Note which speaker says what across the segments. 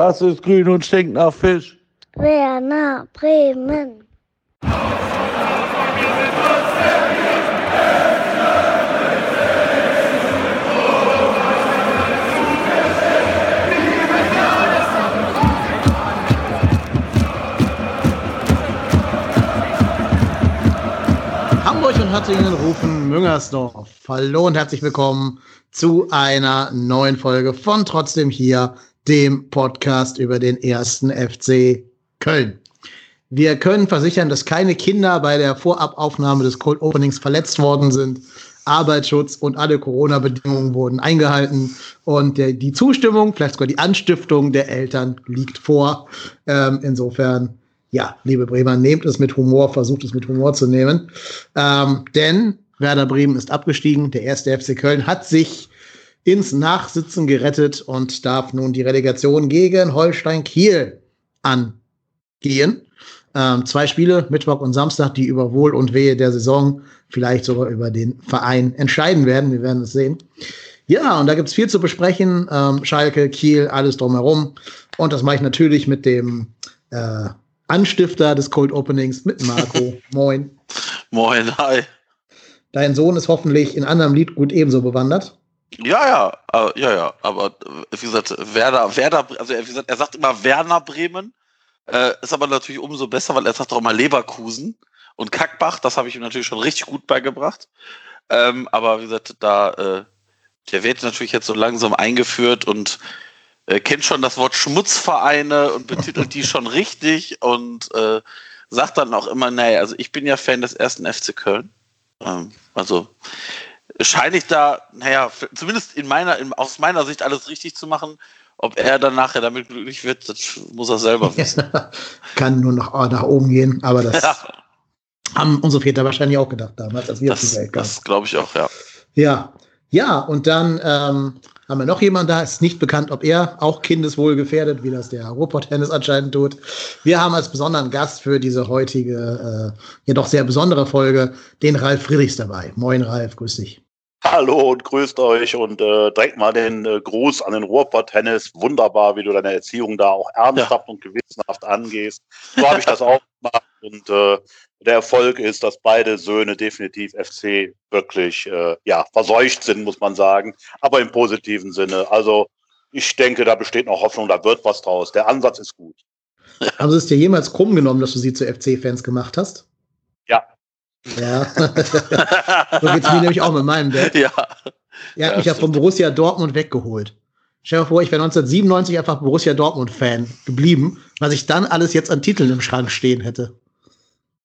Speaker 1: Was ist grün und stinkt nach Fisch?
Speaker 2: Werner Bremen.
Speaker 3: Hamburg und Hattingen rufen Müngersdorf. Hallo und herzlich willkommen zu einer neuen Folge von Trotzdem hier, dem Podcast über den ersten FC Köln. Wir können versichern, dass keine Kinder bei der Vorabaufnahme des Cold Openings verletzt worden sind. Arbeitsschutz und alle Corona-Bedingungen wurden eingehalten. Und der, die Zustimmung, vielleicht sogar die Anstiftung der Eltern liegt vor. Ähm, insofern, ja, liebe Bremer, nehmt es mit Humor, versucht es mit Humor zu nehmen. Ähm, denn Werder Bremen ist abgestiegen. Der erste FC Köln hat sich ins Nachsitzen gerettet und darf nun die Relegation gegen Holstein Kiel angehen. Ähm, zwei Spiele, Mittwoch und Samstag, die über Wohl und Wehe der Saison, vielleicht sogar über den Verein entscheiden werden. Wir werden es sehen. Ja, und da gibt es viel zu besprechen. Ähm, Schalke, Kiel, alles drumherum. Und das mache ich natürlich mit dem äh, Anstifter des Cold Openings, mit Marco. Moin.
Speaker 4: Moin, hi.
Speaker 3: Dein Sohn ist hoffentlich in anderem Lied gut ebenso bewandert.
Speaker 4: Ja, ja, äh, ja, ja, aber äh, wie gesagt, Werder, Werder, also wie gesagt, er sagt immer Werner Bremen, äh, ist aber natürlich umso besser, weil er sagt auch immer Leverkusen und Kackbach, das habe ich ihm natürlich schon richtig gut beigebracht. Ähm, aber wie gesagt, da, äh, der wird natürlich jetzt so langsam eingeführt und äh, kennt schon das Wort Schmutzvereine und betitelt die schon richtig und äh, sagt dann auch immer, naja, also ich bin ja Fan des ersten FC Köln. Ähm, also scheine ich da, naja, zumindest in meiner, in, aus meiner Sicht alles richtig zu machen. Ob er dann nachher damit glücklich wird, das muss er selber wissen.
Speaker 3: Kann nur noch nach oben gehen, aber das ja. haben unsere Väter wahrscheinlich auch gedacht damals, als wir
Speaker 4: das,
Speaker 3: auf die Welt
Speaker 4: kamen. Das glaube ich auch, ja.
Speaker 3: Ja, ja, und dann ähm, haben wir noch jemanden da, ist nicht bekannt, ob er auch kindeswohl gefährdet, wie das der Ruhrpott-Tennis anscheinend tut. Wir haben als besonderen Gast für diese heutige, äh, ja doch sehr besondere Folge den Ralf Friedrichs dabei. Moin Ralf, grüß dich.
Speaker 5: Hallo und grüßt euch und äh, direkt mal den äh, Gruß an den Ruhrpott-Tennis. Wunderbar, wie du deine Erziehung da auch ernsthaft ja. und gewissenhaft angehst. So habe ich das auch gemacht und äh, der Erfolg ist, dass beide Söhne definitiv FC wirklich äh, ja verseucht sind, muss man sagen, aber im positiven Sinne. Also ich denke, da besteht noch Hoffnung, da wird was draus. Der Ansatz ist gut.
Speaker 3: Haben Sie es dir jemals krumm genommen, dass du sie zu FC-Fans gemacht hast?
Speaker 5: Ja,
Speaker 3: ja. so geht es mir nämlich auch mit meinem Bett.
Speaker 4: Ja.
Speaker 3: Er hat mich ja von Borussia Dortmund weggeholt. Stell dir vor, ich wäre 1997 einfach Borussia Dortmund-Fan geblieben, was ich dann alles jetzt an Titeln im Schrank stehen hätte.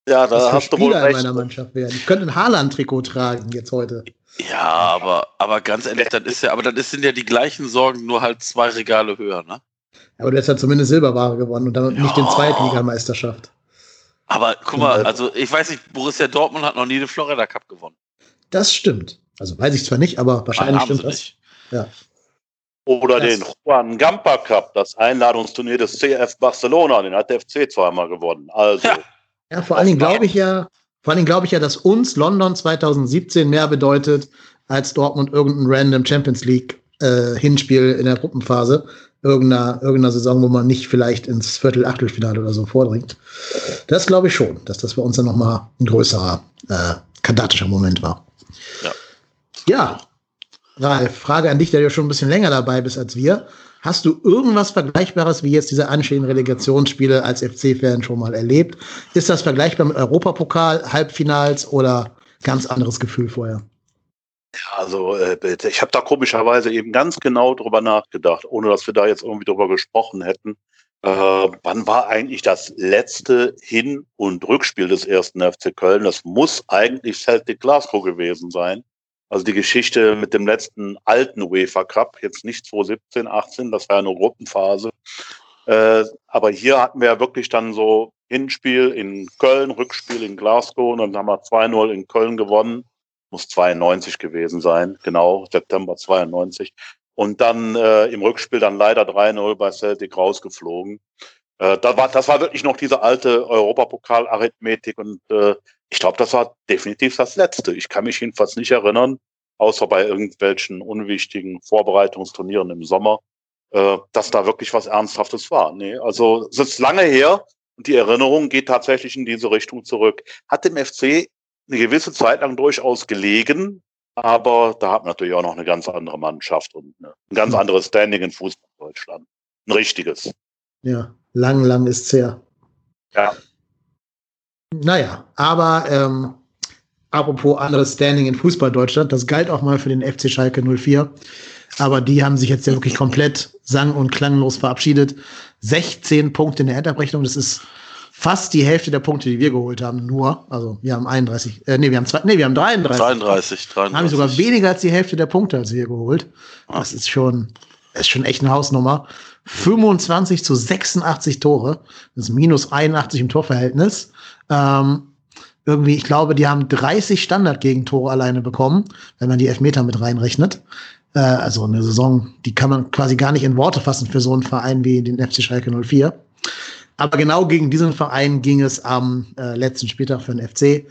Speaker 5: Ja, da hast du wohl
Speaker 3: recht. in meiner Mannschaft werden. Ich könnte ein Haaland-Trikot tragen jetzt heute.
Speaker 4: Ja, aber, aber ganz ehrlich, das ist ja, aber das sind ja die gleichen Sorgen, nur halt zwei Regale höher, ne?
Speaker 3: Aber du hättest ja zumindest Silberware gewonnen und dann ja. nicht den Zweitligameisterschaft.
Speaker 4: Aber guck mal, also ich weiß nicht, Borussia Dortmund hat noch nie den Florida Cup gewonnen.
Speaker 3: Das stimmt. Also weiß ich zwar nicht, aber wahrscheinlich stimmt das. Nicht. Ja.
Speaker 5: Oder das. den Juan Gampa Cup, das Einladungsturnier des CF Barcelona, den hat der FC zweimal gewonnen. Also.
Speaker 3: Ja, ja vor allen Dingen glaube ich ja, vor allen Dingen glaube ich ja, dass uns London 2017 mehr bedeutet als Dortmund irgendein random Champions League äh, Hinspiel in der Gruppenphase irgendeiner, irgendeiner Saison, wo man nicht vielleicht ins Viertel, Achtelfinale oder so vordringt. Das glaube ich schon, dass das bei uns dann nochmal ein größerer äh, kandidatischer Moment war.
Speaker 4: Ja.
Speaker 3: Ja, Ralf, Frage an dich, der ja schon ein bisschen länger dabei bist als wir. Hast du irgendwas Vergleichbares wie jetzt diese anstehenden Relegationsspiele als FC-Fan schon mal erlebt? Ist das vergleichbar mit Europapokal, Halbfinals oder ganz anderes Gefühl vorher?
Speaker 5: Also äh, ich habe da komischerweise eben ganz genau drüber nachgedacht, ohne dass wir da jetzt irgendwie drüber gesprochen hätten. Äh, wann war eigentlich das letzte Hin- und Rückspiel des ersten FC Köln? Das muss eigentlich Celtic Glasgow gewesen sein. Also die Geschichte mit dem letzten alten UEFA Cup, jetzt nicht 2017, 18, das war eine Gruppenphase. Äh, aber hier hatten wir ja wirklich dann so Hinspiel in Köln, Rückspiel in Glasgow und dann haben wir 2-0 in Köln gewonnen muss 92 gewesen sein, genau, September 92. Und dann äh, im Rückspiel dann leider 3-0 bei Celtic rausgeflogen. Äh, da war, das war wirklich noch diese alte Europapokal-Arithmetik und äh, ich glaube, das war definitiv das Letzte. Ich kann mich jedenfalls nicht erinnern, außer bei irgendwelchen unwichtigen Vorbereitungsturnieren im Sommer, äh, dass da wirklich was Ernsthaftes war. Nee, also es ist lange her und die Erinnerung geht tatsächlich in diese Richtung zurück. Hat dem FC eine gewisse Zeit lang durchaus gelegen, aber da hat man natürlich auch noch eine ganz andere Mannschaft und eine, ein ganz anderes Standing in Fußball Deutschland. Ein richtiges.
Speaker 3: Ja, lang, lang ist's her.
Speaker 5: Ja.
Speaker 3: Naja, aber ähm, apropos anderes Standing in Fußball Deutschland, das galt auch mal für den FC Schalke 04. Aber die haben sich jetzt ja wirklich komplett sang- und klanglos verabschiedet. 16 Punkte in der Endabrechnung, das ist fast die Hälfte der Punkte, die wir geholt haben, nur. Also wir haben 31, äh, nee, wir haben zwei, nee, wir haben 33.
Speaker 4: 33, 33.
Speaker 3: Haben wir sogar weniger als die Hälfte der Punkte als wir geholt. Das ist schon, ist schon echt eine Hausnummer. 25 zu 86 Tore. Das ist minus 81 im Torverhältnis. Ähm, irgendwie, ich glaube, die haben 30 Standardgegentore alleine bekommen, wenn man die Elfmeter mit reinrechnet. Äh, also eine Saison, die kann man quasi gar nicht in Worte fassen für so einen Verein wie den FC Schalke 04. Aber genau gegen diesen Verein ging es am äh, letzten Spieltag für den FC.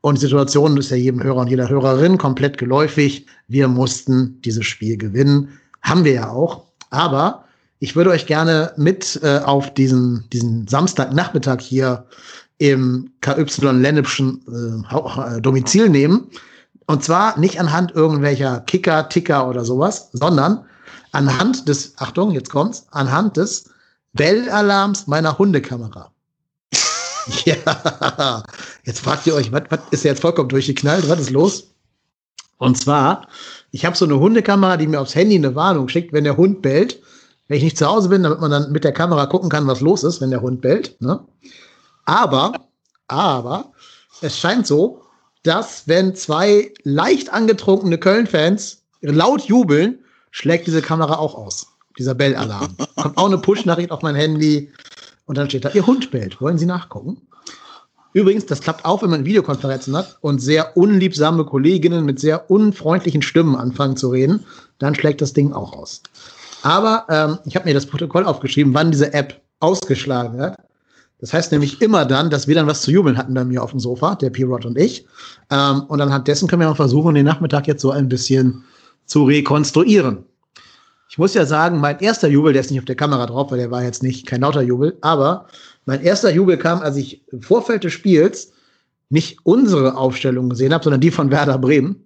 Speaker 3: Und die Situation ist ja jedem Hörer und jeder Hörerin komplett geläufig. Wir mussten dieses Spiel gewinnen. Haben wir ja auch. Aber ich würde euch gerne mit äh, auf diesen, diesen Samstagnachmittag hier im KY Lennepschen äh, Domizil nehmen. Und zwar nicht anhand irgendwelcher Kicker, Ticker oder sowas, sondern anhand des, Achtung, jetzt kommt's, anhand des Bellalarms meiner Hundekamera. ja, jetzt fragt ihr euch, was, was ist jetzt vollkommen durchgeknallt? Was ist los? Und zwar, ich habe so eine Hundekamera, die mir aufs Handy eine Warnung schickt, wenn der Hund bellt. Wenn ich nicht zu Hause bin, damit man dann mit der Kamera gucken kann, was los ist, wenn der Hund bellt. Ne? Aber, aber, es scheint so, dass wenn zwei leicht angetrunkene Köln-Fans laut jubeln, schlägt diese Kamera auch aus. Dieser Bellalarm. Kommt auch eine Push-Nachricht auf mein Handy und dann steht da, Ihr Hund bellt. Wollen Sie nachgucken? Übrigens, das klappt auch, wenn man Videokonferenzen hat und sehr unliebsame Kolleginnen mit sehr unfreundlichen Stimmen anfangen zu reden, dann schlägt das Ding auch aus. Aber ähm, ich habe mir das Protokoll aufgeschrieben, wann diese App ausgeschlagen hat. Das heißt nämlich immer dann, dass wir dann was zu jubeln hatten bei mir auf dem Sofa, der P-Rod und ich. Ähm, und anhand dessen können wir mal versuchen, den Nachmittag jetzt so ein bisschen zu rekonstruieren. Ich muss ja sagen, mein erster Jubel, der ist nicht auf der Kamera drauf, weil der war jetzt nicht kein lauter Jubel, aber mein erster Jubel kam, als ich im Vorfeld des Spiels nicht unsere Aufstellung gesehen habe, sondern die von Werder Bremen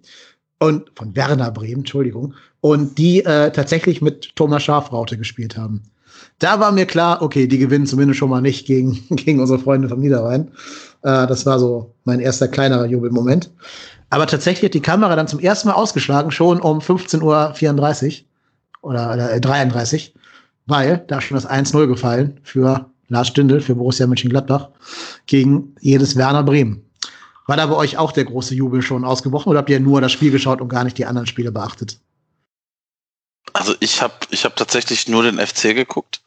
Speaker 3: und von Werner Bremen, Entschuldigung, und die äh, tatsächlich mit Thomas Schafraute gespielt haben. Da war mir klar, okay, die gewinnen zumindest schon mal nicht gegen, gegen unsere Freunde vom Niederrhein. Äh, das war so mein erster kleinerer Jubelmoment. Aber tatsächlich hat die Kamera dann zum ersten Mal ausgeschlagen, schon um 15.34 Uhr oder, oder 33, weil da schon das 1-0 gefallen für Lars Stindl, für Borussia Mönchengladbach gegen jedes Werner Bremen. War da bei euch auch der große Jubel schon ausgebrochen oder habt ihr nur das Spiel geschaut und gar nicht die anderen Spiele beachtet?
Speaker 4: Also ich habe ich hab tatsächlich nur den FC geguckt,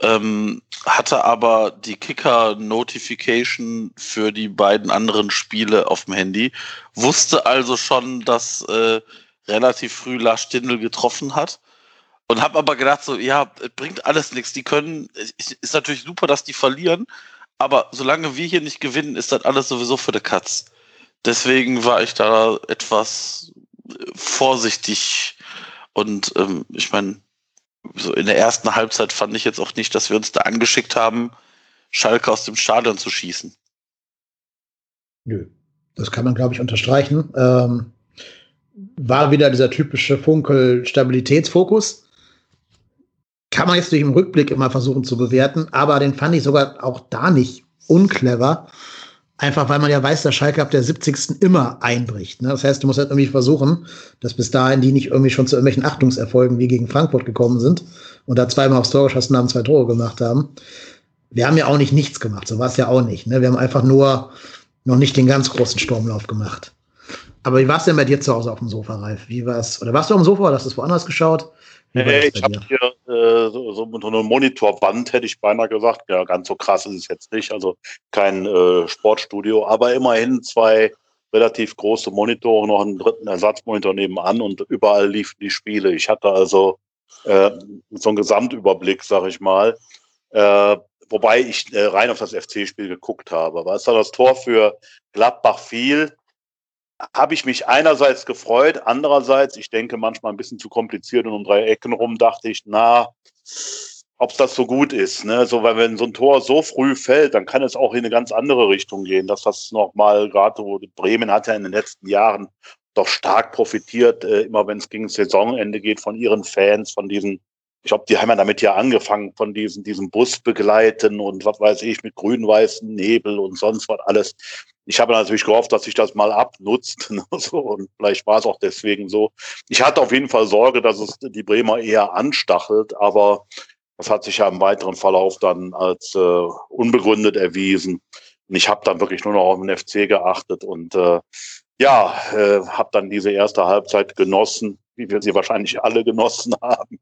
Speaker 4: ähm, hatte aber die Kicker-Notification für die beiden anderen Spiele auf dem Handy, wusste also schon, dass äh, relativ früh Lars Stindl getroffen hat und habe aber gedacht so, ja, bringt alles nichts. Die können, ist natürlich super, dass die verlieren, aber solange wir hier nicht gewinnen, ist das alles sowieso für die Katz. Deswegen war ich da etwas vorsichtig und ähm, ich meine, so in der ersten Halbzeit fand ich jetzt auch nicht, dass wir uns da angeschickt haben, Schalke aus dem Stadion zu schießen.
Speaker 3: Nö, das kann man, glaube ich, unterstreichen. Ähm, war wieder dieser typische Funkel-Stabilitätsfokus. Kann man jetzt durch den Rückblick immer versuchen zu bewerten, aber den fand ich sogar auch da nicht unclever. Einfach weil man ja weiß, dass Schalke ab der 70. immer einbricht. Ne? Das heißt, du musst halt irgendwie versuchen, dass bis dahin die nicht irgendwie schon zu irgendwelchen Achtungserfolgen wie gegen Frankfurt gekommen sind und da zweimal aufs Tor geschossen haben, zwei Tore gemacht haben. Wir haben ja auch nicht nichts gemacht, so war es ja auch nicht. Ne? Wir haben einfach nur noch nicht den ganz großen Sturmlauf gemacht. Aber wie war es denn bei dir zu Hause auf dem Sofa, Ralf? Wie war's? Oder warst du auf dem Sofa oder hast du es woanders geschaut?
Speaker 5: Nee, ich habe hier äh, so, so eine Monitorwand, hätte ich beinahe gesagt. Ja, ganz so krass ist es jetzt nicht. Also kein äh, Sportstudio, aber immerhin zwei relativ große Monitore, noch einen dritten Ersatzmonitor nebenan und überall liefen die Spiele. Ich hatte also äh, so einen Gesamtüberblick, sag ich mal. Äh, wobei ich äh, rein auf das FC-Spiel geguckt habe. Was da das Tor für Gladbach fiel, habe ich mich einerseits gefreut, andererseits, ich denke manchmal ein bisschen zu kompliziert und um drei Ecken rum, dachte ich, na, ob das so gut ist. Ne? So, weil wenn so ein Tor so früh fällt, dann kann es auch in eine ganz andere Richtung gehen. Das, was nochmal gerade, wo Bremen hat ja in den letzten Jahren doch stark profitiert, äh, immer wenn es gegen Saisonende geht, von ihren Fans, von diesen, ich glaube, die haben ja damit ja angefangen, von diesen, diesem Bus begleiten und was weiß ich, mit grün-weißen Nebel und sonst was alles. Ich habe natürlich gehofft, dass sich das mal abnutzt. Ne? So, und vielleicht war es auch deswegen so. Ich hatte auf jeden Fall Sorge, dass es die Bremer eher anstachelt, aber das hat sich ja im weiteren Verlauf dann als äh, unbegründet erwiesen. Und ich habe dann wirklich nur noch auf den FC geachtet und äh, ja, äh, habe dann diese erste Halbzeit genossen, wie wir sie wahrscheinlich alle genossen haben,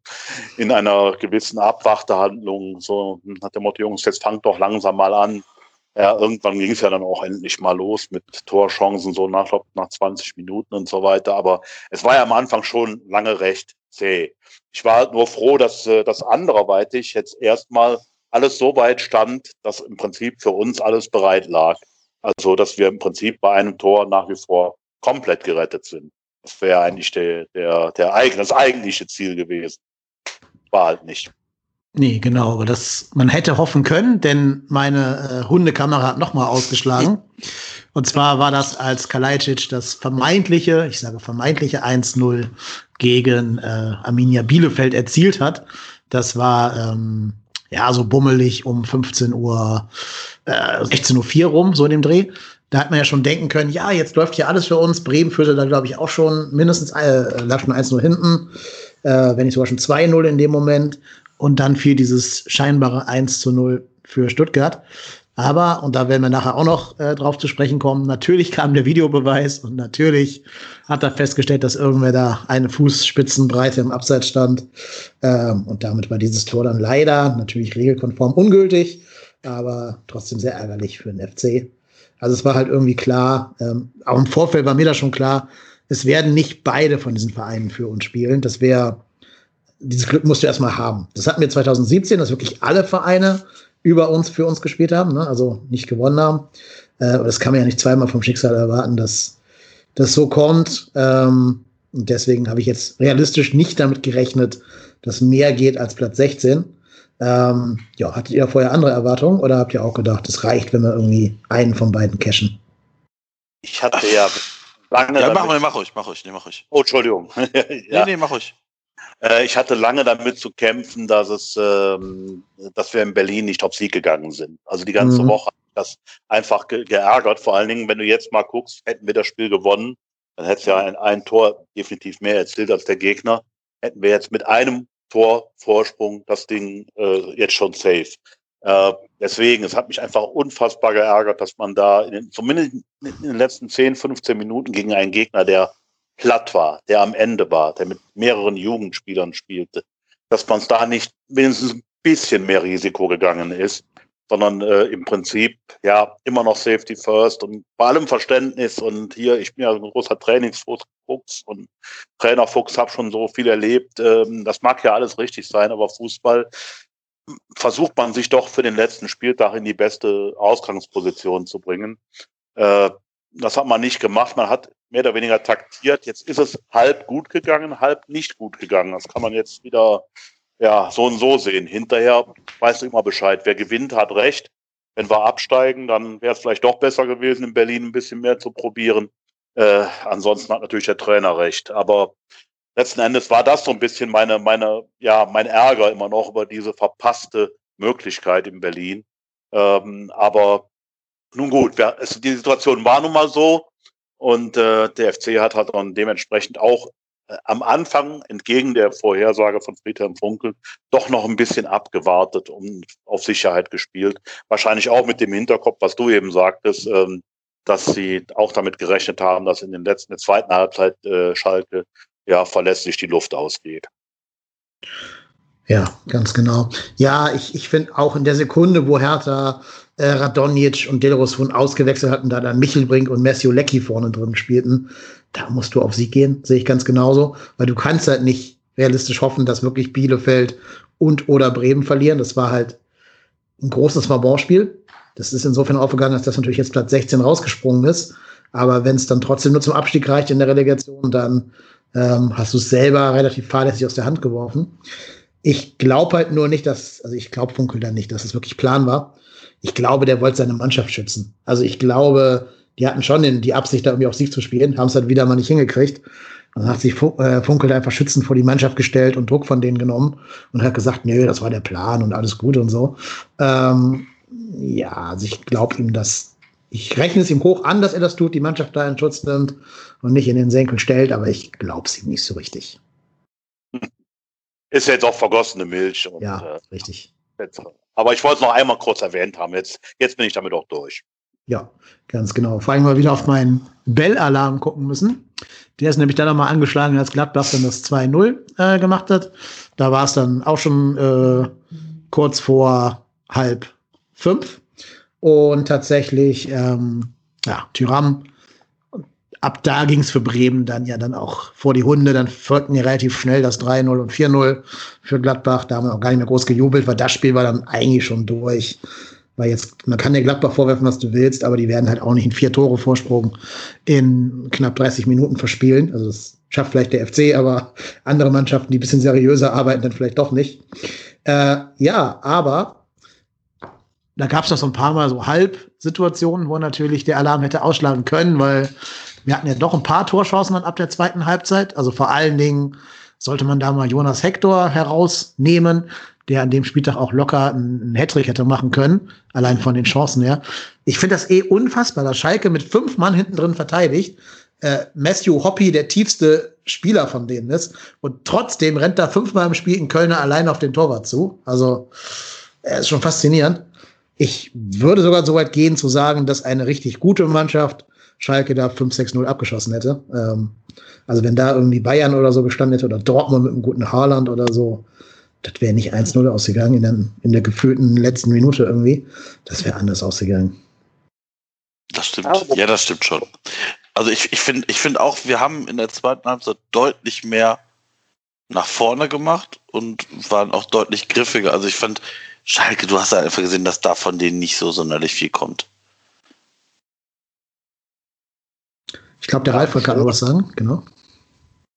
Speaker 5: in einer gewissen Abwartehandlung. So nach dem Motto, Jungs, jetzt fangt doch langsam mal an. Ja, irgendwann ging es ja dann auch endlich mal los mit Torchancen, so nach, nach 20 Minuten und so weiter. Aber es war ja am Anfang schon lange recht zäh. Ich war nur froh, dass äh, das anderweitig jetzt erstmal alles so weit stand, dass im Prinzip für uns alles bereit lag. Also, dass wir im Prinzip bei einem Tor nach wie vor komplett gerettet sind. Das wäre eigentlich der, der, der, das eigentliche Ziel gewesen. War halt nicht.
Speaker 3: Nee, genau, aber das, man hätte hoffen können, denn meine äh, Hundekamera hat nochmal ausgeschlagen. Und zwar war das, als Kalajdzic das vermeintliche, ich sage vermeintliche 1-0 gegen äh, Arminia Bielefeld erzielt hat. Das war ähm, ja so bummelig um 15 Uhr, äh, 16.04 Uhr rum, so in dem Dreh. Da hat man ja schon denken können, ja, jetzt läuft hier alles für uns. Bremen führte da, glaube ich, auch schon mindestens äh, lag schon 1-0 hinten, äh, wenn nicht sogar schon 2-0 in dem Moment und dann fiel dieses scheinbare 1 zu 0 für Stuttgart. Aber, und da werden wir nachher auch noch äh, drauf zu sprechen kommen, natürlich kam der Videobeweis und natürlich hat er festgestellt, dass irgendwer da eine Fußspitzenbreite im Abseits stand. Ähm, und damit war dieses Tor dann leider natürlich regelkonform ungültig, aber trotzdem sehr ärgerlich für den FC. Also es war halt irgendwie klar, ähm, auch im Vorfeld war mir das schon klar, es werden nicht beide von diesen Vereinen für uns spielen. Das wäre dieses Glück musst du erstmal haben. Das hatten wir 2017, dass wirklich alle Vereine über uns für uns gespielt haben, ne? also nicht gewonnen haben. Äh, aber das kann man ja nicht zweimal vom Schicksal erwarten, dass das so kommt. Ähm, und deswegen habe ich jetzt realistisch nicht damit gerechnet, dass mehr geht als Platz 16. Ähm, ja, hattet ihr vorher andere Erwartungen oder habt ihr auch gedacht, es reicht, wenn wir irgendwie einen von beiden cashen?
Speaker 5: Ich hatte ja lange.
Speaker 4: Ja, mach, mach ruhig, mach ruhig, nee, mach ruhig.
Speaker 5: Oh, Entschuldigung. ja.
Speaker 4: Nee, nee, mach ruhig.
Speaker 5: Äh, ich hatte lange damit zu kämpfen, dass es, ähm, dass wir in Berlin nicht auf Sieg gegangen sind. Also die ganze mhm. Woche hat das einfach ge geärgert. Vor allen Dingen, wenn du jetzt mal guckst, hätten wir das Spiel gewonnen, dann hätte es ja ein, ein Tor definitiv mehr erzielt als der Gegner. Hätten wir jetzt mit einem Tor Vorsprung das Ding äh, jetzt schon safe. Äh, deswegen, es hat mich einfach unfassbar geärgert, dass man da in zumindest in den letzten 10, 15 Minuten gegen einen Gegner, der platt war, der am Ende war, der mit mehreren Jugendspielern spielte, dass man es da nicht wenigstens ein bisschen mehr Risiko gegangen ist, sondern äh, im Prinzip ja immer noch Safety First und bei allem Verständnis und hier, ich bin ja ein großer Trainingsfuchs und Trainerfuchs, habe schon so viel erlebt. Ähm, das mag ja alles richtig sein, aber Fußball versucht man sich doch für den letzten Spieltag in die beste Ausgangsposition zu bringen. Äh, das hat man nicht gemacht. Man hat mehr oder weniger taktiert. Jetzt ist es halb gut gegangen, halb nicht gut gegangen. Das kann man jetzt wieder ja, so und so sehen. Hinterher weißt du immer Bescheid. Wer gewinnt, hat recht. Wenn wir absteigen, dann wäre es vielleicht doch besser gewesen, in Berlin ein bisschen mehr zu probieren. Äh, ansonsten hat natürlich der Trainer recht. Aber letzten Endes war das so ein bisschen meine, meine, ja, mein Ärger immer noch über diese verpasste Möglichkeit in Berlin. Ähm, aber nun gut, wer, es, die Situation war nun mal so. Und äh, der FC hat halt dann dementsprechend auch äh, am Anfang, entgegen der Vorhersage von Friedhelm Funkel, doch noch ein bisschen abgewartet und auf Sicherheit gespielt. Wahrscheinlich auch mit dem Hinterkopf, was du eben sagtest, ähm, dass sie auch damit gerechnet haben, dass in den letzten, der zweiten Halbzeit äh, Schalke ja verlässlich die Luft ausgeht.
Speaker 3: Ja, ganz genau. Ja, ich, ich finde auch in der Sekunde, wo Hertha äh, Radonjic und Delrosfun ausgewechselt hatten, da dann Michelbrink und Messio Lecki vorne drin spielten, da musst du auf Sieg gehen, sehe ich ganz genauso, weil du kannst halt nicht realistisch hoffen, dass wirklich Bielefeld und oder Bremen verlieren. Das war halt ein großes Vabonspiel. Das ist insofern aufgegangen, dass das natürlich jetzt Platz 16 rausgesprungen ist. Aber wenn es dann trotzdem nur zum Abstieg reicht in der Relegation, dann ähm, hast du es selber relativ fahrlässig aus der Hand geworfen. Ich glaube halt nur nicht, dass, also ich glaube Funkel dann nicht, dass es wirklich Plan war. Ich glaube, der wollte seine Mannschaft schützen. Also ich glaube, die hatten schon den, die Absicht, da irgendwie auf Sieg zu spielen, haben es halt wieder mal nicht hingekriegt. Dann hat sich äh, Funkel einfach schützend vor die Mannschaft gestellt und Druck von denen genommen und hat gesagt, nö, das war der Plan und alles gut und so. Ähm, ja, also ich glaube ihm das, ich rechne es ihm hoch an, dass er das tut, die Mannschaft da in Schutz nimmt und nicht in den Senkel stellt, aber ich glaube es ihm nicht so richtig.
Speaker 5: Ist jetzt auch vergossene Milch. Und,
Speaker 3: ja, äh, richtig.
Speaker 5: Jetzt, aber ich wollte es noch einmal kurz erwähnt haben. Jetzt, jetzt bin ich damit auch durch.
Speaker 3: Ja, ganz genau. Vor allem mal wieder auf meinen Bell-Alarm gucken müssen. Der ist nämlich dann nochmal angeschlagen, als Gladbach dann das 2-0 äh, gemacht hat. Da war es dann auch schon äh, kurz vor halb fünf. Und tatsächlich, ähm, ja, Tyram. Ab da ging es für Bremen dann ja dann auch vor die Hunde. Dann folgten ja relativ schnell das 3-0 und 4-0 für Gladbach. Da haben wir auch gar nicht mehr groß gejubelt, weil das Spiel war dann eigentlich schon durch. Weil jetzt, man kann dir Gladbach vorwerfen, was du willst, aber die werden halt auch nicht in vier Tore Vorsprung in knapp 30 Minuten verspielen. Also das schafft vielleicht der FC, aber andere Mannschaften, die ein bisschen seriöser arbeiten, dann vielleicht doch nicht. Äh, ja, aber da gab es noch so ein paar Mal so Halbsituationen, wo natürlich der Alarm hätte ausschlagen können, weil wir hatten ja doch ein paar Torchancen dann ab der zweiten Halbzeit. Also vor allen Dingen sollte man da mal Jonas Hector herausnehmen, der an dem Spieltag auch locker einen Hattrick hätte machen können, allein von den Chancen her. Ich finde das eh unfassbar, dass Schalke mit fünf Mann hinten drin verteidigt. Äh, Matthew Hoppy der tiefste Spieler von denen ist. Und trotzdem rennt da fünfmal im Spiel in Kölner allein auf den Torwart zu. Also, er ist schon faszinierend. Ich würde sogar so weit gehen zu sagen, dass eine richtig gute Mannschaft Schalke da 5-6-0 abgeschossen hätte. Ähm, also wenn da irgendwie Bayern oder so gestanden hätte oder Dortmund mit einem guten Haaland oder so, das wäre nicht 1-0 ausgegangen in der, in der gefühlten letzten Minute irgendwie. Das wäre anders ausgegangen.
Speaker 4: Das stimmt. Ja, das stimmt schon. Also ich, ich finde ich finde auch, wir haben in der zweiten Halbzeit deutlich mehr nach vorne gemacht und waren auch deutlich griffiger. Also ich fand, Schalke, du hast ja einfach gesehen, dass da von denen nicht so sonderlich viel kommt.
Speaker 3: Ich glaube, der Ralf wollte gerade was sagen, genau.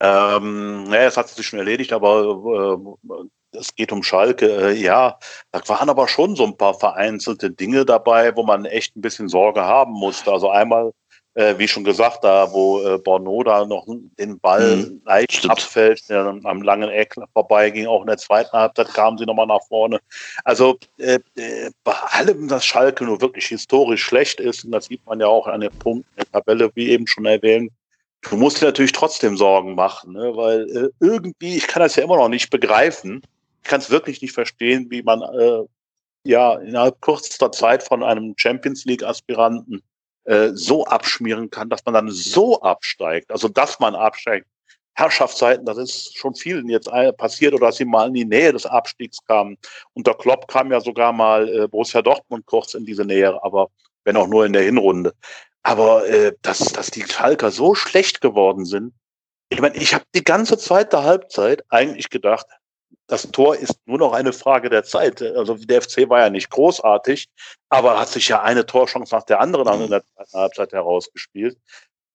Speaker 5: Ähm, naja, es hat sich schon erledigt, aber äh, es geht um Schalke. Äh, ja, da waren aber schon so ein paar vereinzelte Dinge dabei, wo man echt ein bisschen Sorge haben musste. Also einmal, äh, wie schon gesagt, da wo äh, Borno da noch den Ball mhm, leicht stimmt. abfällt, der am langen Eck vorbei ging, auch in der zweiten Halbzeit kamen sie nochmal nach vorne. Also äh, äh, bei allem, dass Schalke nur wirklich historisch schlecht ist, und das sieht man ja auch an den Punkten der Tabelle, wie eben schon erwähnt, Du musst dir natürlich trotzdem Sorgen machen, ne? weil äh, irgendwie, ich kann das ja immer noch nicht begreifen, ich kann es wirklich nicht verstehen, wie man äh, ja innerhalb kürzester Zeit von einem Champions League-Aspiranten äh, so abschmieren kann, dass man dann so absteigt. Also dass man absteigt. Herrschaftszeiten, das ist schon vielen jetzt passiert oder dass sie mal in die Nähe des Abstiegs kamen. Unter Klopp kam ja sogar mal äh, Borussia Dortmund kurz in diese Nähe, aber wenn auch nur in der Hinrunde. Aber äh, dass, dass die Schalker so schlecht geworden sind, ich meine, ich habe die ganze zweite Halbzeit eigentlich gedacht, das Tor ist nur noch eine Frage der Zeit. Also der FC war ja nicht großartig, aber hat sich ja eine Torchance nach der anderen an in der zweiten Halbzeit herausgespielt.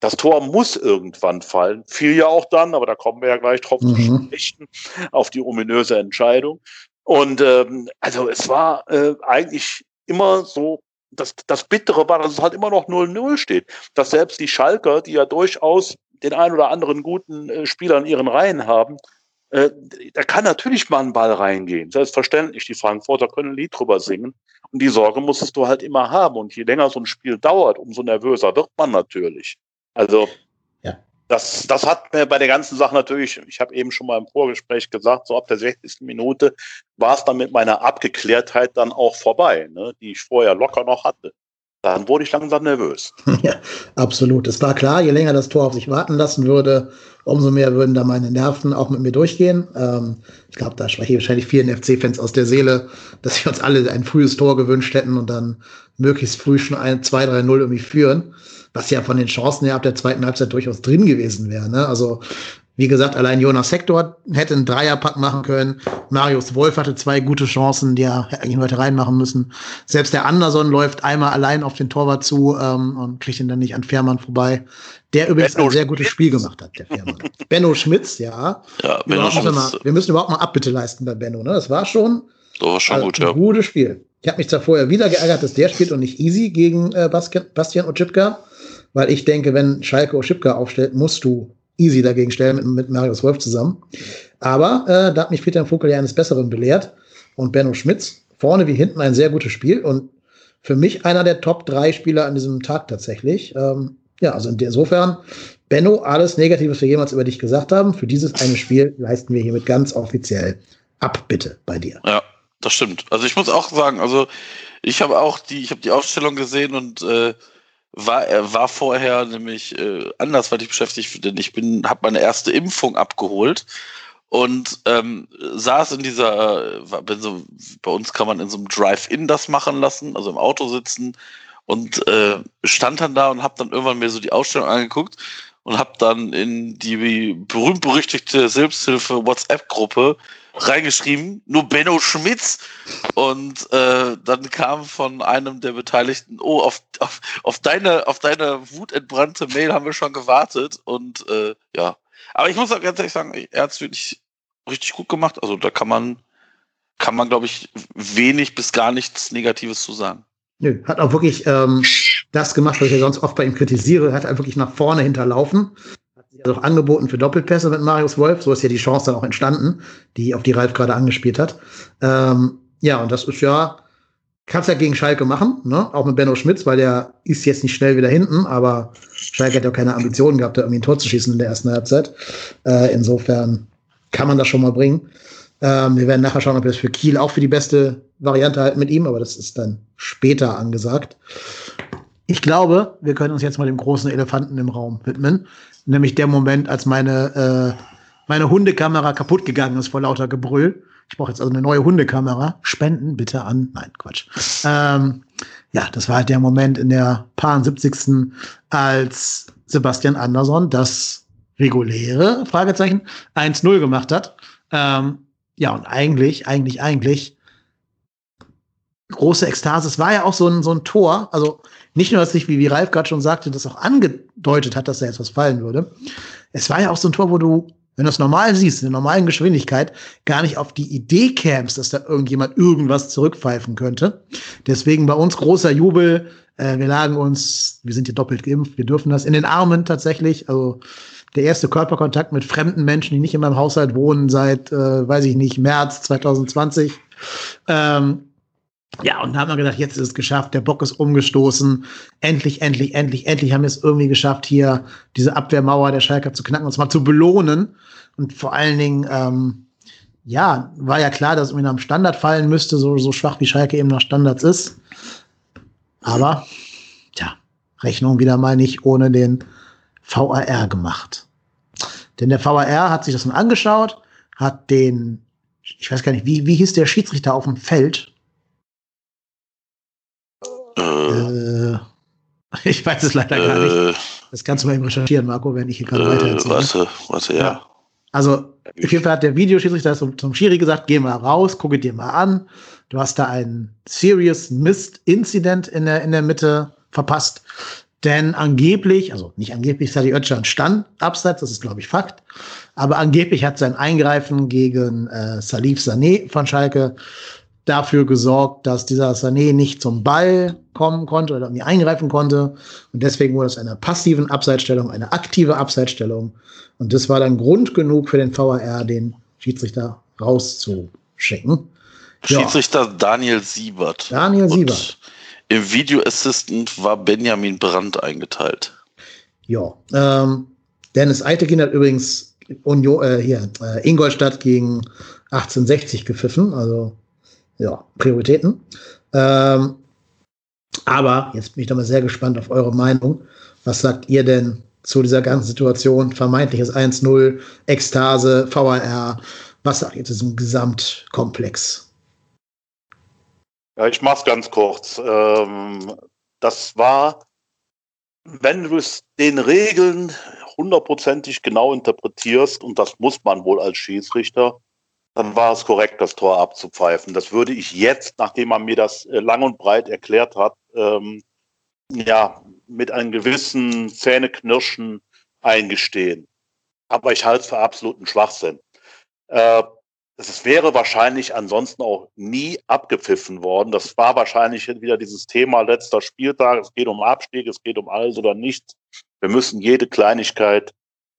Speaker 5: Das Tor muss irgendwann fallen. Fiel ja auch dann, aber da kommen wir ja gleich drauf mhm. zu sprechen, auf die ominöse Entscheidung. Und ähm, also es war äh, eigentlich immer so, das, das Bittere war, dass es halt immer noch 0-0 steht. Dass selbst die Schalker, die ja durchaus den ein oder anderen guten äh, Spieler in ihren Reihen haben, äh, da kann natürlich mal ein Ball reingehen. Selbstverständlich, die Frankfurter können ein Lied drüber singen. Und die Sorge musstest du halt immer haben. Und je länger so ein Spiel dauert, umso nervöser wird man natürlich. Also ja. das, das hat mir bei der ganzen Sache natürlich, ich habe eben schon mal im Vorgespräch gesagt, so ab der 60. Minute war es dann mit meiner Abgeklärtheit dann auch vorbei, ne, die ich vorher locker noch hatte dann wurde ich langsam nervös.
Speaker 3: ja, absolut. Es war klar, je länger das Tor auf sich warten lassen würde, umso mehr würden da meine Nerven auch mit mir durchgehen. Ähm, ich glaube, da spreche ich wahrscheinlich vielen FC-Fans aus der Seele, dass wir uns alle ein frühes Tor gewünscht hätten und dann möglichst früh schon ein 2-3-0 irgendwie führen. Was ja von den Chancen her ab der zweiten Halbzeit durchaus drin gewesen wäre. Ne? Also Wie gesagt, allein Jonas Sektor hätte einen Dreierpack machen können. Marius Wolf hatte zwei gute Chancen, die er eigentlich heute reinmachen müssen. Selbst der Anderson läuft einmal allein auf den Torwart zu ähm, und kriegt ihn dann nicht an Fährmann vorbei. Der übrigens
Speaker 5: Benno
Speaker 3: ein sehr gutes Spiel gemacht hat, der Fährmann. Benno Schmitz, ja.
Speaker 4: Ja, Benno Schmitz,
Speaker 3: mal, wir müssen überhaupt mal Abbitte leisten bei Benno. Ne? Das war schon
Speaker 4: so war schon
Speaker 3: also
Speaker 4: gut,
Speaker 3: ein
Speaker 4: ja.
Speaker 3: gutes Spiel. Ich habe mich zwar vorher wieder geärgert, dass der spielt und nicht Easy gegen äh, Bastian, Oschipka, weil ich denke, wenn Schalke Oschipka aufstellt, musst du Easy dagegen stellen mit, mit Marius Wolf zusammen. Aber äh, da hat mich Peter Vogel ja eines Besseren belehrt und Benno Schmitz vorne wie hinten ein sehr gutes Spiel und für mich einer der Top drei Spieler an diesem Tag tatsächlich. Ähm, ja, also insofern, Benno, alles Negative, was wir jemals über dich gesagt haben, für dieses eine Spiel leisten wir hiermit ganz offiziell ab, bitte, bei dir.
Speaker 4: Ja, das stimmt. Also ich muss auch sagen, also ich habe auch die, ich habe die Aufstellung gesehen und äh, war, er war vorher nämlich äh, andersweitig beschäftigt, denn ich bin, habe meine erste Impfung abgeholt und ähm, saß in dieser, äh, bin so, bei uns kann man in so einem Drive-In das machen lassen, also im Auto sitzen und äh, stand dann da und habe dann irgendwann mir so die Ausstellung angeguckt und habe dann in die berühmt-berüchtigte Selbsthilfe WhatsApp-Gruppe reingeschrieben, nur Benno Schmitz. Und äh, dann kam von einem der Beteiligten, oh, auf, auf, auf, deine, auf deine wutentbrannte Mail haben wir schon gewartet. Und äh, ja, aber ich muss auch ganz ehrlich sagen, er hat es wirklich richtig gut gemacht. Also da kann man, kann man, glaube ich, wenig bis gar nichts Negatives zu sagen.
Speaker 3: Nö, hat auch wirklich ähm, das gemacht, was ich ja sonst oft bei ihm kritisiere. Hat er wirklich nach vorne hinterlaufen. Hat sich also auch angeboten für Doppelpässe mit Marius Wolf. So ist ja die Chance dann auch entstanden, die auf die Ralf gerade angespielt hat. Ähm, ja, und das ist ja, kannst ja gegen Schalke machen, ne? Auch mit Benno Schmitz, weil der ist jetzt nicht schnell wieder hinten, aber Schalke hat ja keine Ambitionen gehabt, da irgendwie ein Tor zu schießen in der ersten Halbzeit. Äh, insofern kann man das schon mal bringen. Ähm, wir werden nachher schauen, ob wir das für Kiel auch für die beste Variante halten mit ihm, aber das ist dann später angesagt. Ich glaube, wir können uns jetzt mal dem großen Elefanten im Raum widmen, nämlich der Moment, als meine, äh, meine Hundekamera kaputt gegangen ist vor lauter Gebrüll. Ich brauche jetzt also eine neue Hundekamera. Spenden bitte an. Nein, Quatsch. Ähm, ja, das war halt der Moment in der paar 70. als Sebastian Andersson das reguläre Fragezeichen 1-0 gemacht hat. Ähm, ja, und eigentlich, eigentlich, eigentlich große Ekstase. Es war ja auch so ein, so ein Tor. Also nicht nur, dass sich, wie, wie Ralf gerade schon sagte, das auch angedeutet hat, dass da jetzt was fallen würde. Es war ja auch so ein Tor, wo du, wenn du es normal siehst, in der normalen Geschwindigkeit, gar nicht auf die Idee kämst, dass da irgendjemand irgendwas zurückpfeifen könnte. Deswegen bei uns großer Jubel. Äh, wir lagen uns, wir sind hier doppelt geimpft, wir dürfen das in den Armen tatsächlich. Also der erste Körperkontakt mit fremden Menschen, die nicht in meinem Haushalt wohnen, seit, äh, weiß ich nicht, März 2020. Ähm, ja, und da haben wir gedacht, jetzt ist es geschafft, der Bock ist umgestoßen. Endlich, endlich, endlich, endlich haben wir es irgendwie geschafft, hier diese Abwehrmauer der Schalker zu knacken, uns mal zu belohnen. Und vor allen Dingen, ähm, ja, war ja klar, dass es irgendwie nach dem Standard fallen müsste, so, so schwach wie Schalke eben nach Standards ist. Aber, tja, Rechnung wieder mal nicht ohne den VAR gemacht. Denn der VAR hat sich das dann angeschaut, hat den, ich weiß gar nicht, wie, wie hieß der Schiedsrichter auf dem Feld?
Speaker 4: Äh,
Speaker 3: Äh, ich weiß es leider gar nicht.
Speaker 4: äh,
Speaker 3: Das kannst du mal eben recherchieren, Marco, wenn ich hier gerade
Speaker 4: äh,
Speaker 3: erzähle.
Speaker 4: warte, warte, ja.
Speaker 3: Also, auf jeden Fall hat der Videoschiedsrichter zum, zum Schiri gesagt, geh mal raus, gucke dir mal an. Du hast da einen Serious Mist Incident in der, in der Mitte verpasst. Denn angeblich, also nicht angeblich, Sadi Özcan stand abseits, das ist, glaube ich, Fakt. Aber angeblich hat sein Eingreifen gegen äh, Salif Sané von Schalke dafür gesorgt, dass dieser Sané nicht zum Ball kommen konnte oder irgendwie eingreifen konnte. Und deswegen wurde es einer passiven Abseitsstellung, eine aktive Abseitsstellung. Und das war dann Grund genug für den VAR, den Schiedsrichter rauszuschicken. Ja.
Speaker 4: Schiedsrichter Daniel Siebert.
Speaker 3: Daniel
Speaker 4: Und
Speaker 3: Siebert.
Speaker 4: Im Video Assistant war Benjamin Brandt eingeteilt.
Speaker 3: Ja. Ähm, Dennis Eitekin hat übrigens Union, äh, hier, äh, Ingolstadt gegen 1860 gepfiffen. Also, ja, Prioritäten. Ähm, aber jetzt bin ich doch mal sehr gespannt auf eure Meinung. Was sagt ihr denn zu dieser ganzen Situation? Vermeintliches 1-0, Ekstase, VAR. Was sagt ihr zu diesem Gesamtkomplex?
Speaker 5: Ja, ich mach's ganz kurz. Ähm, das war, wenn du es den Regeln hundertprozentig genau interpretierst, und das muss man wohl als Schiedsrichter, dann war es korrekt, das Tor abzupfeifen. Das würde ich jetzt, nachdem man mir das äh, lang und breit erklärt hat, ähm, ja, mit einem gewissen Zähneknirschen eingestehen. Aber ich halte es für absoluten Schwachsinn. Äh, es wäre wahrscheinlich ansonsten auch nie abgepfiffen worden. Das war wahrscheinlich wieder dieses Thema letzter Spieltag. Es geht um Abstieg, es geht um alles oder nichts. Wir müssen jede Kleinigkeit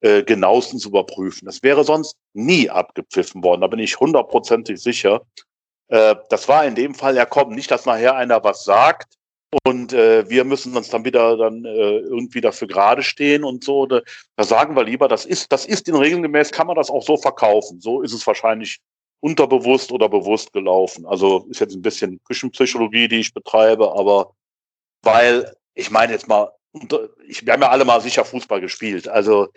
Speaker 5: äh, genauestens überprüfen. Das wäre sonst nie abgepfiffen worden. Da bin ich hundertprozentig sicher. Äh, das war in dem Fall ja kommen. Nicht, dass nachher einer was sagt und äh, wir müssen uns dann wieder dann äh, irgendwie dafür gerade stehen und so. Da, da sagen wir lieber, das ist, das ist in regelgemäß, kann man das auch so verkaufen. So ist es wahrscheinlich unterbewusst oder bewusst gelaufen. Also ist jetzt ein bisschen Küchenpsychologie, die ich betreibe, aber weil, ich meine jetzt mal, ich, wir haben ja alle mal sicher Fußball gespielt. Also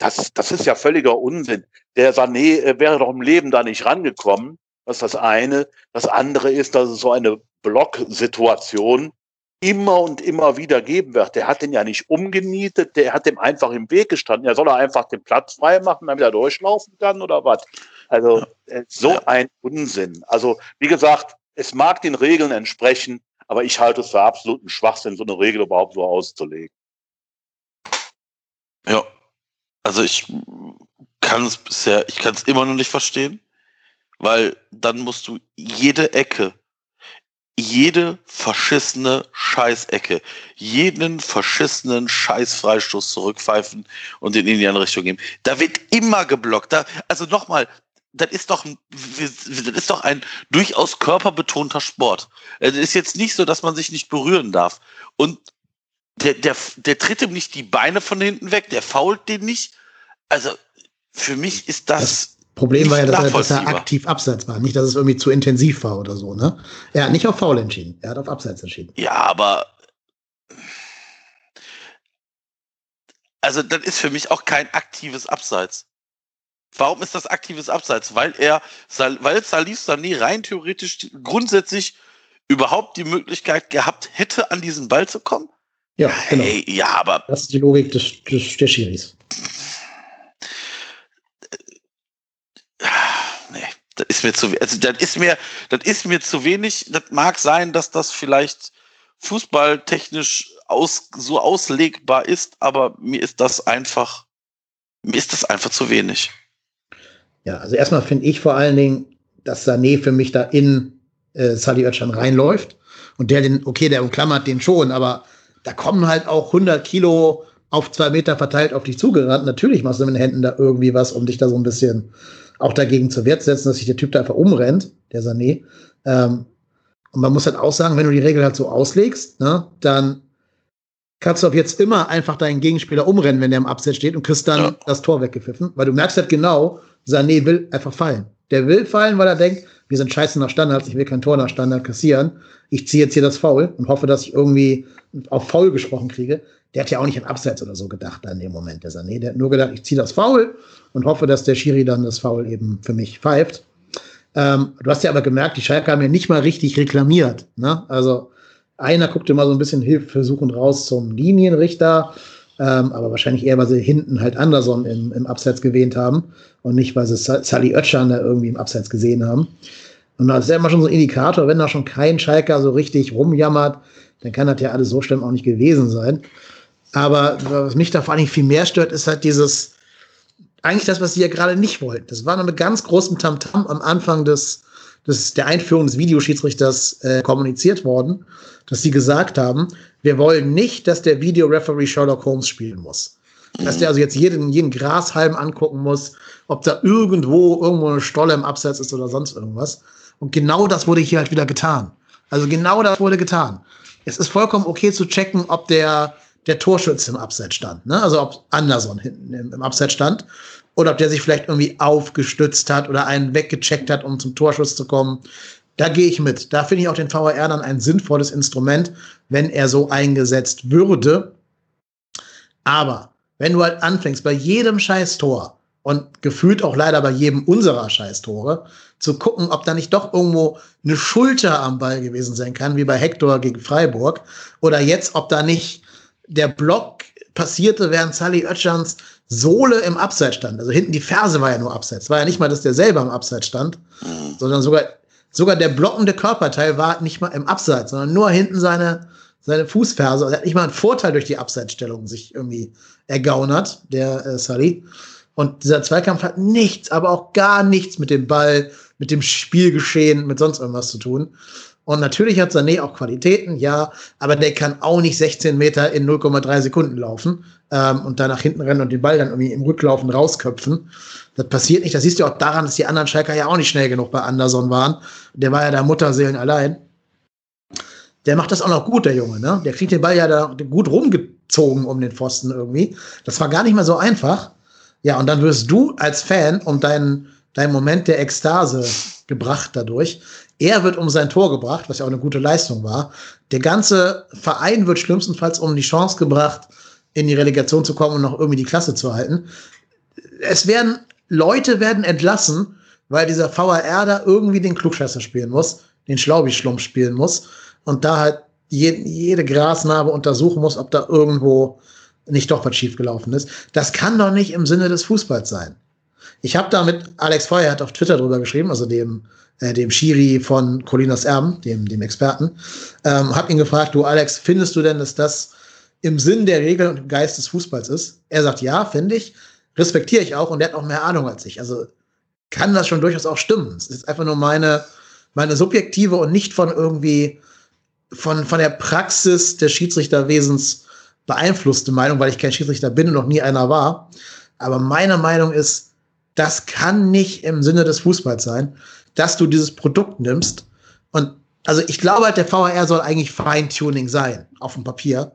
Speaker 5: das, das ist ja völliger Unsinn. Der Sané äh, wäre doch im Leben da nicht rangekommen. Das ist das eine. Das andere ist, dass es so eine Blocksituation immer und immer wieder geben wird. Der hat den ja nicht umgenietet, der hat dem einfach im Weg gestanden. Ja, soll er einfach den Platz frei machen, damit er durchlaufen kann oder was? Also äh, so ja. ein Unsinn. Also wie gesagt, es mag den Regeln entsprechen, aber ich halte es für absoluten Schwachsinn, so eine Regel überhaupt so auszulegen.
Speaker 4: Ja, also ich kann es bisher, ich kann es immer noch nicht verstehen, weil dann musst du jede Ecke jede verschissene Scheißecke, jeden verschissenen Scheißfreistoß zurückpfeifen und den in die andere Richtung geben. Da wird immer geblockt. Da, also nochmal, das ist doch, das ist doch ein durchaus körperbetonter Sport. Es ist jetzt nicht so, dass man sich nicht berühren darf. Und der, der, der tritt ihm nicht die Beine von hinten weg, der fault den nicht. Also für mich ist das, das
Speaker 3: Problem war ja, dass er, dass er, aktiv abseits war, nicht, dass es irgendwie zu intensiv war oder so. Ne? Er hat nicht auf Foul entschieden, er hat auf Abseits entschieden.
Speaker 4: Ja, aber also das ist für mich auch kein aktives Abseits. Warum ist das aktives Abseits? Weil er, weil Salif Sané rein theoretisch grundsätzlich überhaupt die Möglichkeit gehabt hätte, an diesen Ball zu kommen?
Speaker 3: Ja, genau.
Speaker 4: Hey, ja, aber.
Speaker 3: Das ist die Logik des, des, der Schiris.
Speaker 4: das ist mir zu, also das ist mir, das ist mir zu wenig. Das mag sein, dass das vielleicht fußballtechnisch aus, so auslegbar ist, aber mir ist das einfach, mir ist das einfach zu wenig.
Speaker 3: Ja, also erstmal finde ich vor allen Dingen, dass Sané für mich da in äh, Sally Özcan reinläuft und der den, okay, der umklammert den schon, aber da kommen halt auch 100 Kilo auf zwei Meter verteilt auf dich zugerannt. Natürlich machst du mit den Händen da irgendwie was, um dich da so ein bisschen auch dagegen zur Wehr zu setzen, dass sich der Typ da einfach umrennt, der Sané. Ähm, und man muss halt auch sagen, wenn du die Regel halt so auslegst, ne, dann kannst du ab jetzt immer einfach deinen Gegenspieler umrennen, wenn der im Abseits steht und kriegst dann ja. das Tor weggepfiffen, weil du merkst halt genau, Sané will einfach fallen. Der will fallen, weil er denkt, wir sind scheiße nach Standards, ich will kein Tor nach Standard kassieren. Ich ziehe jetzt hier das Foul und hoffe, dass ich irgendwie auf Foul gesprochen kriege. Der hat ja auch nicht an Abseits oder so gedacht in dem Moment, der Sané. Der hat nur gedacht, ich ziehe das Foul und hoffe, dass der Schiri dann das Foul eben für mich pfeift. Ähm, du hast ja aber gemerkt, die Schalke haben ja nicht mal richtig reklamiert. Ne? Also einer guckte mal so ein bisschen hilfeversuchend raus zum Linienrichter, ähm, aber wahrscheinlich eher, weil sie hinten halt Anderson im, im Abseits gewähnt haben und nicht, weil sie Sally Oetschan da irgendwie im Abseits gesehen haben. Und das ist ja immer schon so ein Indikator, wenn da schon kein Schalker so richtig rumjammert, dann kann das ja alles so schlimm auch nicht gewesen sein. Aber was mich da vor allem viel mehr stört, ist halt dieses, eigentlich das, was sie ja gerade nicht wollten. Das war noch mit ganz großem Tamtam am Anfang des, des, der Einführung des Videoschiedsrichters äh, kommuniziert worden, dass sie gesagt haben, wir wollen nicht, dass der Videoreferee Sherlock Holmes spielen muss. Dass der also jetzt jeden, jeden Grashalm angucken muss, ob da irgendwo irgendwo eine Stolle im Absatz ist oder sonst irgendwas. Und genau das wurde hier halt wieder getan. Also genau das wurde getan. Es ist vollkommen okay zu checken, ob der der Torschütze im Abseits stand. Ne? Also ob Anderson hinten im, im Abseits stand oder ob der sich vielleicht irgendwie aufgestützt hat oder einen weggecheckt hat, um zum Torschuss zu kommen. Da gehe ich mit. Da finde ich auch den VAR dann ein sinnvolles Instrument, wenn er so eingesetzt würde. Aber wenn du halt anfängst, bei jedem scheiß Tor und gefühlt auch leider bei jedem unserer scheiß Tore, zu gucken, ob da nicht doch irgendwo eine Schulter am Ball gewesen sein kann, wie bei Hector gegen Freiburg, oder jetzt, ob da nicht der Block passierte, während Sally Oetschans Sohle im Abseits stand. Also hinten die Ferse war ja nur Abseits. War ja nicht mal, dass der selber im Abseits stand, mhm. sondern sogar, sogar der blockende Körperteil war nicht mal im Abseits, sondern nur hinten seine, seine Fußferse. Er hat nicht mal einen Vorteil durch die Abseitsstellung sich irgendwie ergaunert, der äh, Sully. Und dieser Zweikampf hat nichts, aber auch gar nichts mit dem Ball, mit dem Spielgeschehen, mit sonst irgendwas zu tun. Und natürlich hat Sané auch Qualitäten, ja, aber der kann auch nicht 16 Meter in 0,3 Sekunden laufen ähm, und da nach hinten rennen und den Ball dann irgendwie im Rücklaufen rausköpfen. Das passiert nicht. Das siehst du auch daran, dass die anderen Schalker ja auch nicht schnell genug bei Anderson waren. Der war ja da Mutterseelen allein. Der macht das auch noch gut, der Junge, ne? Der kriegt den Ball ja da gut rumgezogen um den Pfosten irgendwie. Das war gar nicht mal so einfach. Ja, und dann wirst du als Fan um deinen, deinen Moment der Ekstase gebracht dadurch. Er wird um sein Tor gebracht, was ja auch eine gute Leistung war. Der ganze Verein wird schlimmstenfalls um die Chance gebracht, in die Relegation zu kommen und noch irgendwie die Klasse zu halten. Es werden, Leute werden entlassen, weil dieser VAR da irgendwie den Klugscheißer spielen muss, den Schlaubi-Schlumpf spielen muss und da halt je, jede Grasnarbe untersuchen muss, ob da irgendwo nicht doch was schiefgelaufen ist. Das kann doch nicht im Sinne des Fußballs sein. Ich habe da mit Alex Feuer hat auf Twitter drüber geschrieben, also dem äh, dem Schiri von Colinas Erben, dem, dem Experten, ähm, habe ihn gefragt, du Alex, findest du denn, dass das im Sinn der Regeln und im Geist des Fußballs ist? Er sagt, ja, finde ich, respektiere ich auch und er hat auch mehr Ahnung als ich. Also kann das schon durchaus auch stimmen. Es ist einfach nur meine, meine subjektive und nicht von irgendwie von, von der Praxis des Schiedsrichterwesens beeinflusste Meinung, weil ich kein Schiedsrichter bin und noch nie einer war. Aber meine Meinung ist, das kann nicht im Sinne des Fußballs sein dass du dieses Produkt nimmst. Und also ich glaube halt, der VHR soll eigentlich Feintuning sein auf dem Papier.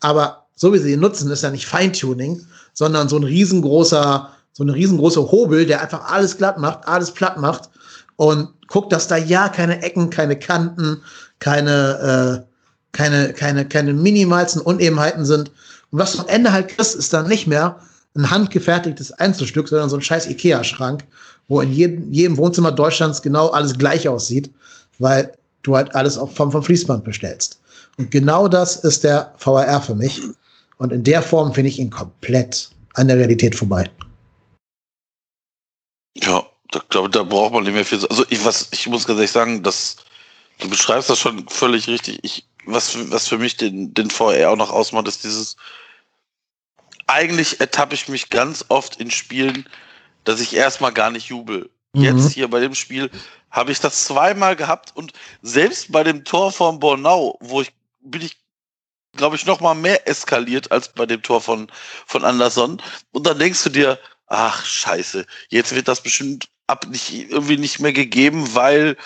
Speaker 3: Aber so wie sie ihn nutzen, ist ja nicht Feintuning, sondern so ein riesengroßer, so eine riesengroße Hobel, der einfach alles glatt macht, alles platt macht und guckt, dass da ja keine Ecken, keine Kanten, keine, äh, keine, keine, keine minimalsten Unebenheiten sind. Und was du am Ende halt kriegst, ist dann nicht mehr ein handgefertigtes Einzelstück, sondern so ein scheiß Ikea-Schrank, wo in jedem, jedem Wohnzimmer Deutschlands genau alles gleich aussieht, weil du halt alles auch vom, vom Fließband bestellst. Und genau das ist der VRR für mich. Und in der Form finde ich ihn komplett an der Realität vorbei.
Speaker 4: Ja, da glaube da braucht man nicht mehr viel. Also ich was, ich muss ganz ehrlich sagen, dass du beschreibst das schon völlig richtig. Ich, was, was für mich den, den VR auch noch ausmacht, ist dieses. Eigentlich ertappe ich mich ganz oft in Spielen, dass ich erstmal gar nicht jubel. Mhm. Jetzt hier bei dem Spiel habe ich das zweimal gehabt und selbst bei dem Tor von Bornau, wo ich bin ich glaube ich noch mal mehr eskaliert als bei dem Tor von von Anderson und dann denkst du dir, ach Scheiße, jetzt wird das bestimmt ab nicht irgendwie nicht mehr gegeben, weil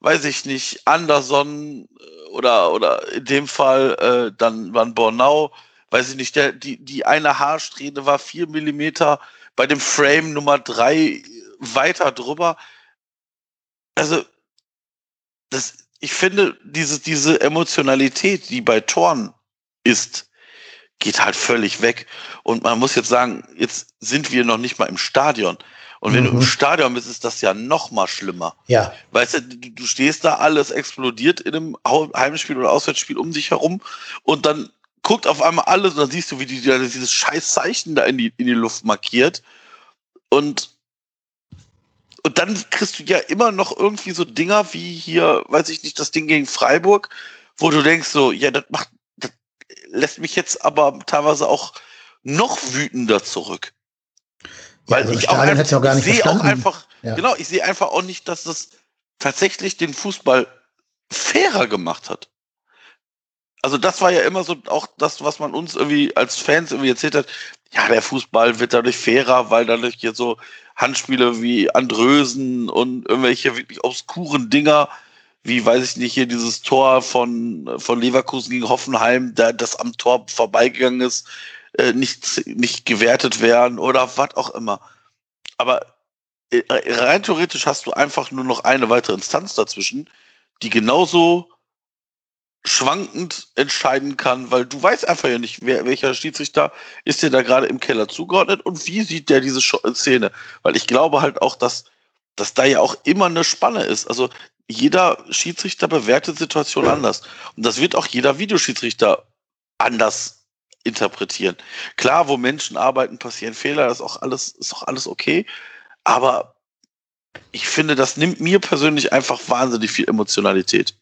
Speaker 4: weiß ich nicht, Anderson äh, oder oder in dem Fall äh, dann waren Bornau, weiß ich nicht, der die die eine Haarsträhne war vier Millimeter bei dem Frame Nummer drei weiter drüber. Also, das, ich finde, diese, diese Emotionalität, die bei Toren ist, geht halt völlig weg. Und man muss jetzt sagen, jetzt sind wir noch nicht mal im Stadion. Und wenn mhm. du im mhm. Stadion bist, ist das ja noch mal schlimmer.
Speaker 3: Ja.
Speaker 4: Weißt du, du, du stehst da, alles explodiert in einem Heimspiel oder Auswärtsspiel um dich herum und dann guckt auf einmal alles und dann siehst du, wie die, dieses scheiß Zeichen da in die, in die Luft markiert. Und, und dann kriegst du ja immer noch irgendwie so Dinger wie hier, weiß ich nicht, das Ding gegen Freiburg, wo du denkst so, ja, das macht, das lässt mich jetzt aber teilweise auch noch wütender zurück. Weil ja, also ich auch, einfach, ich sehe auch einfach, ja. genau, ich sehe einfach auch nicht, dass das tatsächlich den Fußball fairer gemacht hat also das war ja immer so auch das, was man uns irgendwie als Fans irgendwie erzählt hat. Ja, der Fußball wird dadurch fairer, weil dadurch hier so Handspiele wie Andrösen und irgendwelche wirklich obskuren Dinger, wie weiß ich nicht, hier dieses Tor von, von Leverkusen gegen Hoffenheim, da das am Tor vorbeigegangen ist, äh, nicht, nicht gewertet werden oder was auch immer. Aber äh, rein theoretisch hast du einfach nur noch eine weitere Instanz dazwischen, die genauso schwankend entscheiden kann, weil du weißt einfach ja nicht, wer, welcher Schiedsrichter ist dir da gerade im Keller zugeordnet und wie sieht der diese Szene. Weil ich glaube halt auch, dass, dass da ja auch immer eine Spanne ist. Also jeder Schiedsrichter bewertet Situation anders. Und das wird auch jeder Videoschiedsrichter anders interpretieren. Klar, wo Menschen arbeiten, passieren Fehler, ist auch alles, ist auch alles okay. Aber ich finde, das nimmt mir persönlich einfach wahnsinnig viel Emotionalität.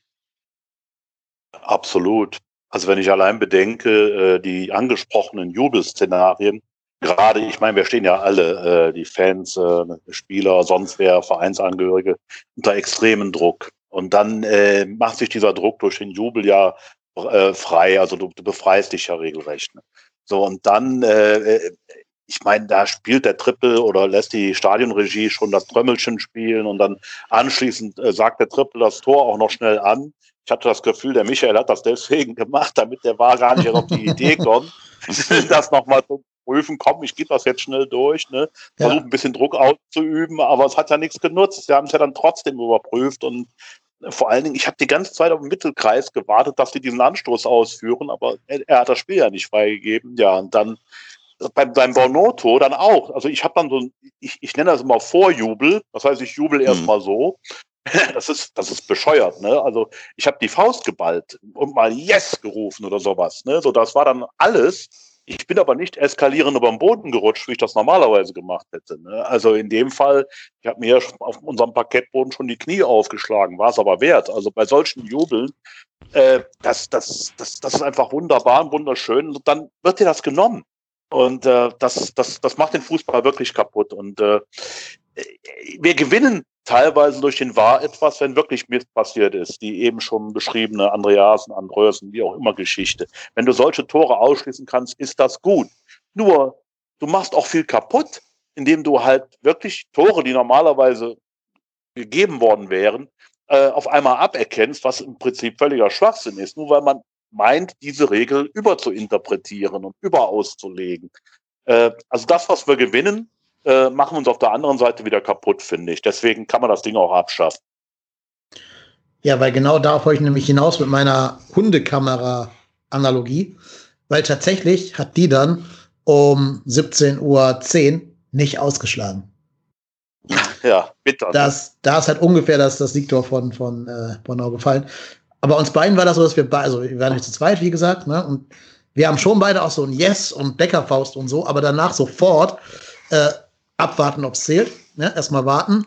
Speaker 5: Absolut. Also wenn ich allein bedenke, äh, die angesprochenen Jubelszenarien, gerade, ich meine, wir stehen ja alle, äh, die Fans, äh, Spieler, sonst wer, Vereinsangehörige, unter extremen Druck. Und dann macht sich dieser Druck durch den Jubel ja frei, also du, du befreist dich ja regelrecht. Ne? So, und dann, ich meine, da spielt der Triple oder lässt die Stadionregie schon das Trömmelchen spielen und dann anschließend sagt der Triple das Tor auch noch schnell an. Ich hatte das Gefühl, der Michael hat das deswegen gemacht, damit der war gar nicht auf die Idee kommt, das nochmal zu prüfen. Komm, ich gebe das jetzt schnell durch, ne? Versuche ja. ein bisschen Druck auszuüben, aber es hat ja nichts genutzt. Wir haben es ja dann trotzdem überprüft und vor allen Dingen, ich habe die ganze Zeit auf den Mittelkreis gewartet, dass sie diesen Anstoß ausführen, aber er, er hat das Spiel ja nicht freigegeben. Ja, und dann beim, beim Bonoto dann auch. Also ich habe dann so ein, ich, ich nenne das immer Vorjubel. Das heißt, ich jubel hm. erstmal so. Das ist, das ist bescheuert, ne? Also ich habe die Faust geballt und mal Yes gerufen oder sowas, ne? So, das war dann alles. Ich bin aber nicht eskalierend über den Boden gerutscht, wie ich das normalerweise gemacht hätte. Ne? Also in dem Fall, ich habe mir auf unserem Parkettboden schon die Knie aufgeschlagen, war es aber wert. Also bei solchen Jubeln, äh, das, das, das, das ist einfach wunderbar und wunderschön. Und dann wird dir das genommen. Und äh, das, das, das macht den Fußball wirklich kaputt. Und äh, wir gewinnen teilweise durch den Wahr etwas, wenn wirklich Mist passiert ist. Die eben schon beschriebene Andreasen, Andrösen, wie auch immer Geschichte. Wenn du solche Tore ausschließen kannst, ist das gut. Nur, du machst auch viel kaputt, indem du halt wirklich Tore, die normalerweise gegeben worden wären, äh, auf einmal aberkennst, was im Prinzip völliger Schwachsinn ist. Nur weil man meint, diese Regel überzuinterpretieren und überauszulegen. Äh, also das, was wir gewinnen, äh, machen uns auf der anderen Seite wieder kaputt, finde ich. Deswegen kann man das Ding auch abschaffen.
Speaker 3: Ja, weil genau darauf wollte ich nämlich hinaus mit meiner Hundekamera-Analogie. Weil tatsächlich hat die dann um 17.10 Uhr nicht ausgeschlagen.
Speaker 5: Ja, bitter.
Speaker 3: Das, da ist halt ungefähr das, das Siegtor von, von äh, Bornau gefallen. Aber uns beiden war das so, dass wir beide, also wir waren nicht zu zweit, wie gesagt, ne? Und wir haben schon beide auch so ein Yes und Bäckerfaust und so, aber danach sofort äh, abwarten, ob es zählt. Ne? Erstmal warten.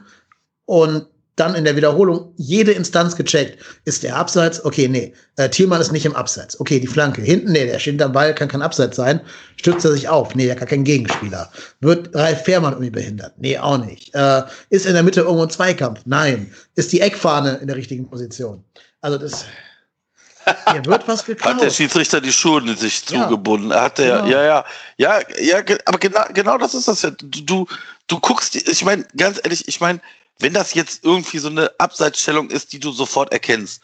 Speaker 3: Und dann in der Wiederholung jede Instanz gecheckt. Ist der Abseits? Okay, nee. Äh, Thielmann ist nicht im Abseits. Okay, die Flanke. Hinten, nee, der steht hinterm Ball, kann kein Abseits sein. Stützt er sich auf? Nee, der kann kein Gegenspieler. Wird Ralf Fährmann irgendwie behindert? Nee, auch nicht. Äh, ist in der Mitte irgendwo ein Zweikampf? Nein. Ist die Eckfahne in der richtigen Position? Also das. Hier wird was geklaut.
Speaker 4: Hat der Schiedsrichter die Schuhe in sich ja. zugebunden? Hat der, genau. ja, ja, ja, ja, aber genau, genau das ist das ja. Du, du, du guckst, ich meine, ganz ehrlich, ich meine, wenn das jetzt irgendwie so eine Abseitsstellung ist, die du sofort erkennst,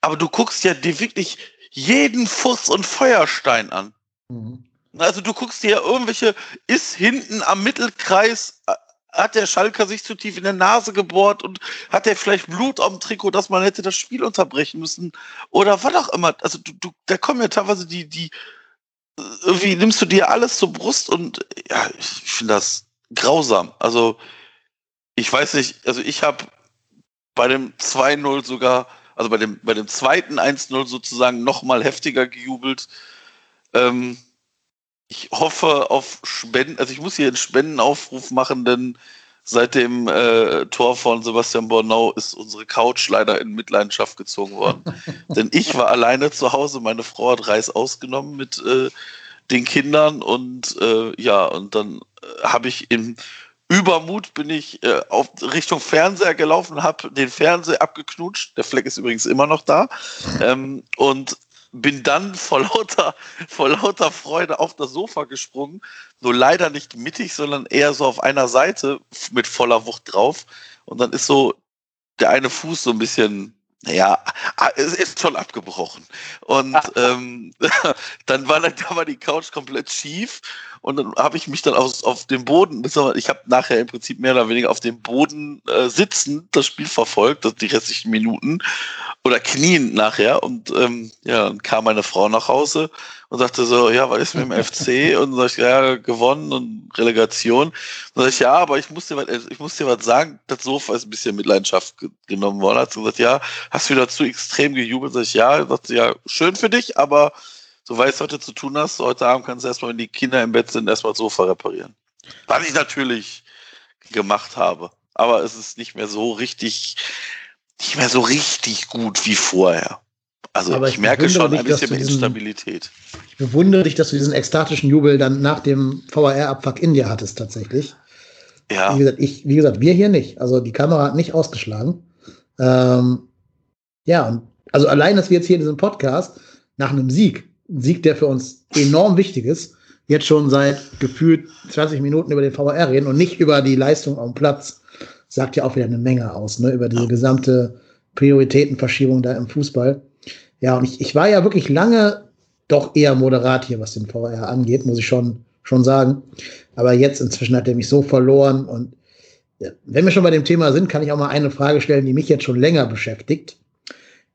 Speaker 4: aber du guckst ja dir wirklich jeden Fuß und Feuerstein an. Mhm. Also du guckst dir ja irgendwelche, ist hinten am Mittelkreis äh, hat der Schalker sich zu tief in der Nase gebohrt und hat er vielleicht Blut am Trikot, dass man hätte das Spiel unterbrechen müssen oder was auch immer. Also du, du, da kommen ja teilweise die, die, irgendwie nimmst du dir alles zur Brust und ja, ich finde das grausam. Also ich weiß nicht, also ich habe bei dem 2-0 sogar, also bei dem, bei dem zweiten 1-0 sozusagen noch mal heftiger gejubelt. Ähm, ich hoffe auf Spenden, also ich muss hier einen Spendenaufruf machen, denn seit dem äh, Tor von Sebastian Bornau ist unsere Couch leider in Mitleidenschaft gezogen worden. denn ich war alleine zu Hause, meine Frau hat Reis ausgenommen mit äh, den Kindern und äh, ja, und dann äh, habe ich im Übermut bin ich äh, auf Richtung Fernseher gelaufen, habe den Fernseher abgeknutscht. Der Fleck ist übrigens immer noch da. Ähm, und bin dann vor lauter, vor lauter Freude auf das Sofa gesprungen. Nur leider nicht mittig, sondern eher so auf einer Seite mit voller Wucht drauf. Und dann ist so der eine Fuß so ein bisschen, naja, es ist schon abgebrochen. Und ähm, dann war, dann war die Couch komplett schief und dann habe ich mich dann aus, auf dem Boden, ich habe nachher im Prinzip mehr oder weniger auf dem Boden äh, sitzend das Spiel verfolgt, das die restlichen Minuten oder knien nachher. Und ähm, ja, dann kam meine Frau nach Hause und sagte so, ja, was ist mit dem FC? Und sag ich, ja, gewonnen und Relegation. Und sag ich, ja, aber ich muss dir was, ich muss dir was sagen, das Sofa ist ein bisschen mit Leidenschaft genommen worden. Hat gesagt, ja, hast du wieder zu extrem gejubelt? Sag ich, ja, sagt sie, ja, schön für dich, aber du weißt, du zu tun hast. Heute Abend kannst du erstmal, wenn die Kinder im Bett sind, erstmal das Sofa reparieren. Was ich natürlich gemacht habe. Aber es ist nicht mehr so richtig, nicht mehr so richtig gut wie vorher. Also
Speaker 3: Aber
Speaker 4: ich,
Speaker 3: ich
Speaker 4: merke schon ein
Speaker 3: dich, dass
Speaker 4: bisschen
Speaker 3: diesen-
Speaker 4: Instabilität.
Speaker 3: Ich bewundere dich, dass du diesen ekstatischen Jubel dann nach dem VAR-Abfuck in dir hattest, tatsächlich.
Speaker 4: Ja,
Speaker 3: Wie gesagt, ich, wie gesagt, wir hier nicht. Also die Kamera hat nicht ausgeschlagen. Ähm, ja, und also allein, dass wir jetzt hier in diesem Podcast nach einem Sieg, ein Sieg, der für uns enorm wichtig ist, jetzt schon seit gefühlt 20 Minuten über den VAR reden und nicht über die Leistung dem Platz, sagt ja auch wieder eine Menge aus, ne? über diese gesamte Prioritätenverschiebung da im Fußball. Ja, und ich, ich war ja wirklich lange doch eher moderat hier, was den VAR angeht, muss ich schon, schon sagen. Aber jetzt inzwischen hat er mich so verloren. Und ja, wenn wir schon bei dem Thema sind, kann ich auch mal eine Frage stellen, die mich jetzt schon länger beschäftigt.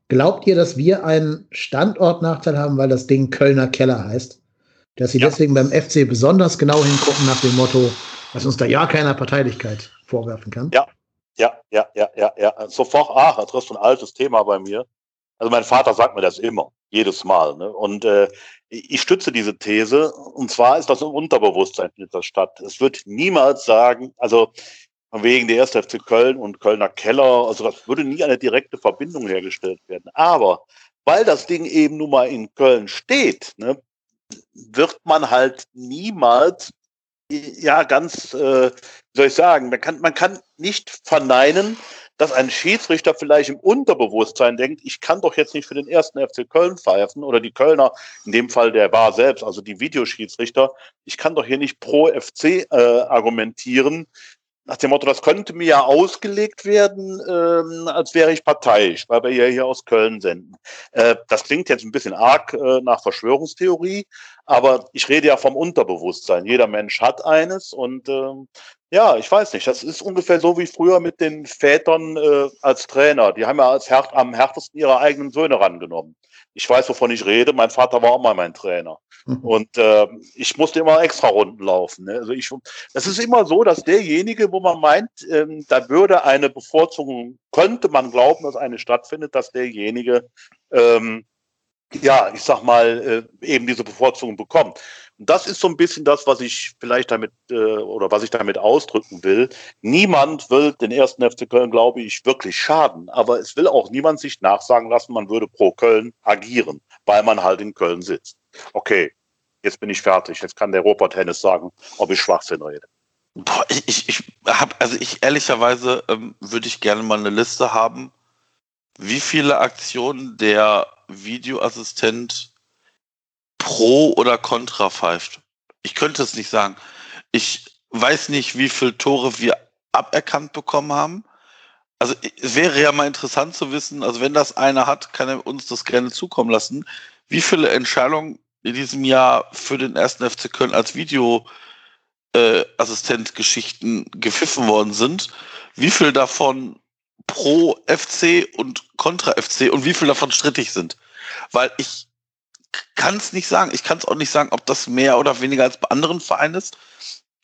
Speaker 3: Glaubt ihr, dass wir einen Standortnachteil haben, weil das Ding Kölner Keller heißt? Dass sie
Speaker 5: Ja.
Speaker 3: deswegen beim FC besonders genau hingucken nach dem Motto, dass uns da ja keiner Parteilichkeit vorwerfen kann?
Speaker 5: Ja. Ja, ja, ja, ja, ja. Sofort, ach, das ist ein altes Thema bei mir. Also mein Vater sagt mir das immer, jedes Mal. Ne? Und äh, ich stütze diese These. Und zwar ist das im Unterbewusstsein dieser Stadt. Es wird niemals sagen, also von wegen der 1. FC Köln und Kölner Keller, also das würde nie eine direkte Verbindung hergestellt werden. Aber weil das Ding eben nun mal in Köln steht, ne, wird man halt niemals ja ganz, äh, wie soll ich sagen, man kann, man kann nicht verneinen, dass ein Schiedsrichter vielleicht im Unterbewusstsein denkt, ich kann doch jetzt nicht für den ersten FC Köln pfeifen oder die Kölner, in dem Fall der war selbst, also die Videoschiedsrichter, ich kann doch hier nicht pro FC äh, argumentieren, nach dem Motto, das könnte mir ja ausgelegt werden, ähm, als wäre ich parteiisch, weil wir ja hier aus Köln senden. Äh, das klingt jetzt ein bisschen arg äh, nach Verschwörungstheorie, aber ich rede ja vom Unterbewusstsein. Jeder Mensch hat eines und ähm, ja, ich weiß nicht. Das ist ungefähr so wie früher mit den Vätern äh, als Trainer. Die haben ja als Herd, am härtesten ihre eigenen Söhne rangenommen. Ich weiß, wovon ich rede. Mein Vater war auch mal mein Trainer. Und äh, ich musste immer extra Runden laufen. Ne? Also ich, das ist immer so, dass derjenige, wo man meint, ähm, da würde eine Bevorzugung, könnte man glauben, dass eine stattfindet, dass derjenige, ähm, ja, ich sag mal, äh, eben diese Bevorzugung bekommt. Und das ist so ein bisschen das, was ich vielleicht damit äh, oder was ich damit ausdrücken will. Niemand will den ersten FC Köln, glaube ich, wirklich schaden. Aber es will auch niemand sich nachsagen lassen, man würde pro Köln agieren, weil man halt in Köln sitzt. Okay, jetzt bin ich fertig. Jetzt kann der Robert Hennes sagen, ob ich Schwachsinn rede.
Speaker 4: Boah, ich, ich, ich habe, also ich ehrlicherweise ähm, würde ich gerne mal eine Liste haben, wie viele Aktionen der Videoassistent pro oder contra pfeift. Ich könnte es nicht sagen. Ich weiß nicht, wie viele Tore wir aberkannt bekommen haben. Also es wäre ja mal interessant zu wissen, also wenn das einer hat, kann er uns das gerne zukommen lassen, wie viele Entscheidungen in diesem Jahr für den ersten FC Köln als Video äh, gepfiffen worden sind, wie viel davon pro FC und kontra FC und wie viel davon strittig sind. Weil ich kann es nicht sagen. Ich kann es auch nicht sagen, ob das mehr oder weniger als bei anderen Vereinen ist,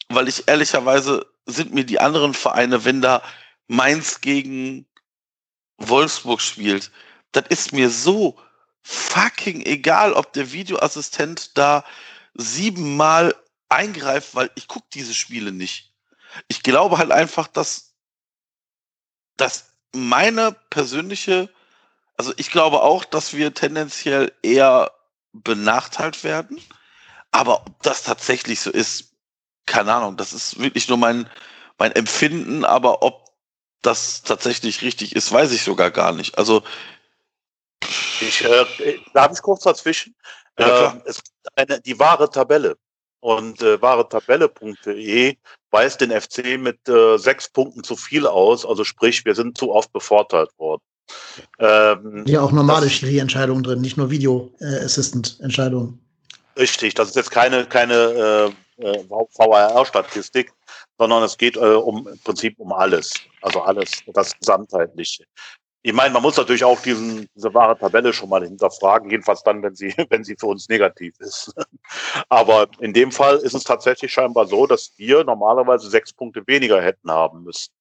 Speaker 4: weil ich ehrlicherweise sind mir die anderen Vereine, wenn da Mainz gegen Wolfsburg spielt, das ist mir so fucking egal, ob der Videoassistent da siebenmal eingreift, weil ich gucke diese Spiele nicht. Ich glaube halt einfach, dass, dass meine persönliche, also ich glaube auch, dass wir tendenziell eher benachteiligt werden, aber ob das tatsächlich so ist, keine Ahnung, das ist wirklich nur mein, mein Empfinden, aber ob das tatsächlich richtig ist, weiß ich sogar gar nicht. Also
Speaker 5: Ich, äh, darf ich kurz dazwischen?
Speaker 4: Ja,
Speaker 5: äh, es gibt eine, die wahre Tabelle. Und äh, wahretabelle.de weist den FC mit äh, sechs Punkten zu viel aus. Also sprich, wir sind zu oft bevorteilt worden. Ähm,
Speaker 3: Ja, auch normale Schiri-Entscheidungen drin, nicht nur Video-Assistant-Entscheidungen.
Speaker 5: Richtig, das ist jetzt keine, keine äh, äh, VAR-Statistik, sondern es geht äh, um im Prinzip um alles. Also alles, das Gesamtheitliche. Ich meine, man muss natürlich auch diesen, diese wahre Tabelle schon mal hinterfragen, jedenfalls dann, wenn sie, wenn sie für uns negativ ist. Aber in dem Fall ist es tatsächlich scheinbar so, dass wir normalerweise sechs Punkte weniger hätten haben müssen.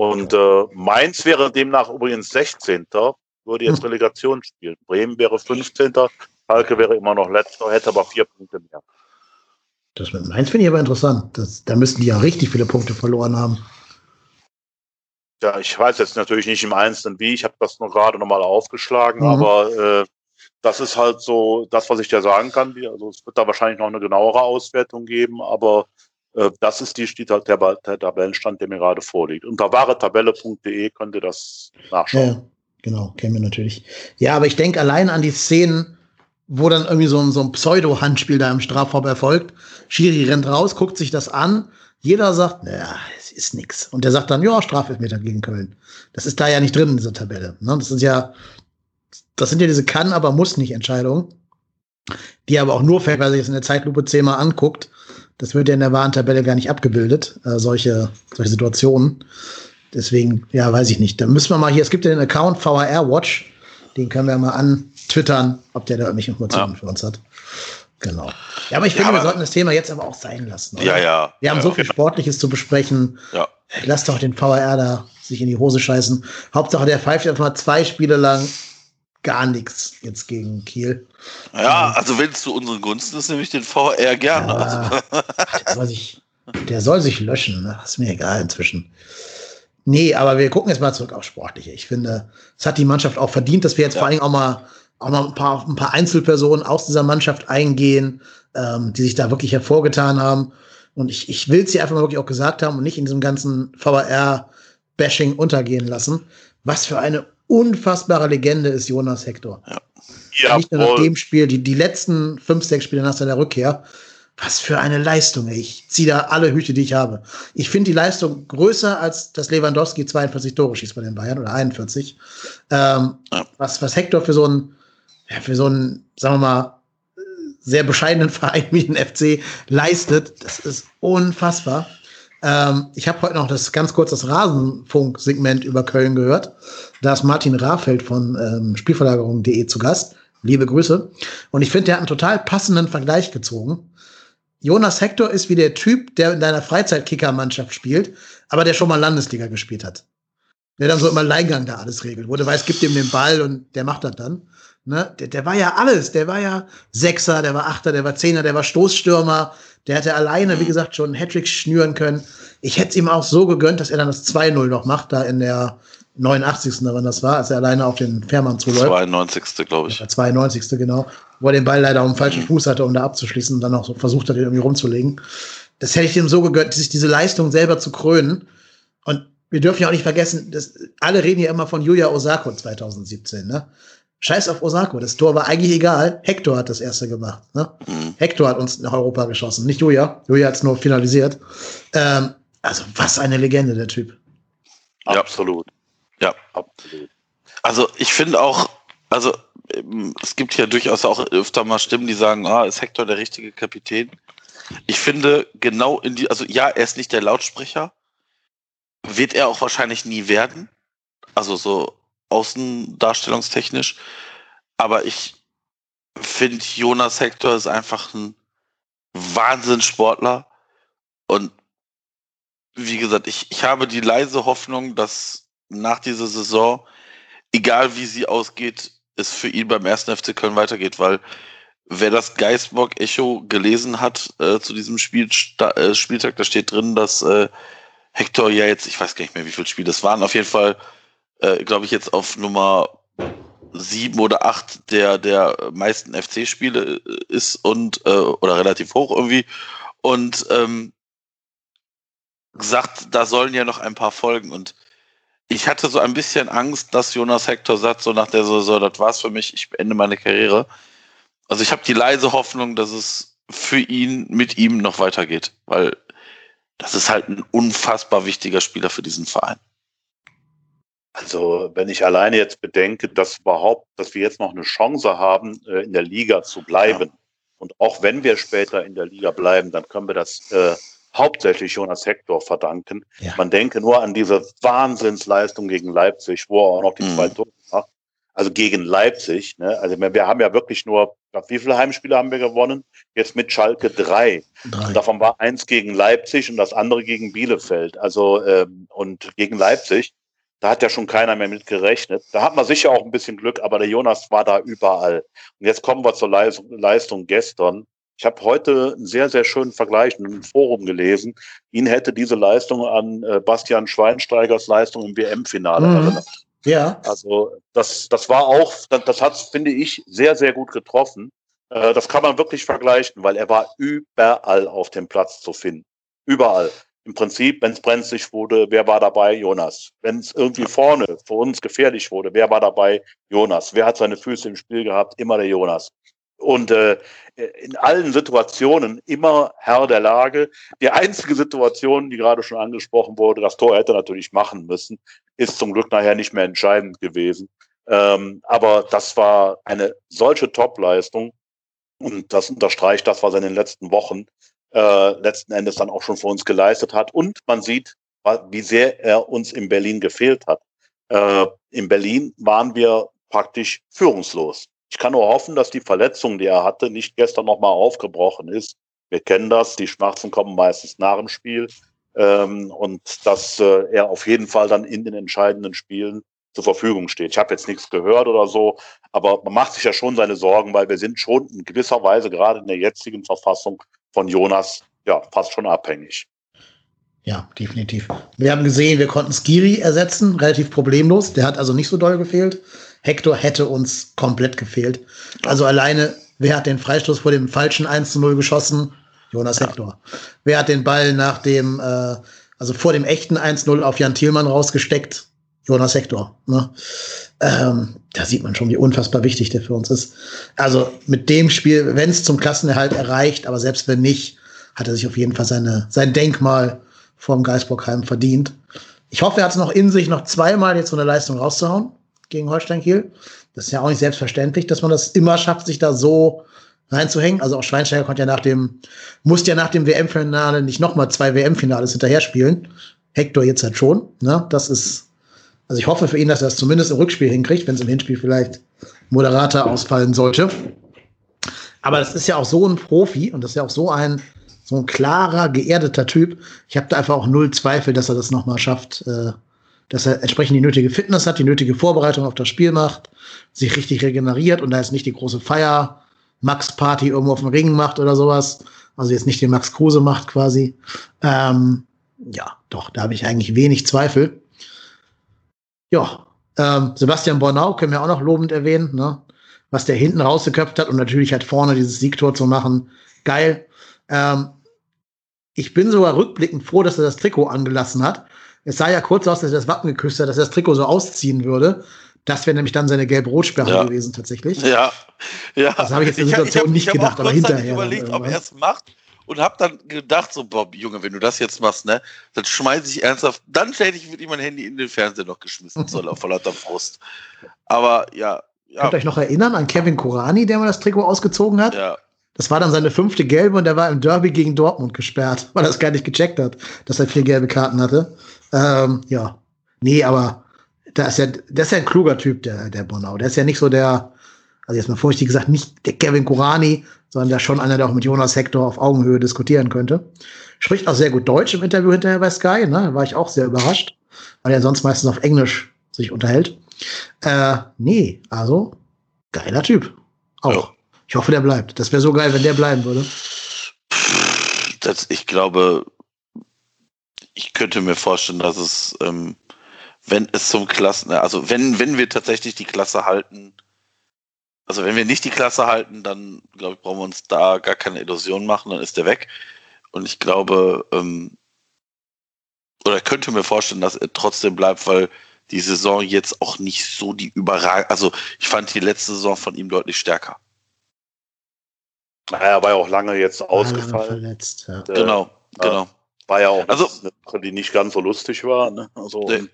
Speaker 5: Und äh, Mainz wäre demnach übrigens 16. würde jetzt
Speaker 3: Hm.
Speaker 5: Relegation spielen. Bremen wäre 15. Schalke wäre immer noch letzter, hätte aber vier Punkte mehr.
Speaker 3: Das mit Mainz finde ich aber interessant. Das, da müssten die ja richtig viele Punkte verloren haben.
Speaker 5: Ja, ich weiß jetzt natürlich nicht im Einzelnen wie. Ich habe das nur gerade nochmal aufgeschlagen,
Speaker 3: Mhm.
Speaker 5: aber äh, das ist halt so das, was ich dir sagen kann. Also es wird da wahrscheinlich noch eine genauere Auswertung geben, aber das ist die der, der Tabellenstand, der mir gerade vorliegt. Unter wahretabelle.de könnt ihr das nachschauen.
Speaker 3: Ja, genau, kennen wir natürlich. Ja, aber ich denke allein an die Szenen, wo dann irgendwie so ein, so ein Pseudo-Handspiel da im Strafraum erfolgt. Schiri rennt raus, guckt sich das an. Jeder sagt, naja, es ist nix. Und der sagt dann, ja, Strafelfmeter gegen Köln. Das ist da ja nicht drin in dieser Tabelle. Ne? Das ist ja, das sind ja diese kann, aber muss nicht Entscheidungen, die aber auch nur fällt, weil sich das in der Zeitlupe zehnmal anguckt. Das wird ja in der wahren Tabelle gar nicht abgebildet, äh, solche, solche Situationen. Deswegen, ja, weiß ich nicht. Da müssen wir mal hier, es gibt ja den Account VAR Watch, den können wir mal antwittern, ob der da irgendwelche Informationen
Speaker 4: Ja.
Speaker 3: für uns hat. Genau. Ja, aber ich
Speaker 4: Ja,
Speaker 3: finde, wir
Speaker 4: aber-
Speaker 3: sollten das Thema jetzt aber auch sein lassen. oder?
Speaker 4: Ja, ja.
Speaker 3: Wir haben
Speaker 4: ja,
Speaker 3: so viel Sportliches zu besprechen.
Speaker 4: Ja.
Speaker 3: Lass doch den VAR da sich in die Hose scheißen. Hauptsache, der pfeift einfach mal zwei Spiele lang gar nichts jetzt gegen Kiel.
Speaker 4: Ja, also wenn es zu unseren Gunsten ist, nehme ich den VR gerne.
Speaker 3: Ja.
Speaker 4: Also,
Speaker 3: Der soll sich, der soll sich löschen. Ne? Ist mir egal inzwischen. Nee, aber wir gucken jetzt mal zurück auf Sportliche. Ich finde, es hat die Mannschaft auch verdient, dass wir jetzt
Speaker 4: Ja.
Speaker 3: vor allem auch mal, auch mal ein, paar, ein paar Einzelpersonen aus dieser Mannschaft eingehen, ähm, die sich da wirklich hervorgetan haben. Und ich, ich will es hier einfach mal wirklich auch gesagt haben und nicht in diesem ganzen VR-Bashing untergehen lassen. Was für eine unfassbare Legende ist Jonas Hector. Nicht nur nach dem Spiel, die, die letzten fünf, sechs Spiele nach seiner Rückkehr. Was für eine Leistung, ey. Ich ziehe da alle Hüte, die ich habe. Ich finde die Leistung größer, als dass Lewandowski 42 Tore schießt bei den Bayern oder 41. Ähm,
Speaker 4: Ja.
Speaker 3: was, was Hector für so einen, ja, für so einen, sagen wir mal, sehr bescheidenen Verein wie den FC leistet, das ist unfassbar. Ähm, ich habe heute noch das ganz kurz das Rasenfunk-Segment über Köln gehört. Da ist Martin Rahfeld von ähm, Spielverlagerung.de zu Gast. Liebe Grüße. Und ich finde, der hat einen total passenden Vergleich gezogen. Jonas Hector ist wie der Typ, der in deiner Freizeitkicker-Mannschaft spielt, aber der schon mal Landesliga gespielt hat. Der dann so im Alleingang da alles regelt, wo du weißt, gib dem den Ball und der macht das dann. Ne? Der, der war ja alles. Der war ja Sechser, der war Achter, der war Zehner, der war Stoßstürmer. Der hätte alleine, wie gesagt, schon einen Hattrick schnüren können. Ich hätte es ihm auch so gegönnt, dass er dann das 2-0 noch macht, da in der 89. wann das war, als er alleine auf den Fährmann zuläuft.
Speaker 4: 92. glaube ich.
Speaker 3: Der 92. genau, wo er den Ball leider auf dem falschen Fuß hatte, um da abzuschließen und dann auch so versucht hat, ihn irgendwie rumzulegen. Das hätte ich ihm so gegönnt, sich diese Leistung selber zu krönen. Und wir dürfen ja auch nicht vergessen, dass alle reden ja immer von Yuya Osako 2017, ne? Scheiß auf Osako, das Tor war eigentlich egal. Hector hat das erste gemacht. Ne?
Speaker 4: Mhm.
Speaker 3: Hector hat uns nach Europa geschossen, nicht Julia. Julia hat es nur finalisiert. Ähm, also, was eine Legende, der Typ.
Speaker 4: Ja.
Speaker 5: Absolut.
Speaker 4: Ja.
Speaker 5: Absolut.
Speaker 4: Also ich finde auch, also ähm, es gibt ja durchaus auch öfter mal Stimmen, die sagen, ah, ist Hector der richtige Kapitän? Ich finde genau in die, also ja, er ist nicht der Lautsprecher, wird er auch wahrscheinlich nie werden, also so außendarstellungstechnisch, aber ich finde Jonas Hector ist einfach ein Wahnsinnssportler und wie gesagt, ich, ich habe die leise Hoffnung, dass nach dieser Saison, egal wie sie ausgeht, es für ihn beim ersten FC Köln weitergeht, weil wer das Geisbock-Echo gelesen hat äh, zu diesem Spiel, äh, Spieltag, da steht drin, dass äh, Hector ja jetzt, ich weiß gar nicht mehr, wie viele Spiele es waren, auf jeden Fall, äh, glaube ich, jetzt auf Nummer sieben oder acht der, der meisten FC-Spiele äh, ist und äh, oder relativ hoch irgendwie. Und ähm, gesagt, da sollen ja noch ein paar folgen. Und ich hatte so ein bisschen Angst, dass Jonas Hector sagt, so nach der Saison, das war's für mich, ich beende meine Karriere. Also ich habe die leise Hoffnung, dass es für ihn mit ihm noch weitergeht, weil das ist halt ein unfassbar wichtiger Spieler für diesen Verein.
Speaker 5: Also, wenn ich alleine jetzt bedenke, dass überhaupt, dass wir jetzt noch eine Chance haben, äh, in der Liga zu bleiben. Und auch wenn wir später in der Liga bleiben, dann können wir das äh, hauptsächlich Jonas Hector verdanken.
Speaker 3: Ja.
Speaker 5: Man denke nur an diese Wahnsinnsleistung gegen Leipzig, wo er auch noch die
Speaker 4: Mhm.
Speaker 5: zwei Tore macht. Also gegen Leipzig. Ne? Also wir wir haben ja wirklich nur, wie viele Heimspiele haben wir gewonnen? Jetzt mit Schalke drei.
Speaker 3: Drei.
Speaker 5: Und davon war eins gegen Leipzig und das andere gegen Bielefeld. Also ähm, und gegen Leipzig. Da hat ja schon keiner mehr mit gerechnet. Da hat man sicher auch ein bisschen Glück, aber der Jonas war da überall. Und jetzt kommen wir zur Leistung gestern. Ich habe heute einen sehr, sehr schönen Vergleich in einem Forum gelesen. Ihn hätte diese Leistung an äh, Bastian Schweinsteigers Leistung im WM-Finale mhm. erinnert. Ja. Also das, das war auch, das, das hat, finde ich, sehr, sehr gut getroffen. Äh, das kann man wirklich vergleichen, weil er war überall auf dem Platz zu finden. Überall. Im Prinzip, wenn es brenzlig wurde, wer war dabei? Jonas. Wenn es irgendwie vorne für uns gefährlich wurde, wer war dabei? Jonas. Wer hat seine Füße im Spiel gehabt? Immer der Jonas. Und äh, in allen Situationen immer Herr der Lage. Die einzige Situation, die gerade schon angesprochen wurde, das Tor hätte natürlich machen müssen, ist zum Glück nachher nicht mehr entscheidend gewesen. Ähm, aber das war eine solche Topleistung. Und das unterstreicht das, was er in den letzten Wochen äh, letzten Endes dann auch schon für uns geleistet hat. Und man sieht, wie sehr er uns in Berlin gefehlt hat. Äh, in Berlin waren wir praktisch führungslos. Ich kann nur hoffen, dass die Verletzung, die er hatte, nicht gestern nochmal aufgebrochen ist. Wir kennen das, die Schmerzen kommen meistens nach dem Spiel. Ähm, und dass äh, er auf jeden Fall dann in den entscheidenden Spielen zur Verfügung steht. Ich habe jetzt nichts gehört oder so, aber man macht sich ja schon seine Sorgen, weil wir sind schon in gewisser Weise gerade in der jetzigen Verfassung von Jonas ja fast schon abhängig.
Speaker 3: Ja, definitiv. Wir haben gesehen, wir konnten Skiri ersetzen, relativ problemlos. Der hat also nicht so doll gefehlt. Hector hätte uns komplett gefehlt. Also alleine, wer hat den Freistoß vor dem falschen 1 zu 0 geschossen? Jonas Hector. Wer hat den Ball nach dem, äh, also vor dem echten 1-0 auf Jan Thielmann rausgesteckt? Jonas Hector. Ne? Ähm, da sieht man schon, wie unfassbar wichtig der für uns ist. Also mit dem Spiel, wenn es zum Klassenerhalt erreicht, aber selbst wenn nicht, hat er sich auf jeden Fall seine, sein Denkmal vorm Geisbockheim verdient. Ich hoffe, er hat es noch in sich, noch zweimal jetzt so eine Leistung rauszuhauen gegen Holstein Kiel. Das ist ja auch nicht selbstverständlich, dass man das immer schafft, sich da so reinzuhängen. Also auch Schweinsteiger konnte ja nach dem, musste ja nach dem WM-Finale nicht nochmal zwei WM-Finales hinterher spielen. Hector jetzt halt schon. Ne? Das ist also ich hoffe für ihn, dass er es zumindest im Rückspiel hinkriegt, wenn es im Hinspiel vielleicht moderater ausfallen sollte. Aber das ist ja auch so ein Profi und das ist ja auch so ein so ein klarer, geerdeter Typ. Ich habe da einfach auch null Zweifel, dass er das nochmal schafft, äh, dass er entsprechend die nötige Fitness hat, die nötige Vorbereitung auf das Spiel macht, sich richtig regeneriert und da jetzt nicht die große Feier, Max-Party irgendwo auf dem Ring macht oder sowas. Also jetzt nicht den Max Kruse macht quasi. Ähm, ja, doch, da habe ich eigentlich wenig Zweifel. Ja, ähm, Sebastian Bornau können wir auch noch lobend erwähnen, ne? was der hinten rausgeköpft hat und natürlich halt vorne dieses Siegtor zu machen. Geil. Ähm, ich bin sogar rückblickend froh, dass er das Trikot angelassen hat. Es sah ja kurz aus, dass er das Wappen geküsst hat, dass er das Trikot so ausziehen würde. Das wäre nämlich dann seine gelb-rot-Sperre ja. gewesen, tatsächlich.
Speaker 4: Ja, ja.
Speaker 3: Das habe ich jetzt in der Situation ich, ich, ich nicht gedacht, aber hinterher. Ich
Speaker 4: überlegt, ob er es macht und habe dann gedacht, so, Bob, Junge, wenn du das jetzt machst, ne, dann schmeiße ich ernsthaft, dann hätte ich wirklich mein Handy in den Fernseher noch geschmissen, soll vor lauter Frust. Aber ja. ja.
Speaker 3: Könnt ihr euch noch erinnern an Kevin Kurani, der mal das Trikot ausgezogen hat?
Speaker 4: Ja.
Speaker 3: Das war dann seine fünfte gelbe und der war im Derby gegen Dortmund gesperrt, weil er es gar nicht gecheckt hat, dass er vier gelbe Karten hatte. Ähm, ja. Nee, aber da ist ja, der ist ja ein kluger Typ, der, der Bonau. Der ist ja nicht so der, also jetzt mal vorsichtig gesagt, nicht der Kevin Kurani, sondern der schon einer, der auch mit Jonas Hector auf Augenhöhe diskutieren könnte. Spricht auch sehr gut Deutsch im Interview hinterher bei Sky, ne? War ich auch sehr überrascht, weil er sonst meistens auf Englisch sich unterhält. Äh, nee, also geiler Typ. Auch. Ja. Ich hoffe, der bleibt. Das wäre so geil, wenn der bleiben würde.
Speaker 4: Das, ich glaube, ich könnte mir vorstellen, dass es, ähm, wenn es zum Klassen, also wenn, wenn wir tatsächlich die Klasse halten, also wenn wir nicht die Klasse halten, dann glaube ich, brauchen wir uns da gar keine Illusion machen, dann ist der weg. Und ich glaube, ähm, oder könnte mir vorstellen, dass er trotzdem bleibt, weil die Saison jetzt auch nicht so die überragend, also ich fand die letzte Saison von ihm deutlich stärker.
Speaker 5: Naja, er war ja auch lange jetzt ausgefallen.
Speaker 3: Verletzt, ja.
Speaker 4: Äh, genau, genau.
Speaker 5: War ja auch also, eine Sache, die nicht ganz so lustig war. Ne? Also, nee.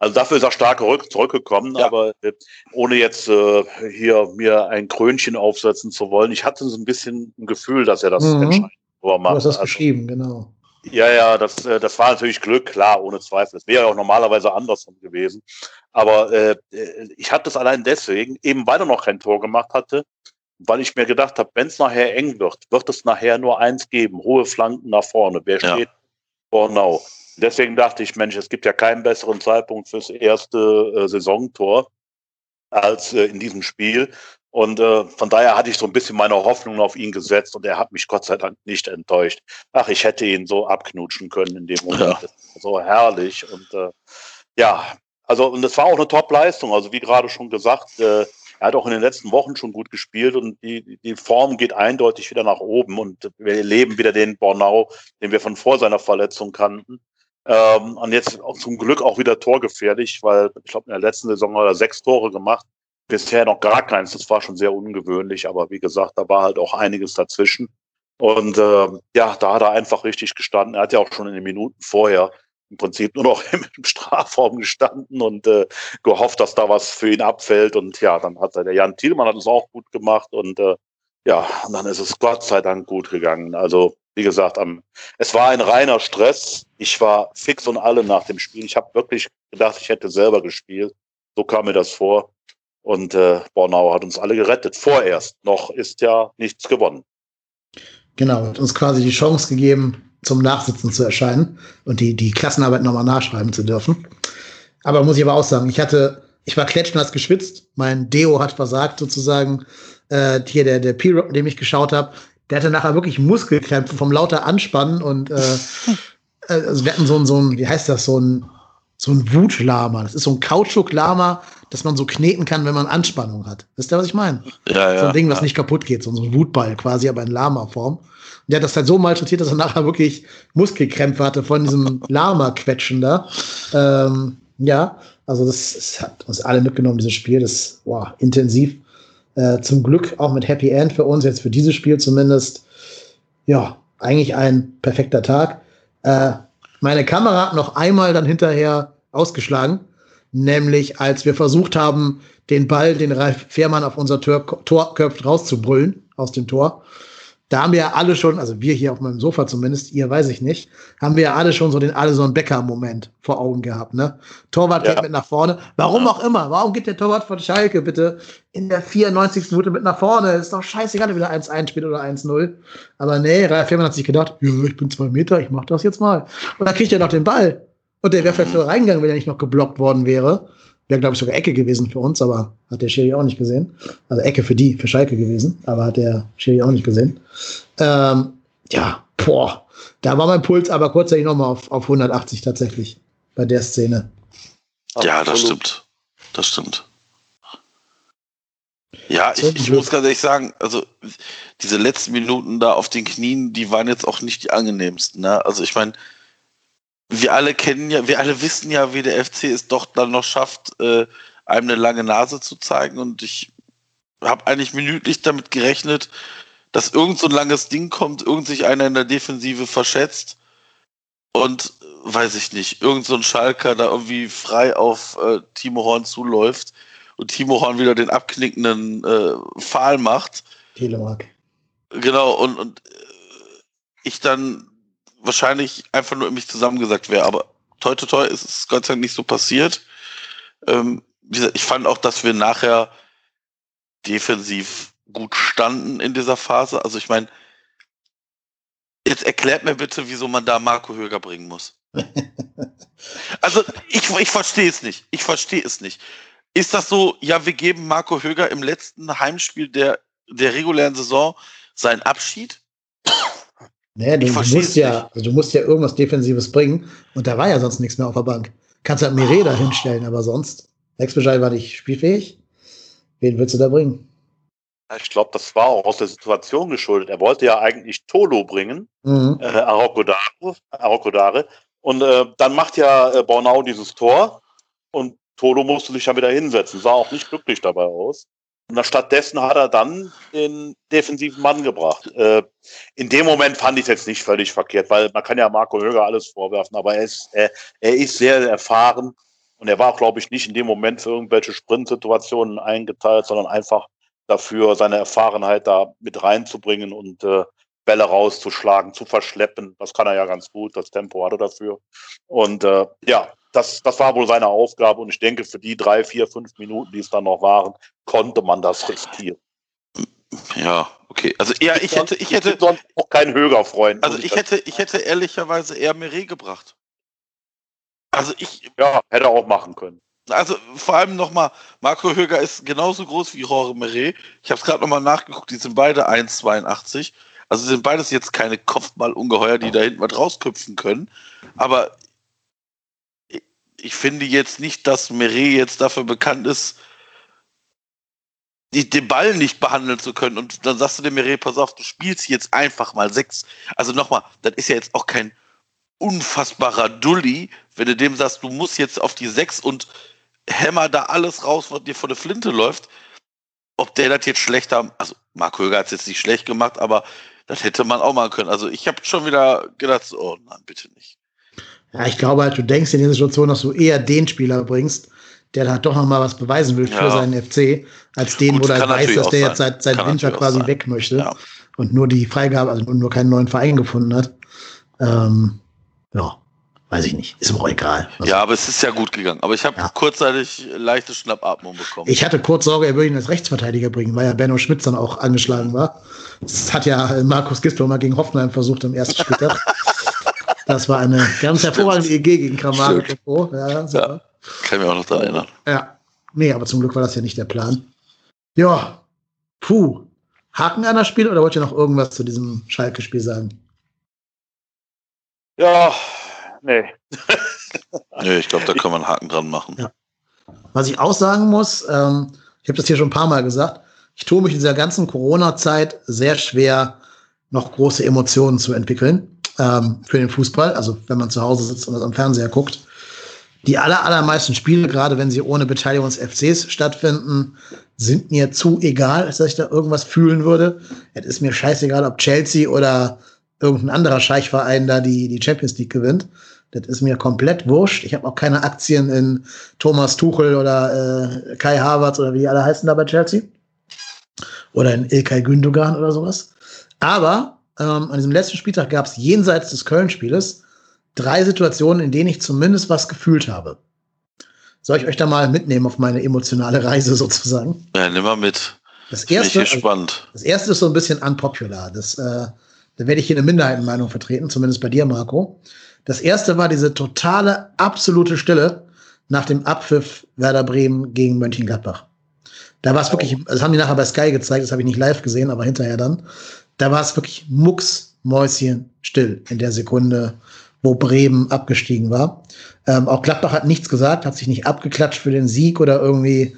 Speaker 5: Also dafür ist er stark zurückgekommen, ja. aber äh, ohne jetzt äh, hier mir ein Krönchen aufsetzen zu wollen, ich hatte so ein bisschen ein Gefühl, dass er das mhm.
Speaker 3: entscheidend macht. Du hast das also, geschrieben, genau.
Speaker 5: Ja, ja, das, äh, das war natürlich Glück, klar, ohne Zweifel. Das wäre auch normalerweise andersrum gewesen. Aber äh, äh ich hatte es allein deswegen, eben weil er noch kein Tor gemacht hatte, weil ich mir gedacht habe, wenn es nachher eng wird, wird es nachher nur eins geben, hohe Flanken nach vorne. Wer steht? Ja. Bornau. Deswegen dachte ich, Mensch, es gibt ja keinen besseren Zeitpunkt fürs erste äh, Saisontor als äh, in diesem Spiel. Und äh, von daher hatte ich so ein bisschen meine Hoffnung auf ihn gesetzt und er hat mich Gott sei Dank nicht enttäuscht. Ach, ich hätte ihn so abknutschen können in dem Moment. Ja. So herrlich. Und äh, ja, also und es war auch eine Top-Leistung. Also wie gerade schon gesagt, äh, er hat auch in den letzten Wochen schon gut gespielt und die, die Form geht eindeutig wieder nach oben und wir erleben wieder den Bornau, den wir von vor seiner Verletzung kannten. Ähm, und jetzt zum Glück auch wieder torgefährlich, weil ich glaube, in der letzten Saison hat er sechs Tore gemacht. Bisher noch gar keins. Das war schon sehr ungewöhnlich, aber wie gesagt, da war halt auch einiges dazwischen. Und äh, ja, da hat er einfach richtig gestanden. Er hat ja auch schon in den Minuten vorher im Prinzip nur noch im Strafraum gestanden und äh, gehofft, dass da was für ihn abfällt. Und ja, dann hat er, der Jan Thielmann hat es auch gut gemacht und äh, ja, und dann ist es Gott sei Dank gut gegangen. Also wie gesagt, am, es war ein reiner Stress. Ich war fix und alle nach dem Spiel. Ich habe wirklich gedacht, ich hätte selber gespielt. So kam mir das vor. Und äh, Bornau hat uns alle gerettet. Vorerst. Noch ist ja nichts gewonnen.
Speaker 3: Genau, hat uns quasi die Chance gegeben, zum Nachsitzen zu erscheinen und die, die Klassenarbeit nochmal nachschreiben zu dürfen. Aber muss ich aber auch sagen, ich hatte, ich war klatschnass geschwitzt, mein Deo hat versagt sozusagen. Äh, hier der, der P-Rock, mit dem ich geschaut habe, der hatte nachher wirklich Muskelkrämpfe vom lauter Anspannen und äh, äh, also wir hatten so ein, so ein, wie heißt das, so ein, so ein Wutlama. Das ist so ein Kautschuklama, das man so kneten kann, wenn man Anspannung hat. Wisst ihr, was ich meine?
Speaker 4: Ja, ja.
Speaker 3: So ein Ding, was
Speaker 4: ja.
Speaker 3: nicht kaputt geht, so ein Wutball quasi, aber in Lama-Form der hat das halt so malträtiert, dass er nachher wirklich Muskelkrämpfe hatte von diesem Lama-Quetschen da. Ähm, ja, also das, das, hat uns alle mitgenommen, dieses Spiel. Das war wow, intensiv. Äh, zum Glück auch mit Happy End für uns, jetzt für dieses Spiel zumindest. Ja, eigentlich ein perfekter Tag. Äh, meine Kamera hat noch einmal dann hinterher ausgeschlagen, nämlich als wir versucht haben, den Ball, den Ralf Fährmann auf unser Tor, Tor köpft, rauszubrüllen aus dem Tor da haben wir ja alle schon, also wir hier auf meinem Sofa zumindest, ihr weiß ich nicht, haben wir ja alle schon so den Aleson Becker-Moment vor Augen gehabt, ne? Torwart ja. geht mit nach vorne. Warum auch immer? Warum geht der Torwart von Schalke bitte in der 94. Minute mit nach vorne? Ist doch scheißegal, ob wieder 1-1 spielt oder 1-0. Aber nee, Ralf Fährmann hat sich gedacht, ich bin zwei Meter, ich mach das jetzt mal. Und dann kriegt er noch den Ball. Und der wäre vielleicht reingegangen, wenn er nicht noch geblockt worden wäre. Wäre, glaube ich, sogar Ecke gewesen für uns, aber hat der Schiri auch nicht gesehen. Also Ecke für die, für Schalke gewesen, aber hat der Schiri auch nicht gesehen. Ähm, ja, boah, da war mein Puls aber kurzzeitig nochmal auf, auf 180 tatsächlich bei der Szene.
Speaker 4: Ja, das stimmt. Das stimmt. Ja, ich, ich muss ganz ehrlich sagen, also diese letzten Minuten da auf den Knien, die waren jetzt auch nicht die angenehmsten. Ne? Also ich meine, wir alle kennen ja, wir alle wissen ja, wie der FC es doch dann noch schafft, äh, einem eine lange Nase zu zeigen. Und ich habe eigentlich minütlich damit gerechnet, dass irgend so ein langes Ding kommt, irgend sich einer in der Defensive verschätzt und äh, weiß ich nicht, irgend so ein Schalker da irgendwie frei auf äh, Timo Horn zuläuft und Timo Horn wieder den abknickenden äh, Pfahl macht.
Speaker 3: Telemark.
Speaker 4: Genau, und, und äh, ich dann wahrscheinlich einfach nur in mich zusammengesagt wäre. Aber toi, toi, toi ist es Gott sei Dank nicht so passiert. Ähm, gesagt, ich fand auch, dass wir nachher defensiv gut standen in dieser Phase. Also ich meine, jetzt erklärt mir bitte, wieso man da Marco Höger bringen muss. also ich, ich verstehe es nicht. Ich verstehe es nicht. Ist das so, ja, wir geben Marco Höger im letzten Heimspiel der, der regulären Saison seinen Abschied?
Speaker 3: Nee, du, du musst ja, also du musst ja irgendwas Defensives bringen und da war ja sonst nichts mehr auf der Bank. Kannst halt Mireda oh. hinstellen, aber sonst. Wechselbescheid war nicht spielfähig. Wen willst du da bringen?
Speaker 5: Ich glaube, das war auch aus der Situation geschuldet. Er wollte ja eigentlich Tolo bringen, mhm. äh, Arokodare. Und äh, dann macht ja äh, Bornau dieses Tor und Tolo musste sich ja wieder hinsetzen. Sah auch nicht glücklich dabei aus. Und stattdessen hat er dann den defensiven Mann gebracht. Äh, in dem Moment fand ich es jetzt nicht völlig verkehrt, weil man kann ja Marco Höger alles vorwerfen, aber er ist, er, er ist sehr erfahren und er war, glaube ich, nicht in dem Moment für irgendwelche Sprintsituationen eingeteilt, sondern einfach dafür, seine Erfahrenheit da mit reinzubringen und äh, Bälle rauszuschlagen, zu verschleppen. Das kann er ja ganz gut, das Tempo hat er dafür. Und äh, ja, das, das war wohl seine Aufgabe und ich denke, für die drei, vier, fünf Minuten, die es dann noch waren, konnte man das riskieren.
Speaker 4: Ja, okay. Also ja, ich, hätte, ich hätte
Speaker 5: sonst auch kein Höger Freund.
Speaker 4: Also ich hätte, ich hätte ehrlicherweise eher Meret gebracht. Also ich,
Speaker 5: Ja, hätte er auch machen können.
Speaker 4: also vor allem nochmal, Marco Höger ist genauso groß wie Jorge Meret. Ich habe es gerade nochmal nachgeguckt, die sind beide 1,82. Also sind beides jetzt keine Kopfballungeheuer, die da hinten was rausküpfen können. Aber ich- finde jetzt nicht, dass Meret jetzt dafür bekannt ist, die, den Ball nicht behandeln zu können. Und dann sagst du dem Meret, pass auf, du spielst jetzt einfach mal sechs. Also nochmal, das ist ja jetzt auch kein unfassbarer Dulli, wenn du dem sagst, du musst jetzt auf die sechs und hämmer da alles raus, was dir vor der Flinte läuft. Ob der das jetzt schlechter, also Marc Höger hat es jetzt nicht schlecht gemacht, aber das hätte man auch machen können. Also ich habe schon wieder gedacht, oh nein, bitte nicht.
Speaker 3: Ja, ich glaube halt, du denkst in der Situation, dass du eher den Spieler bringst, der da doch noch mal was beweisen will für
Speaker 4: Ja.
Speaker 3: seinen FC, als den,
Speaker 4: Gut,
Speaker 3: wo er
Speaker 4: kann
Speaker 3: weiß, dass der jetzt seit, seit Winter quasi
Speaker 4: sein.
Speaker 3: weg möchte
Speaker 4: Ja.
Speaker 3: und nur die Freigabe, also nur keinen neuen Verein gefunden hat. Ähm, ja, weiß ich nicht. Ist mir auch egal. Also,
Speaker 4: Ja, aber es ist ja gut gegangen. Aber ich habe
Speaker 3: Ja.
Speaker 4: kurzzeitig leichte Schnappatmung bekommen.
Speaker 3: Ich hatte kurz Sorge, er würde ihn als Rechtsverteidiger bringen, weil ja Benno Schmitz dann auch angeschlagen war. Das hat ja Markus Gisdol mal gegen Hoffenheim versucht im ersten Spieltag. Das war eine ganz hervorragende Idee gegen Kramaric. Ja, ja, super.
Speaker 4: Kann mich auch noch daran erinnern.
Speaker 3: Ja. Nee, aber zum Glück war das ja nicht der Plan. Ja. Puh. Haken an das Spiel oder wollt ihr noch irgendwas zu diesem Schalke-Spiel sagen?
Speaker 5: Ja, nee.
Speaker 4: Nö, ich glaube, da kann man einen Haken dran machen.
Speaker 3: Ja. Was ich auch sagen muss, ähm, ich habe das hier schon ein paar Mal gesagt, ich tue mich in dieser ganzen Corona-Zeit sehr schwer, noch große Emotionen zu entwickeln ähm, für den Fußball. Also wenn man zu Hause sitzt und das am Fernseher guckt. Die aller, allermeisten Spiele, gerade wenn sie ohne Beteiligung des FCs stattfinden, sind mir zu egal, als dass ich da irgendwas fühlen würde. Es ist mir scheißegal, ob Chelsea oder irgendein anderer Scheichverein da die, die Champions League gewinnt. Das ist mir komplett wurscht. Ich habe auch keine Aktien in Thomas Tuchel oder äh, Kai Havertz oder wie die alle heißen da bei Chelsea. Oder in Ilkay Gündogan oder sowas. Aber ähm, an diesem letzten Spieltag gab es jenseits des Köln-Spieles drei Situationen, in denen ich zumindest was gefühlt habe. Soll ich euch da mal mitnehmen auf meine emotionale Reise sozusagen?
Speaker 4: Ja, nimm mal mit.
Speaker 3: Das erste,
Speaker 4: gespannt.
Speaker 3: das erste ist so ein bisschen unpopular. Das, äh, da werde ich hier eine Minderheitenmeinung vertreten, zumindest bei dir, Marco. Das erste war diese totale, absolute Stille nach dem Abpfiff Werder Bremen gegen Mönchengladbach. Da war es wirklich, das haben die nachher bei Sky gezeigt, das habe ich nicht live gesehen, aber hinterher dann. Da war es wirklich mucksmäuschen still in der Sekunde, wo Bremen abgestiegen war. Ähm, auch Gladbach hat nichts gesagt, hat sich nicht abgeklatscht für den Sieg oder irgendwie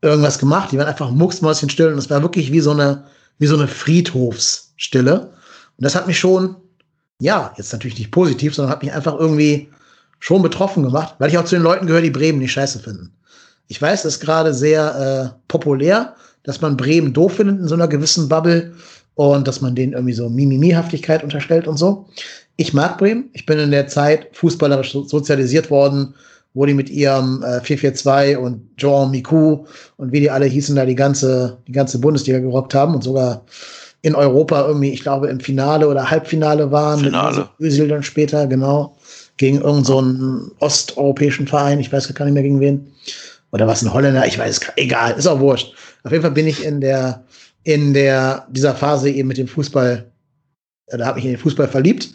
Speaker 3: irgendwas gemacht. Die waren einfach mucksmäuschen still und es war wirklich wie so eine, wie so eine Friedhofsstille. Und das hat mich schon, ja, jetzt natürlich nicht positiv, sondern hat mich einfach irgendwie schon betroffen gemacht, weil ich auch zu den Leuten gehöre, die Bremen nicht scheiße finden. Ich weiß, es ist gerade sehr äh, populär, dass man Bremen doof findet in so einer gewissen Bubble und dass man denen irgendwie so Mimimi-Haftigkeit unterstellt und so. Ich mag Bremen. Ich bin in der Zeit fußballerisch so sozialisiert worden, wo die mit ihrem äh, 442 und Jean Miku und wie die alle hießen, da die ganze, die ganze Bundesliga gerockt haben und sogar in Europa irgendwie, ich glaube, im Finale oder Halbfinale waren.
Speaker 4: Finale.
Speaker 3: Mit Özil dann später, genau. Gegen irgendeinen so einen osteuropäischen Verein. Ich weiß gar nicht mehr gegen wen. Oder was ein Holländer, ich weiß, egal, ist auch wurscht. Auf jeden Fall bin ich in der, in der, dieser Phase eben mit dem Fußball, äh, da habe ich in den Fußball verliebt.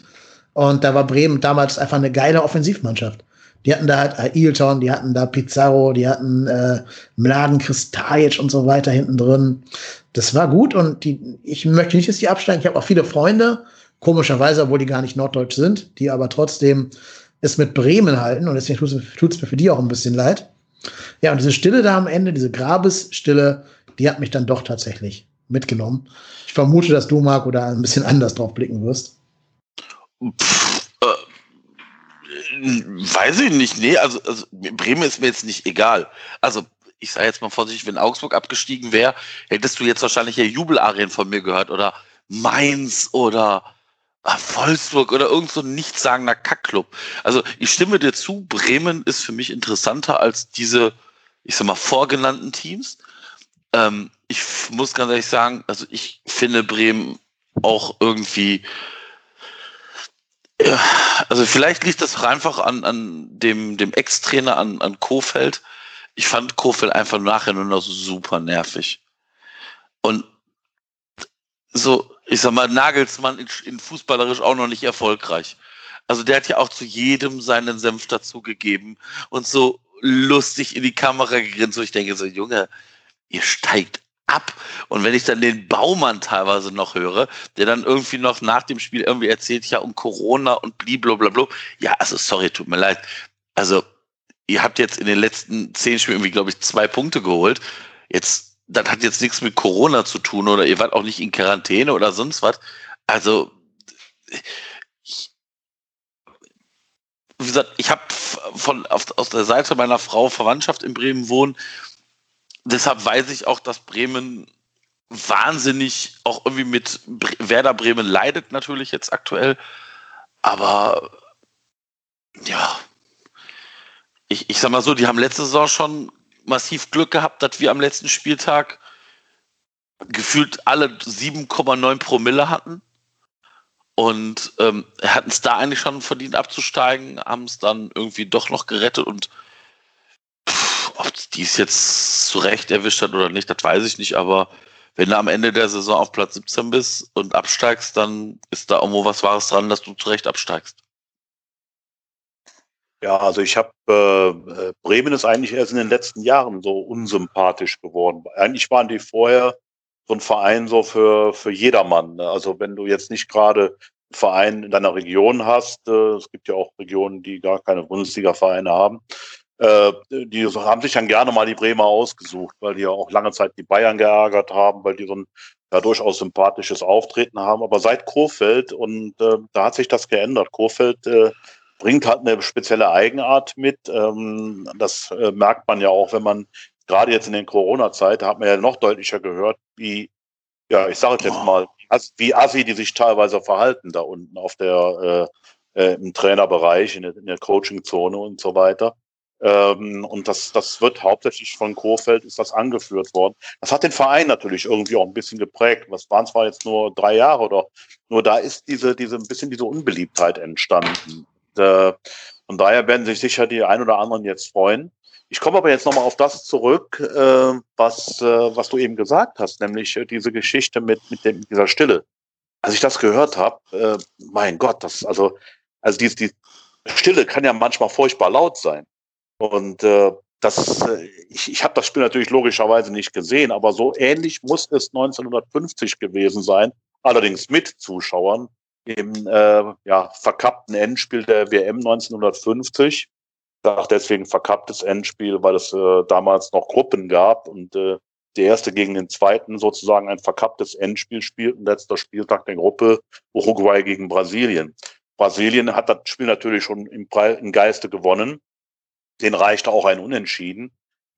Speaker 3: Und da war Bremen damals einfach eine geile Offensivmannschaft. Die hatten da halt Ailton, die hatten da Pizarro, die hatten äh, Mladen Kristajic und so weiter hinten drin. Das war gut und die, ich möchte nicht, dass die absteigen. Ich habe auch viele Freunde, komischerweise, obwohl die gar nicht norddeutsch sind, die aber trotzdem es mit Bremen halten und deswegen tut es mir für die auch ein bisschen leid. Ja, und diese Stille da am Ende, diese Grabesstille, die hat mich dann doch tatsächlich mitgenommen. Ich vermute, dass du, Marco, da ein bisschen anders drauf blicken wirst.
Speaker 4: Pff, äh, weiß ich nicht. Nee, also, also Bremen ist mir jetzt nicht egal. Also ich sage jetzt mal vorsichtig, wenn Augsburg abgestiegen wäre, hättest du jetzt wahrscheinlich ja Jubelarien von mir gehört oder Mainz oder ah, Wolfsburg oder irgend so ein nichtssagender Kackclub. Also ich stimme dir zu, Bremen ist für mich interessanter als diese, ich sag mal, vorgenannten Teams. Ähm, ich muss ganz ehrlich sagen, also ich finde Bremen auch irgendwie ja, also vielleicht liegt das auch einfach an, an dem, dem Ex-Trainer, an, an Kofeld. Ich fand Kofeld einfach nachher nur noch super nervig. Und so, ich sag mal, Nagelsmann in, in fußballerisch auch noch nicht erfolgreich. Also der hat ja auch zu jedem seinen Senf dazugegeben und so lustig in die Kamera gegrinst, wo ich denke so, Junge, ihr steigt ab. Und wenn ich dann den Baumann teilweise noch höre, der dann irgendwie noch nach dem Spiel irgendwie erzählt, ja, um Corona und blablabla. Ja, also sorry, tut mir leid. Also ihr habt jetzt in den letzten zehn Spielen irgendwie, glaube ich, zwei Punkte geholt. Jetzt, das hat jetzt nichts mit Corona zu tun oder ihr wart auch nicht in Quarantäne oder sonst was. Also, ich, wie gesagt, ich habe von auf, aus der Seite meiner Frau Verwandtschaft in Bremen wohnen. Deshalb weiß ich auch, dass Bremen wahnsinnig auch irgendwie mit Werder Bremen leidet natürlich jetzt aktuell. Aber ja, ich, ich sag mal so, die haben letzte Saison schon massiv Glück gehabt, dass wir am letzten Spieltag gefühlt alle 7,9 Promille hatten. Und ähm, hatten es da eigentlich schon verdient abzusteigen, haben es dann irgendwie doch noch gerettet und ob die es jetzt zurecht erwischt hat oder nicht, das weiß ich nicht, aber wenn du am Ende der Saison auf Platz 17 bist und absteigst, dann ist da irgendwo was Wahres dran, dass du zurecht absteigst.
Speaker 5: Ja, also ich habe äh, äh, Bremen ist eigentlich erst in den letzten Jahren so unsympathisch geworden. Eigentlich waren die vorher so ein Verein so für für jedermann. Ne? Also wenn du jetzt nicht gerade einen Verein in deiner Region hast, äh, es gibt ja auch Regionen, die gar keine Bundesliga-Vereine haben, äh, die haben sich dann gerne mal die Bremer ausgesucht, weil die ja auch lange Zeit die Bayern geärgert haben, weil die so ein ja, durchaus sympathisches Auftreten haben. Aber seit Kofeld und äh, da hat sich das geändert. Kofeld äh, bringt halt eine spezielle Eigenart mit. Ähm, das äh, merkt man ja auch, wenn man gerade jetzt in den Corona-Zeiten hat man ja noch deutlicher gehört, wie, ja, ich sage jetzt mal, wie assi die sich teilweise verhalten da unten auf der äh, äh, im Trainerbereich, in der, in der Coaching-Zone und so weiter. Ähm, und das, das wird hauptsächlich von Kofeld ist das angeführt worden. Das hat den Verein natürlich irgendwie auch ein bisschen geprägt. Was waren zwar jetzt nur drei Jahre oder nur da ist diese, diese ein bisschen diese Unbeliebtheit entstanden äh, von daher werden sich sicher die ein oder anderen jetzt freuen. Ich komme aber jetzt nochmal auf das zurück, äh, was, äh, was du eben gesagt hast, nämlich äh, diese Geschichte mit, mit, dem, dieser Stille. Als ich das gehört habe, äh, mein Gott, das, also, also die, die Stille kann ja manchmal furchtbar laut sein. Und äh, das, äh, ich, ich habe das Spiel natürlich logischerweise nicht gesehen, aber so ähnlich muss es 1950 gewesen sein, allerdings mit Zuschauern, im äh, ja, verkappten Endspiel der WM 1950. Ich sage deswegen verkapptes Endspiel, weil es äh, damals noch Gruppen gab und äh, der erste gegen den zweiten sozusagen ein verkapptes Endspiel spielten. Letzter Spieltag der Gruppe Uruguay gegen Brasilien. Brasilien hat das Spiel natürlich schon im Geiste gewonnen. Den reichte auch ein Unentschieden.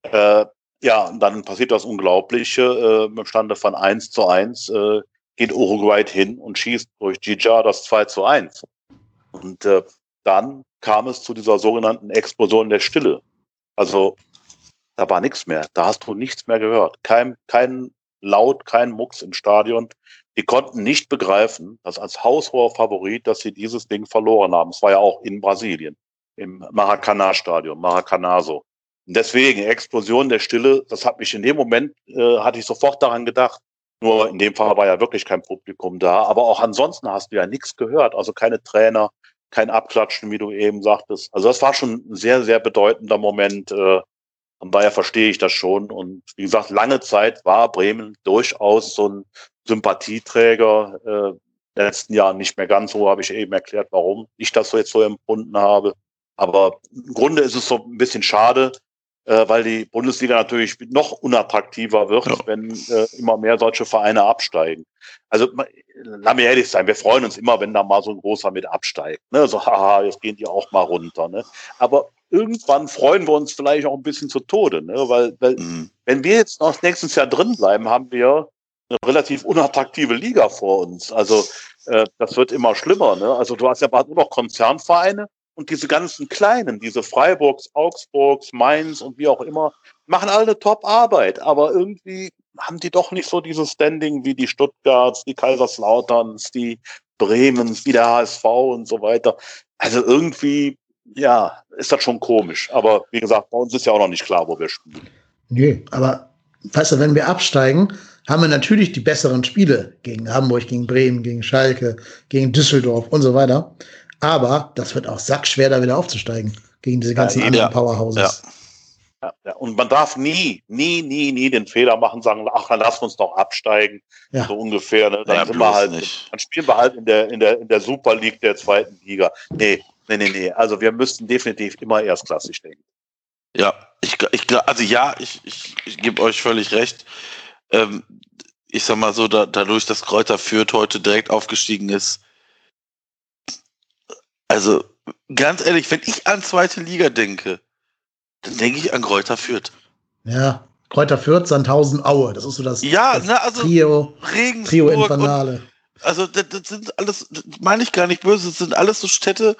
Speaker 5: Äh, ja, und dann passiert das Unglaubliche äh, im Stande von eins zu eins. Äh, geht Uruguay hin und schießt durch Gija das 2 zu 1. Und äh, dann kam es zu dieser sogenannten Explosion der Stille. Also da war nichts mehr. Da hast du nichts mehr gehört. Kein, kein Laut, kein Mucks im Stadion. Die konnten nicht begreifen, dass als haushoher Favorit, dass sie dieses Ding verloren haben. Es war ja auch in Brasilien, im Maracanã-Stadion, Maracanazo. Und deswegen Explosion der Stille, das hat mich in dem Moment, äh, hatte ich sofort daran gedacht, nur in dem Fall war ja wirklich kein Publikum da. Aber auch ansonsten hast du ja nichts gehört. Also keine Trainer, kein Abklatschen, wie du eben sagtest. Also das war schon ein sehr, sehr bedeutender Moment. Äh, von daher verstehe ich das schon. Und wie gesagt, lange Zeit war Bremen durchaus so ein Sympathieträger. Äh, letzten Jahren nicht mehr ganz so, habe ich eben erklärt, warum ich das so jetzt so empfunden habe. Aber im Grunde ist es so ein bisschen schade, äh, weil die Bundesliga natürlich noch unattraktiver wird, ja. wenn äh, immer mehr solche Vereine absteigen. Also, lass mir ehrlich sein, wir freuen uns immer, wenn da mal so ein großer mit absteigt. Ne? So, haha, jetzt gehen die auch mal runter. Ne? Aber irgendwann freuen wir uns vielleicht auch ein bisschen zu Tode, ne? weil, weil mhm. wenn wir jetzt noch nächstes Jahr drin bleiben, haben wir eine relativ unattraktive Liga vor uns. Also äh, das wird immer schlimmer. Ne? Also du hast ja bald nur noch Konzernvereine und diese ganzen Kleinen, diese Freiburgs, Augsburgs, Mainz und wie auch immer, machen alle Top-Arbeit. Aber irgendwie haben die doch nicht so dieses Standing wie die Stuttgarts, die Kaiserslauterns, die Bremens, wie der HSV und so weiter. Also irgendwie, ja, ist das schon komisch. Aber wie gesagt, bei uns ist ja auch noch nicht klar, wo wir spielen.
Speaker 3: Nee, aber weißt du, wenn wir absteigen, haben wir natürlich die besseren Spiele gegen Hamburg, gegen Bremen, gegen Schalke, gegen Düsseldorf und so weiter. Aber das wird auch sackschwer, da wieder aufzusteigen gegen diese ganzen
Speaker 5: Ja,
Speaker 3: anderen
Speaker 4: ja.
Speaker 3: Powerhouses.
Speaker 5: Ja, ja. Und man darf nie, nie, nie, nie den Fehler machen, sagen, ach, dann lassen wir uns doch absteigen.
Speaker 3: Ja.
Speaker 5: So ungefähr. Ne? Dann, wir halt,
Speaker 4: nicht.
Speaker 5: dann spielen wir halt in der, in, der, in der Super League der zweiten Liga. Nee, nee, nee, nee. Also wir müssten definitiv immer erstklassig denken.
Speaker 4: Ja, ich, ich, also ja, ich, ich, ich gebe euch völlig recht. Ähm, ich sag mal so, da, dadurch, dass Kräuter Fürth heute direkt aufgestiegen ist. Also, ganz ehrlich, wenn ich an zweite Liga denke, dann denke ich an Kräuter Fürth.
Speaker 3: Ja, Kräuter Fürth, Sandhausen, Aue. Das ist so das,
Speaker 4: Ja,
Speaker 3: das
Speaker 4: ne, also
Speaker 3: Trio, Trio
Speaker 4: Regensburg und
Speaker 3: Infernale.
Speaker 4: Also das, das sind alles, das meine ich gar nicht böse, das sind alles so Städte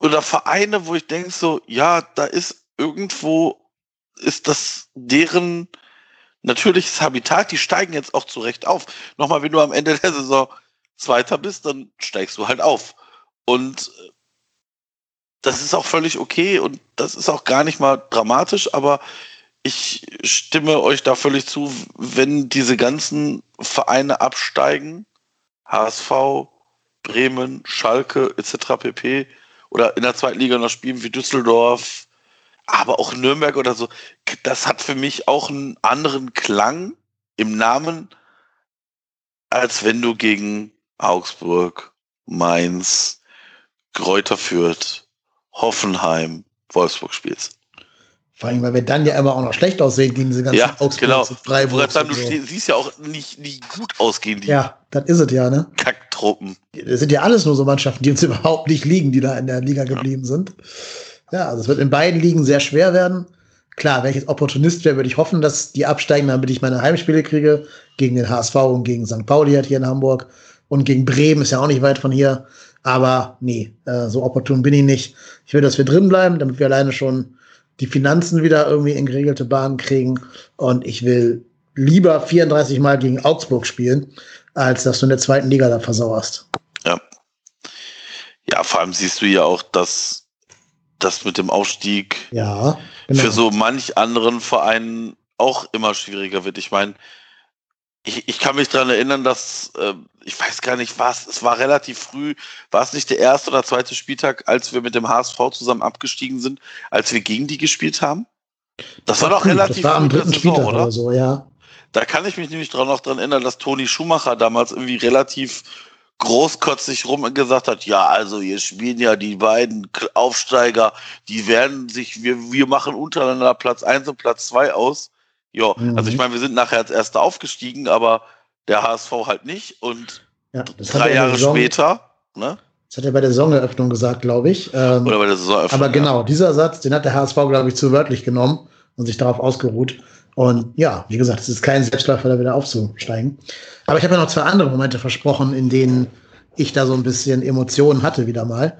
Speaker 4: oder Vereine, wo ich denke so, ja, da ist irgendwo, ist das deren natürliches Habitat, die steigen jetzt auch zurecht auf. Nochmal, wenn du am Ende der Saison Zweiter bist, dann steigst du halt auf. Und äh, das ist auch völlig okay und das ist auch gar nicht mal dramatisch, aber ich stimme euch da völlig zu, wenn diese ganzen Vereine absteigen, HSV, Bremen, Schalke etc. pp. oder in der zweiten Liga noch spielen wie Düsseldorf, aber auch Nürnberg oder so, das hat für mich auch einen anderen Klang im Namen, als wenn du gegen Augsburg, Mainz, Kräuter Fürth, Hoffenheim, Wolfsburg spielst.
Speaker 3: Vor allem, weil wir dann ja immer auch noch schlecht aussehen gegen diese ganzen
Speaker 4: Ja,
Speaker 3: Augsburgs
Speaker 4: genau.
Speaker 3: und Freiburgs
Speaker 4: Wolfram,
Speaker 3: und
Speaker 4: du
Speaker 3: so.
Speaker 4: siehst ja auch nicht, nicht gut ausgehen, die
Speaker 3: Ja, das ist es ja, ne?
Speaker 4: Kacktruppen.
Speaker 3: Das sind ja alles nur so Mannschaften, die uns überhaupt nicht liegen, die da in der Liga geblieben sind. Ja, also es wird in beiden Ligen sehr schwer werden. Klar, wenn ich jetzt Opportunist wäre, würde ich hoffen, dass die absteigen, damit ich meine Heimspiele kriege. Gegen den HSV und gegen St. Pauli hat hier in Hamburg. Und gegen Bremen ist ja auch nicht weit von hier. Aber nee, äh, so opportun bin ich nicht. Ich will, dass wir drin bleiben, damit wir alleine schon die Finanzen wieder irgendwie in geregelte Bahnen kriegen. Und ich will lieber 34 Mal gegen Augsburg spielen, als dass du in der zweiten Liga da versauerst.
Speaker 4: Ja. Ja, vor allem siehst du ja auch, dass das mit dem Aufstieg
Speaker 3: Ja, genau.
Speaker 4: für so manch anderen Vereinen auch immer schwieriger wird. Ich meine, ich, ich kann mich daran erinnern, dass, äh, ich weiß gar nicht was, es war relativ früh, war es nicht der erste oder zweite Spieltag, als wir mit dem HSV zusammen abgestiegen sind, als wir gegen die gespielt haben? Das war doch
Speaker 3: früh,
Speaker 4: relativ
Speaker 3: Das war am dritten Spieltag oder? so, ja.
Speaker 4: Da kann ich mich nämlich dran noch dran erinnern, dass Toni Schumacher damals irgendwie relativ großkotzig rum gesagt hat, ja, also hier spielen ja die beiden Aufsteiger, die werden sich, wir, wir machen untereinander Platz eins und Platz zwei aus. Ja,
Speaker 3: Mhm.
Speaker 4: also ich meine, wir sind nachher als Erster aufgestiegen, aber der HSV halt nicht. Und
Speaker 3: ja
Speaker 4: drei Jahre
Speaker 3: Saison,
Speaker 4: später, ne?
Speaker 3: Das hat er bei der Saisoneröffnung gesagt, glaube ich. Ähm,
Speaker 4: Oder bei der Saisonöffnung.
Speaker 3: aber genau, dieser Satz, den hat der HSV, glaube ich, zu wörtlich genommen und sich darauf ausgeruht. Und ja, wie gesagt, es ist kein Selbstläufer, da wieder aufzusteigen. Aber ich habe ja noch zwei andere Momente versprochen, in denen ich da so ein bisschen Emotionen hatte wieder mal.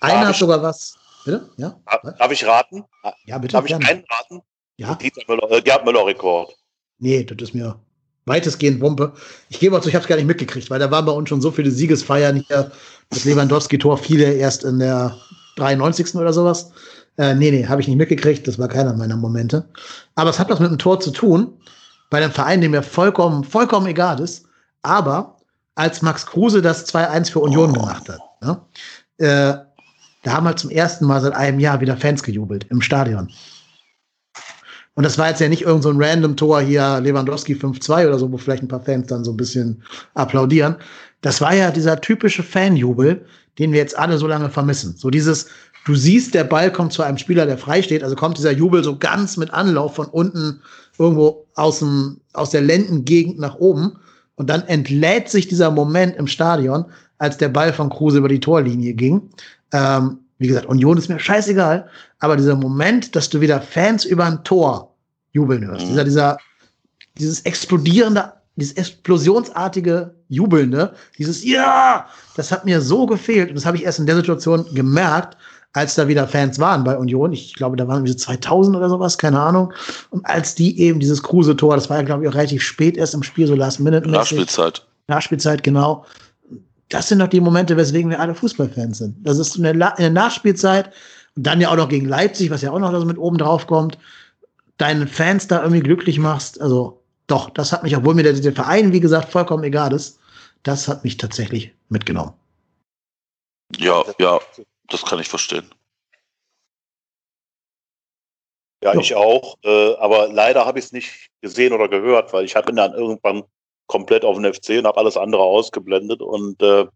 Speaker 3: Einer hat sogar was. Bitte? Ja?
Speaker 5: Darf darf ich raten?
Speaker 3: Ja, bitte.
Speaker 5: Darf ich
Speaker 3: gerne.
Speaker 5: einen raten?
Speaker 3: Ja.
Speaker 5: Müller, äh, Gerd Müller-Rekord.
Speaker 3: Nee, das ist mir weitestgehend Wumpe. Ich gebe zu, ich habe es gar nicht mitgekriegt, weil da waren bei uns schon so viele Siegesfeiern hier. Das Lewandowski-Tor fiel ja erst in der 93. oder sowas. Äh, nee, nee, habe ich nicht mitgekriegt. Das war keiner meiner Momente. Aber es hat was mit dem Tor zu tun, bei einem Verein, dem mir vollkommen, vollkommen egal ist. Aber als Max Kruse das 2-1 für Union gemacht hat, ne, äh, da haben halt zum ersten Mal seit einem Jahr wieder Fans gejubelt im Stadion. Und das war jetzt ja nicht irgend so random Tor hier, Lewandowski 5-2 oder so, wo vielleicht ein paar Fans dann so ein bisschen applaudieren. Das war ja dieser typische Fanjubel, den wir jetzt alle so lange vermissen. So dieses, du siehst, der Ball kommt zu einem Spieler, der frei steht, also kommt dieser Jubel so ganz mit Anlauf von unten irgendwo aus, dem, aus der Lendengegend nach oben. Und dann entlädt sich dieser Moment im Stadion, als der Ball von Kruse über die Torlinie ging. Ähm, wie gesagt, Union ist mir scheißegal, aber dieser Moment, dass du wieder Fans über ein Tor jubeln hörst,
Speaker 4: Mhm.
Speaker 3: dieser, dieser, dieses explodierende, dieses explosionsartige Jubelnde, dieses Ja, das hat mir so gefehlt und das habe ich erst in der Situation gemerkt, als da wieder Fans waren bei Union. Ich glaube, da waren diese 2000 oder sowas, keine Ahnung. Und als die eben dieses Kruse-Tor, das war ja, glaube ich, auch relativ spät erst im Spiel, so last minute
Speaker 4: Nachspielzeit.
Speaker 3: Nachspielzeit, genau. Das sind doch die Momente, weswegen wir alle Fußballfans sind. Das ist in der, La in der Nachspielzeit und dann ja auch noch gegen Leipzig, was ja auch noch so mit oben drauf kommt, deinen Fans da irgendwie glücklich machst. Also doch, das hat mich, obwohl mir der, der Verein, wie gesagt, vollkommen egal ist, das hat mich tatsächlich mitgenommen.
Speaker 4: Ja, ja, das kann ich verstehen.
Speaker 5: Ja, ich auch. Äh, aber leider habe ich es nicht gesehen oder gehört, weil ich bin dann irgendwann komplett auf den FC und habe alles andere ausgeblendet und äh,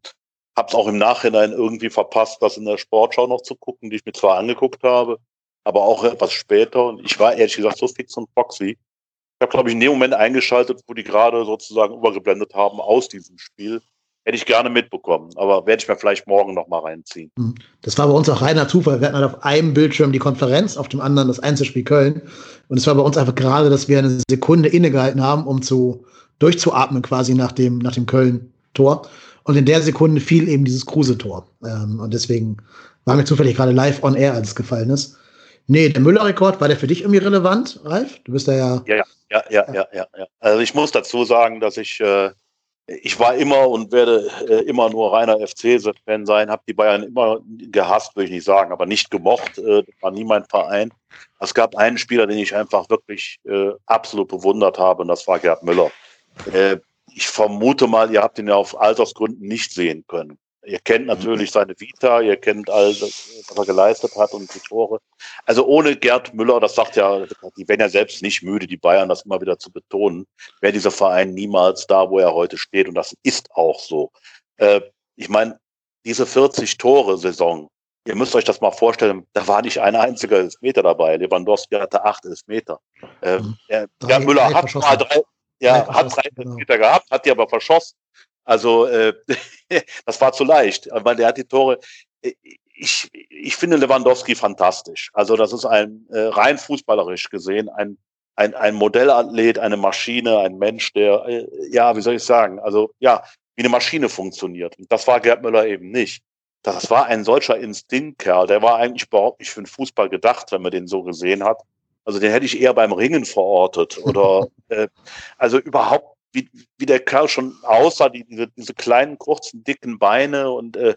Speaker 5: habe es auch im Nachhinein irgendwie verpasst, das in der Sportschau noch zu gucken, die ich mir zwar angeguckt habe, aber auch etwas später. Und ich war ehrlich gesagt so fix und foxy. Ich habe, glaube ich, in dem Moment eingeschaltet, wo die gerade sozusagen übergeblendet haben aus diesem Spiel. Hätte ich gerne mitbekommen, aber werde ich mir vielleicht morgen noch mal reinziehen.
Speaker 3: Hm. Das war bei uns auch reiner Zufall. Wir hatten halt auf einem Bildschirm die Konferenz, auf dem anderen das Einzelspiel Köln. Und es war bei uns einfach gerade, dass wir eine Sekunde innegehalten haben, um zu durchzuatmen quasi nach dem, nach dem Köln-Tor. Und in der Sekunde fiel eben dieses Kruse-Tor. Ähm, und deswegen war mir zufällig gerade live on air, als es gefallen ist. Nee, der Müller-Rekord, war der für dich irgendwie relevant, Ralf? Du bist da ja.
Speaker 5: Ja, ja, ja, ja, ja. ja. Also ich muss dazu sagen, dass ich äh, ich war immer und werde äh, immer nur reiner FC-Fan sein, habe die Bayern immer gehasst, würde ich nicht sagen, aber nicht gemocht. Äh, war nie mein Verein. Es gab einen Spieler, den ich einfach wirklich äh, absolut bewundert habe, und das war Gerd Müller. Äh, ich vermute mal, ihr habt ihn ja auf Altersgründen nicht sehen können. Ihr kennt mhm. natürlich seine Vita, ihr kennt all das, was er geleistet hat und die Tore. Also ohne Gerd Müller, das sagt ja, die werden ja selbst nicht müde, die Bayern das immer wieder zu betonen, wäre dieser Verein niemals da, wo er heute steht. Und das ist auch so. Äh, ich meine, diese 40 Tore Saison, ihr müsst euch das mal vorstellen, da war nicht ein einziger Elfmeter dabei. Lewandowski hatte acht Elfmeter. Äh, mhm. Gerd Müller hat mal drei, ja, hat drei genau. Elfmeter gehabt, hat die aber verschossen. Also äh, das war zu leicht, weil der hat die Tore. Äh, ich, ich finde Lewandowski fantastisch. Also das ist ein äh, rein fußballerisch gesehen ein ein, ein Modellathlet, eine Maschine, ein Mensch, der äh, ja, wie soll ich sagen, also ja, wie eine Maschine funktioniert. Und das war Gerd Müller eben nicht. Das war ein solcher Instinktkerl. Der war eigentlich überhaupt nicht für den Fußball gedacht, wenn man den so gesehen hat. Also den hätte ich eher beim Ringen verortet oder äh, also überhaupt wie, wie der Kerl schon aussah, die, diese, diese kleinen, kurzen, dicken Beine und äh,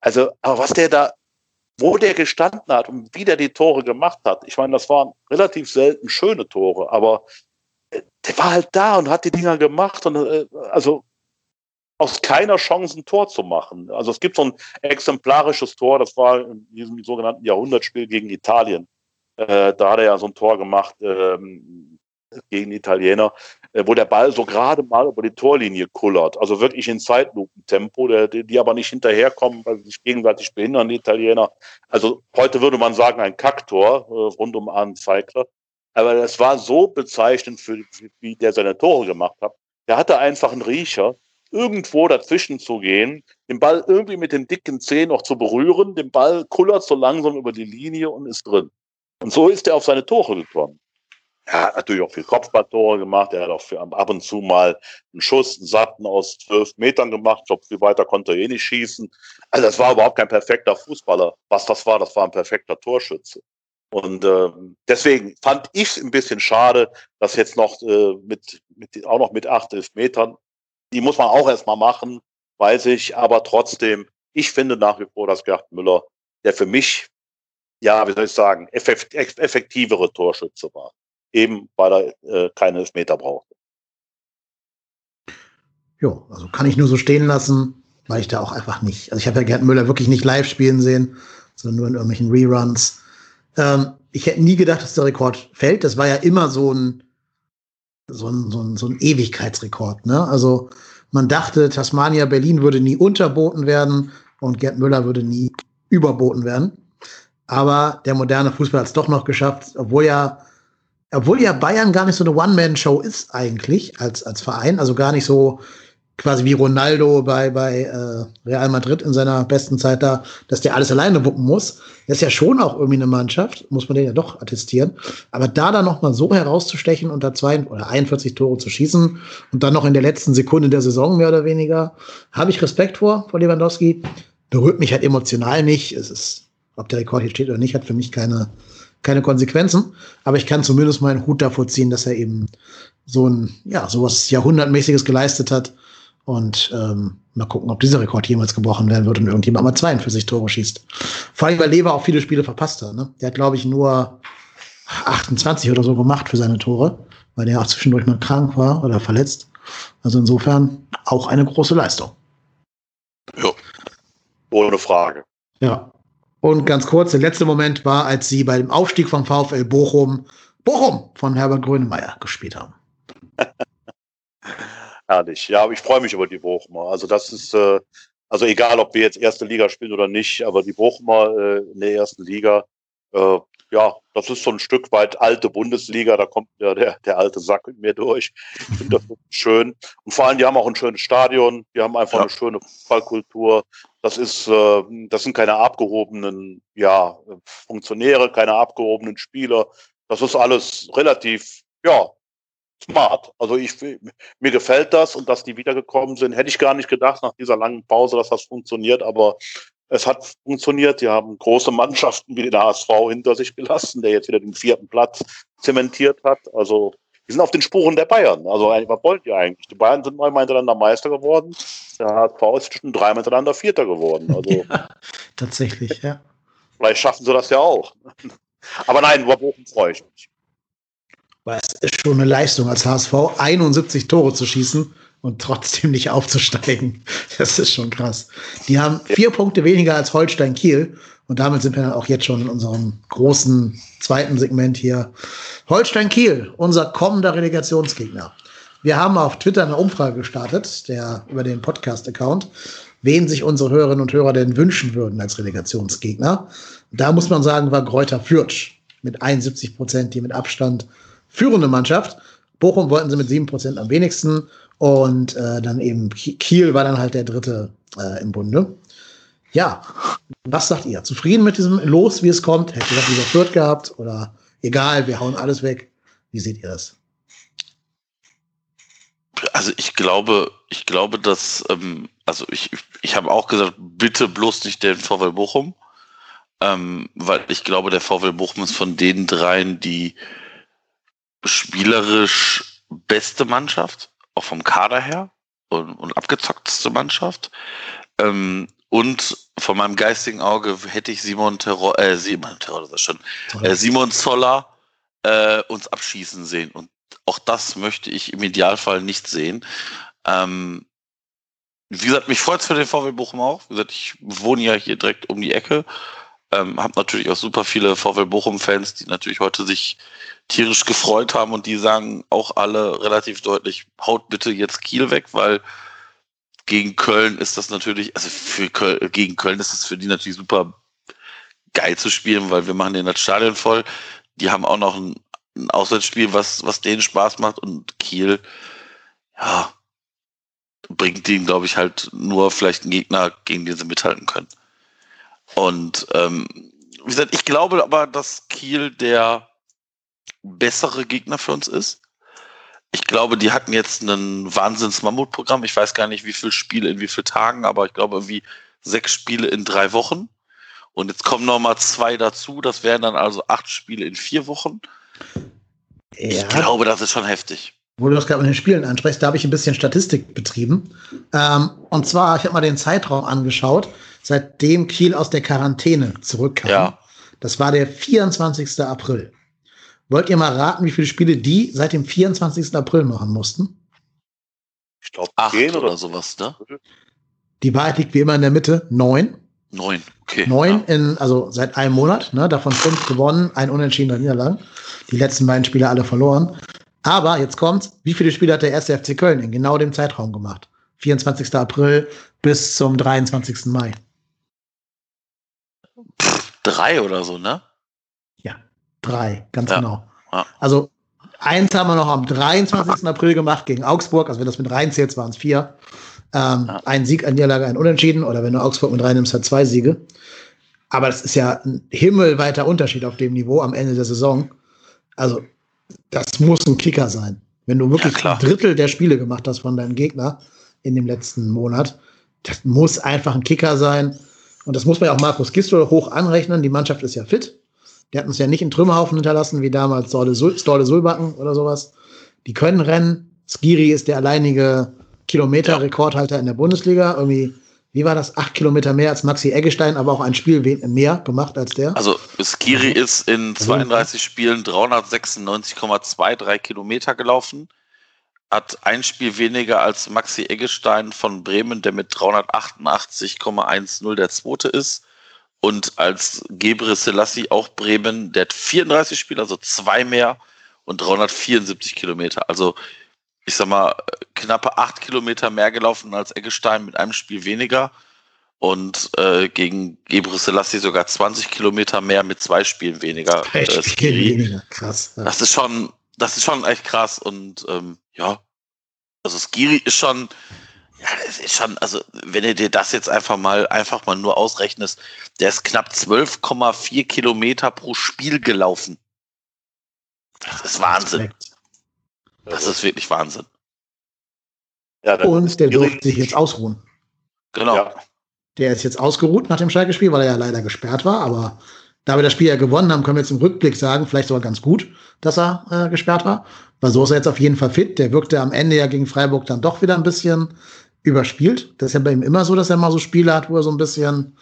Speaker 5: also, aber was der da, wo der gestanden hat und wie der die Tore gemacht hat, ich meine, das waren relativ selten schöne Tore, aber äh, der war halt da und hat die Dinger gemacht und äh, also aus keiner Chance ein Tor zu machen. Also es gibt so ein exemplarisches Tor, das war in diesem sogenannten Jahrhundertspiel gegen Italien. Äh, da hat er ja so ein Tor gemacht ähm, gegen Italiener äh, wo der Ball so gerade mal über die Torlinie kullert. Also wirklich in Zeitlupentempo, der, die, die aber nicht hinterherkommen, weil sie sich gegenseitig behindern, die Italiener. Also heute würde man sagen, ein Kacktor äh, rund um Arne Zeigler. Aber das war so bezeichnend, für, wie der seine Tore gemacht hat. Der hatte einfach einen Riecher, irgendwo dazwischen zu gehen, den Ball irgendwie mit den dicken Zehen noch zu berühren, den Ball kullert so langsam über die Linie und ist drin. Und so ist er auf seine Tore gekommen. Er hat natürlich auch viel Kopfballtore gemacht. Er hat auch ab und zu mal einen Schuss, einen Satten aus zwölf Metern gemacht. Ich glaube, viel weiter konnte er eh nicht schießen. Also das war überhaupt kein perfekter Fußballer. Was das war, das war ein perfekter Torschütze. Und äh, deswegen fand ich es ein bisschen schade, dass jetzt noch äh, mit, mit auch noch mit acht, elf Metern, die muss man auch erstmal machen, weiß ich, aber trotzdem, ich finde nach wie vor, dass Gerd Müller, der für mich, ja, wie soll ich sagen, effektivere Torschütze war eben weil er äh, keine Elfmeter braucht.
Speaker 3: Jo, also kann ich nur so stehen lassen, weil ich da auch einfach nicht. Also ich habe ja Gerd Müller wirklich nicht live spielen sehen, sondern nur in irgendwelchen Reruns. Ähm, ich hätte nie gedacht, dass der Rekord fällt. Das war ja immer so ein, so ein, so ein, so ein Ewigkeitsrekord. Ne? Also man dachte, Tasmania Berlin würde nie unterboten werden und Gerd Müller würde nie überboten werden. Aber der moderne Fußball hat es doch noch geschafft, obwohl ja obwohl ja Bayern gar nicht so eine One-Man-Show ist eigentlich als, als Verein, also gar nicht so quasi wie Ronaldo bei, bei äh, Real Madrid in seiner besten Zeit da, dass der alles alleine wuppen muss. Das ist ja schon auch irgendwie eine Mannschaft, muss man den ja doch attestieren. Aber da dann noch mal so herauszustechen und da zwei oder 41 Tore zu schießen und dann noch in der letzten Sekunde der Saison mehr oder weniger, habe ich Respekt vor, vor Lewandowski. Berührt mich halt emotional nicht. Es ist, ob der Rekord hier steht oder nicht, hat für mich keine, keine Konsequenzen, aber ich kann zumindest meinen Hut davor ziehen, dass er eben so ein, ja, sowas Jahrhundertmäßiges geleistet hat. Und ähm, mal gucken, ob dieser Rekord jemals gebrochen werden wird und irgendjemand mal 42 Tore schießt. Vor allem, weil Lever auch viele Spiele verpasst hat. Ne? Der hat, glaube ich, nur 28 oder so gemacht für seine Tore, weil der auch zwischendurch mal krank war oder verletzt. Also insofern auch eine große Leistung.
Speaker 4: Ja.
Speaker 5: Ohne Frage.
Speaker 3: Ja. Und ganz kurz, der letzte Moment war, als sie beim Aufstieg von VfL Bochum Bochum von Herbert Grönemeyer gespielt haben.
Speaker 5: Herrlich. Ja, aber ich freue mich über die Bochumer. Also das ist, äh, also egal, ob wir jetzt erste Liga spielen oder nicht, aber die Bochumer äh, in der ersten Liga, äh, ja, das ist so ein Stück weit alte Bundesliga, da kommt ja der, der alte Sack mit mir durch. Ich finde das schön. Und vor allem, die haben auch ein schönes Stadion, die haben einfach ja. eine schöne Fußballkultur. Das ist, äh, das sind keine abgehobenen, ja, Funktionäre, keine abgehobenen Spieler. Das ist alles relativ, ja, smart. Also ich, mir gefällt das und dass die wiedergekommen sind, hätte ich gar nicht gedacht nach dieser langen Pause, dass das funktioniert, aber es hat funktioniert. Die haben große Mannschaften wie den HSV hinter sich gelassen, der jetzt wieder den vierten Platz zementiert hat. Also die sind auf den Spuren der Bayern. Also was wollt ihr eigentlich? Die Bayern sind neunmal hintereinander Meister geworden. Der HSV ist schon dreimal hintereinander Vierter geworden. Also
Speaker 3: ja, tatsächlich, ja.
Speaker 5: Vielleicht schaffen sie das ja auch. Aber nein, über Bochum freue ich mich.
Speaker 3: Es ist schon eine Leistung als HSV, 71 Tore zu schießen und trotzdem nicht aufzusteigen. Das ist schon krass. Die haben vier Punkte weniger als Holstein Kiel. Und damit sind wir dann auch jetzt schon in unserem großen zweiten Segment hier. Holstein Kiel, unser kommender Relegationsgegner. Wir haben auf Twitter eine Umfrage gestartet, der über den Podcast-Account, wen sich unsere Hörerinnen und Hörer denn wünschen würden als Relegationsgegner. Da muss man sagen, war Gräuter Fürth mit 71 Prozent die mit Abstand führende Mannschaft. Bochum wollten sie mit 7 Prozent am wenigsten und äh, dann eben Kiel war dann halt der dritte äh, im Bunde. Ja, was sagt ihr? Zufrieden mit diesem Los, wie es kommt? Hättet ihr das lieber Fürth gehabt oder egal, wir hauen alles weg? Wie seht ihr das?
Speaker 4: Also ich glaube, ich glaube, dass, ähm, also ich, ich habe auch gesagt, bitte bloß nicht den VW Bochum ähm, weil ich glaube, der VfL Bochum ist von den dreien die spielerisch beste Mannschaft, auch vom Kader her und, und abgezockteste Mannschaft. Ähm, und von meinem geistigen Auge hätte ich Simon Terror, äh, Simon Terror, das schon, äh, Simon Zoller äh, uns abschießen sehen. Und auch das möchte ich im Idealfall nicht sehen. Ähm, wie gesagt, mich freut es für den VW Bochum auch. Wie gesagt, ich wohne ja hier direkt um die Ecke. Ähm, hab natürlich auch super viele VfL Bochum-Fans, die natürlich heute sich tierisch gefreut haben und die sagen auch alle relativ deutlich, haut bitte jetzt Kiel weg, weil gegen Köln ist das natürlich, also für Köln, gegen Köln ist das für die natürlich super geil zu spielen, weil wir machen den das Stadion voll. Die haben auch noch ein, ein Auswärtsspiel, was, was denen Spaß macht und Kiel, ja, bringt denen, glaube ich, halt nur vielleicht einen Gegner, gegen den sie mithalten können. Und ähm, wie gesagt, ich glaube aber, dass Kiel der bessere Gegner für uns ist. Ich glaube, die hatten jetzt ein Wahnsinns-Mammutprogramm. Ich weiß gar nicht, wie viele Spiele in wie vielen Tagen, aber ich glaube irgendwie sechs Spiele in drei Wochen. Und jetzt kommen noch mal zwei dazu. Das wären dann also acht Spiele in vier Wochen. Ja. Ich glaube, das ist schon heftig.
Speaker 3: Wo du das gerade mit den Spielen ansprichst, da habe ich ein bisschen Statistik betrieben. Ähm, und zwar, ich habe mal den Zeitraum angeschaut seitdem Kiel aus der Quarantäne zurückkam. Ja. Das war der 24. April. Wollt ihr mal raten, wie viele Spiele die seit dem 24. April machen mussten?
Speaker 4: Ich glaube, acht oder, oder sowas, ne?
Speaker 3: Die Wahrheit liegt wie immer in der Mitte. Neun.
Speaker 4: Neun, okay.
Speaker 3: Neun ja. in, also seit einem Monat, ne? Davon fünf gewonnen, ein unentschiedener Niederlagen. Die letzten beiden Spiele alle verloren. Aber jetzt kommt's. Wie viele Spiele hat der erste FC Köln in genau dem Zeitraum gemacht? 24. April bis zum 23. Mai.
Speaker 4: Drei oder so, ne?
Speaker 3: Ja, drei, ganz ja. genau. Ja. Also eins haben wir noch am 23. April gemacht gegen Augsburg. Also wenn das mit reinzählt, waren es vier. Ähm, ja. Ein Sieg, ein Niederlage, ein Unentschieden. Oder wenn du Augsburg mit reinnimmst, hat zwei Siege. Aber das ist ja ein himmelweiter Unterschied auf dem Niveau am Ende der Saison. Also das muss ein Kicker sein. Wenn du wirklich ja, ein Drittel der Spiele gemacht hast von deinem Gegner in dem letzten Monat, das muss einfach ein Kicker sein. Und das muss man ja auch Markus Gistol hoch anrechnen. Die Mannschaft ist ja fit. Der hat uns ja nicht in Trümmerhaufen hinterlassen, wie damals Storle, Sulbacken oder sowas. Die können rennen. Skiri ist der alleinige Kilometer-Rekordhalter in der Bundesliga. Irgendwie, wie war das? Acht Kilometer mehr als Maxi Eggestein, aber auch ein Spiel mehr gemacht als der.
Speaker 4: Also Skiri ist in 32 Spielen 396,23 Kilometer gelaufen. Hat ein Spiel weniger als Maxi Eggestein von Bremen, der mit 388,10 der Zweite ist. Und als Gebre Selassie auch Bremen, der hat 34 Spiele, also zwei mehr und 374 Kilometer. Also ich sag mal, knappe acht Kilometer mehr gelaufen als Eggestein mit einem Spiel weniger. Und äh, gegen Gebre Selassie sogar 20 Kilometer mehr mit zwei Spielen weniger.
Speaker 3: Äh,
Speaker 4: Skiri.
Speaker 3: weniger. Krass.
Speaker 4: Ja. Das ist schon, das ist schon echt krass. Und ähm, ja, also Skiri ist schon, ja, das ist schon, also wenn du dir das jetzt einfach mal, einfach mal nur ausrechnest, der ist knapp 12,4 Kilometer pro Spiel gelaufen. Das ist Wahnsinn. Das ist wirklich Wahnsinn.
Speaker 3: Ja, und der durfte sich jetzt ausruhen.
Speaker 4: Genau. Ja.
Speaker 3: Der ist jetzt ausgeruht nach dem Schalke-Spiel, weil er ja leider gesperrt war. Aber da wir das Spiel ja gewonnen haben, können wir jetzt im Rückblick sagen, vielleicht sogar ganz gut, dass er äh, gesperrt war. Weil so ist er jetzt auf jeden Fall fit. Der wirkte am Ende ja gegen Freiburg dann doch wieder ein bisschen überspielt. Das ist ja bei ihm immer so, dass er mal so Spiele hat, wo er so ein bisschen,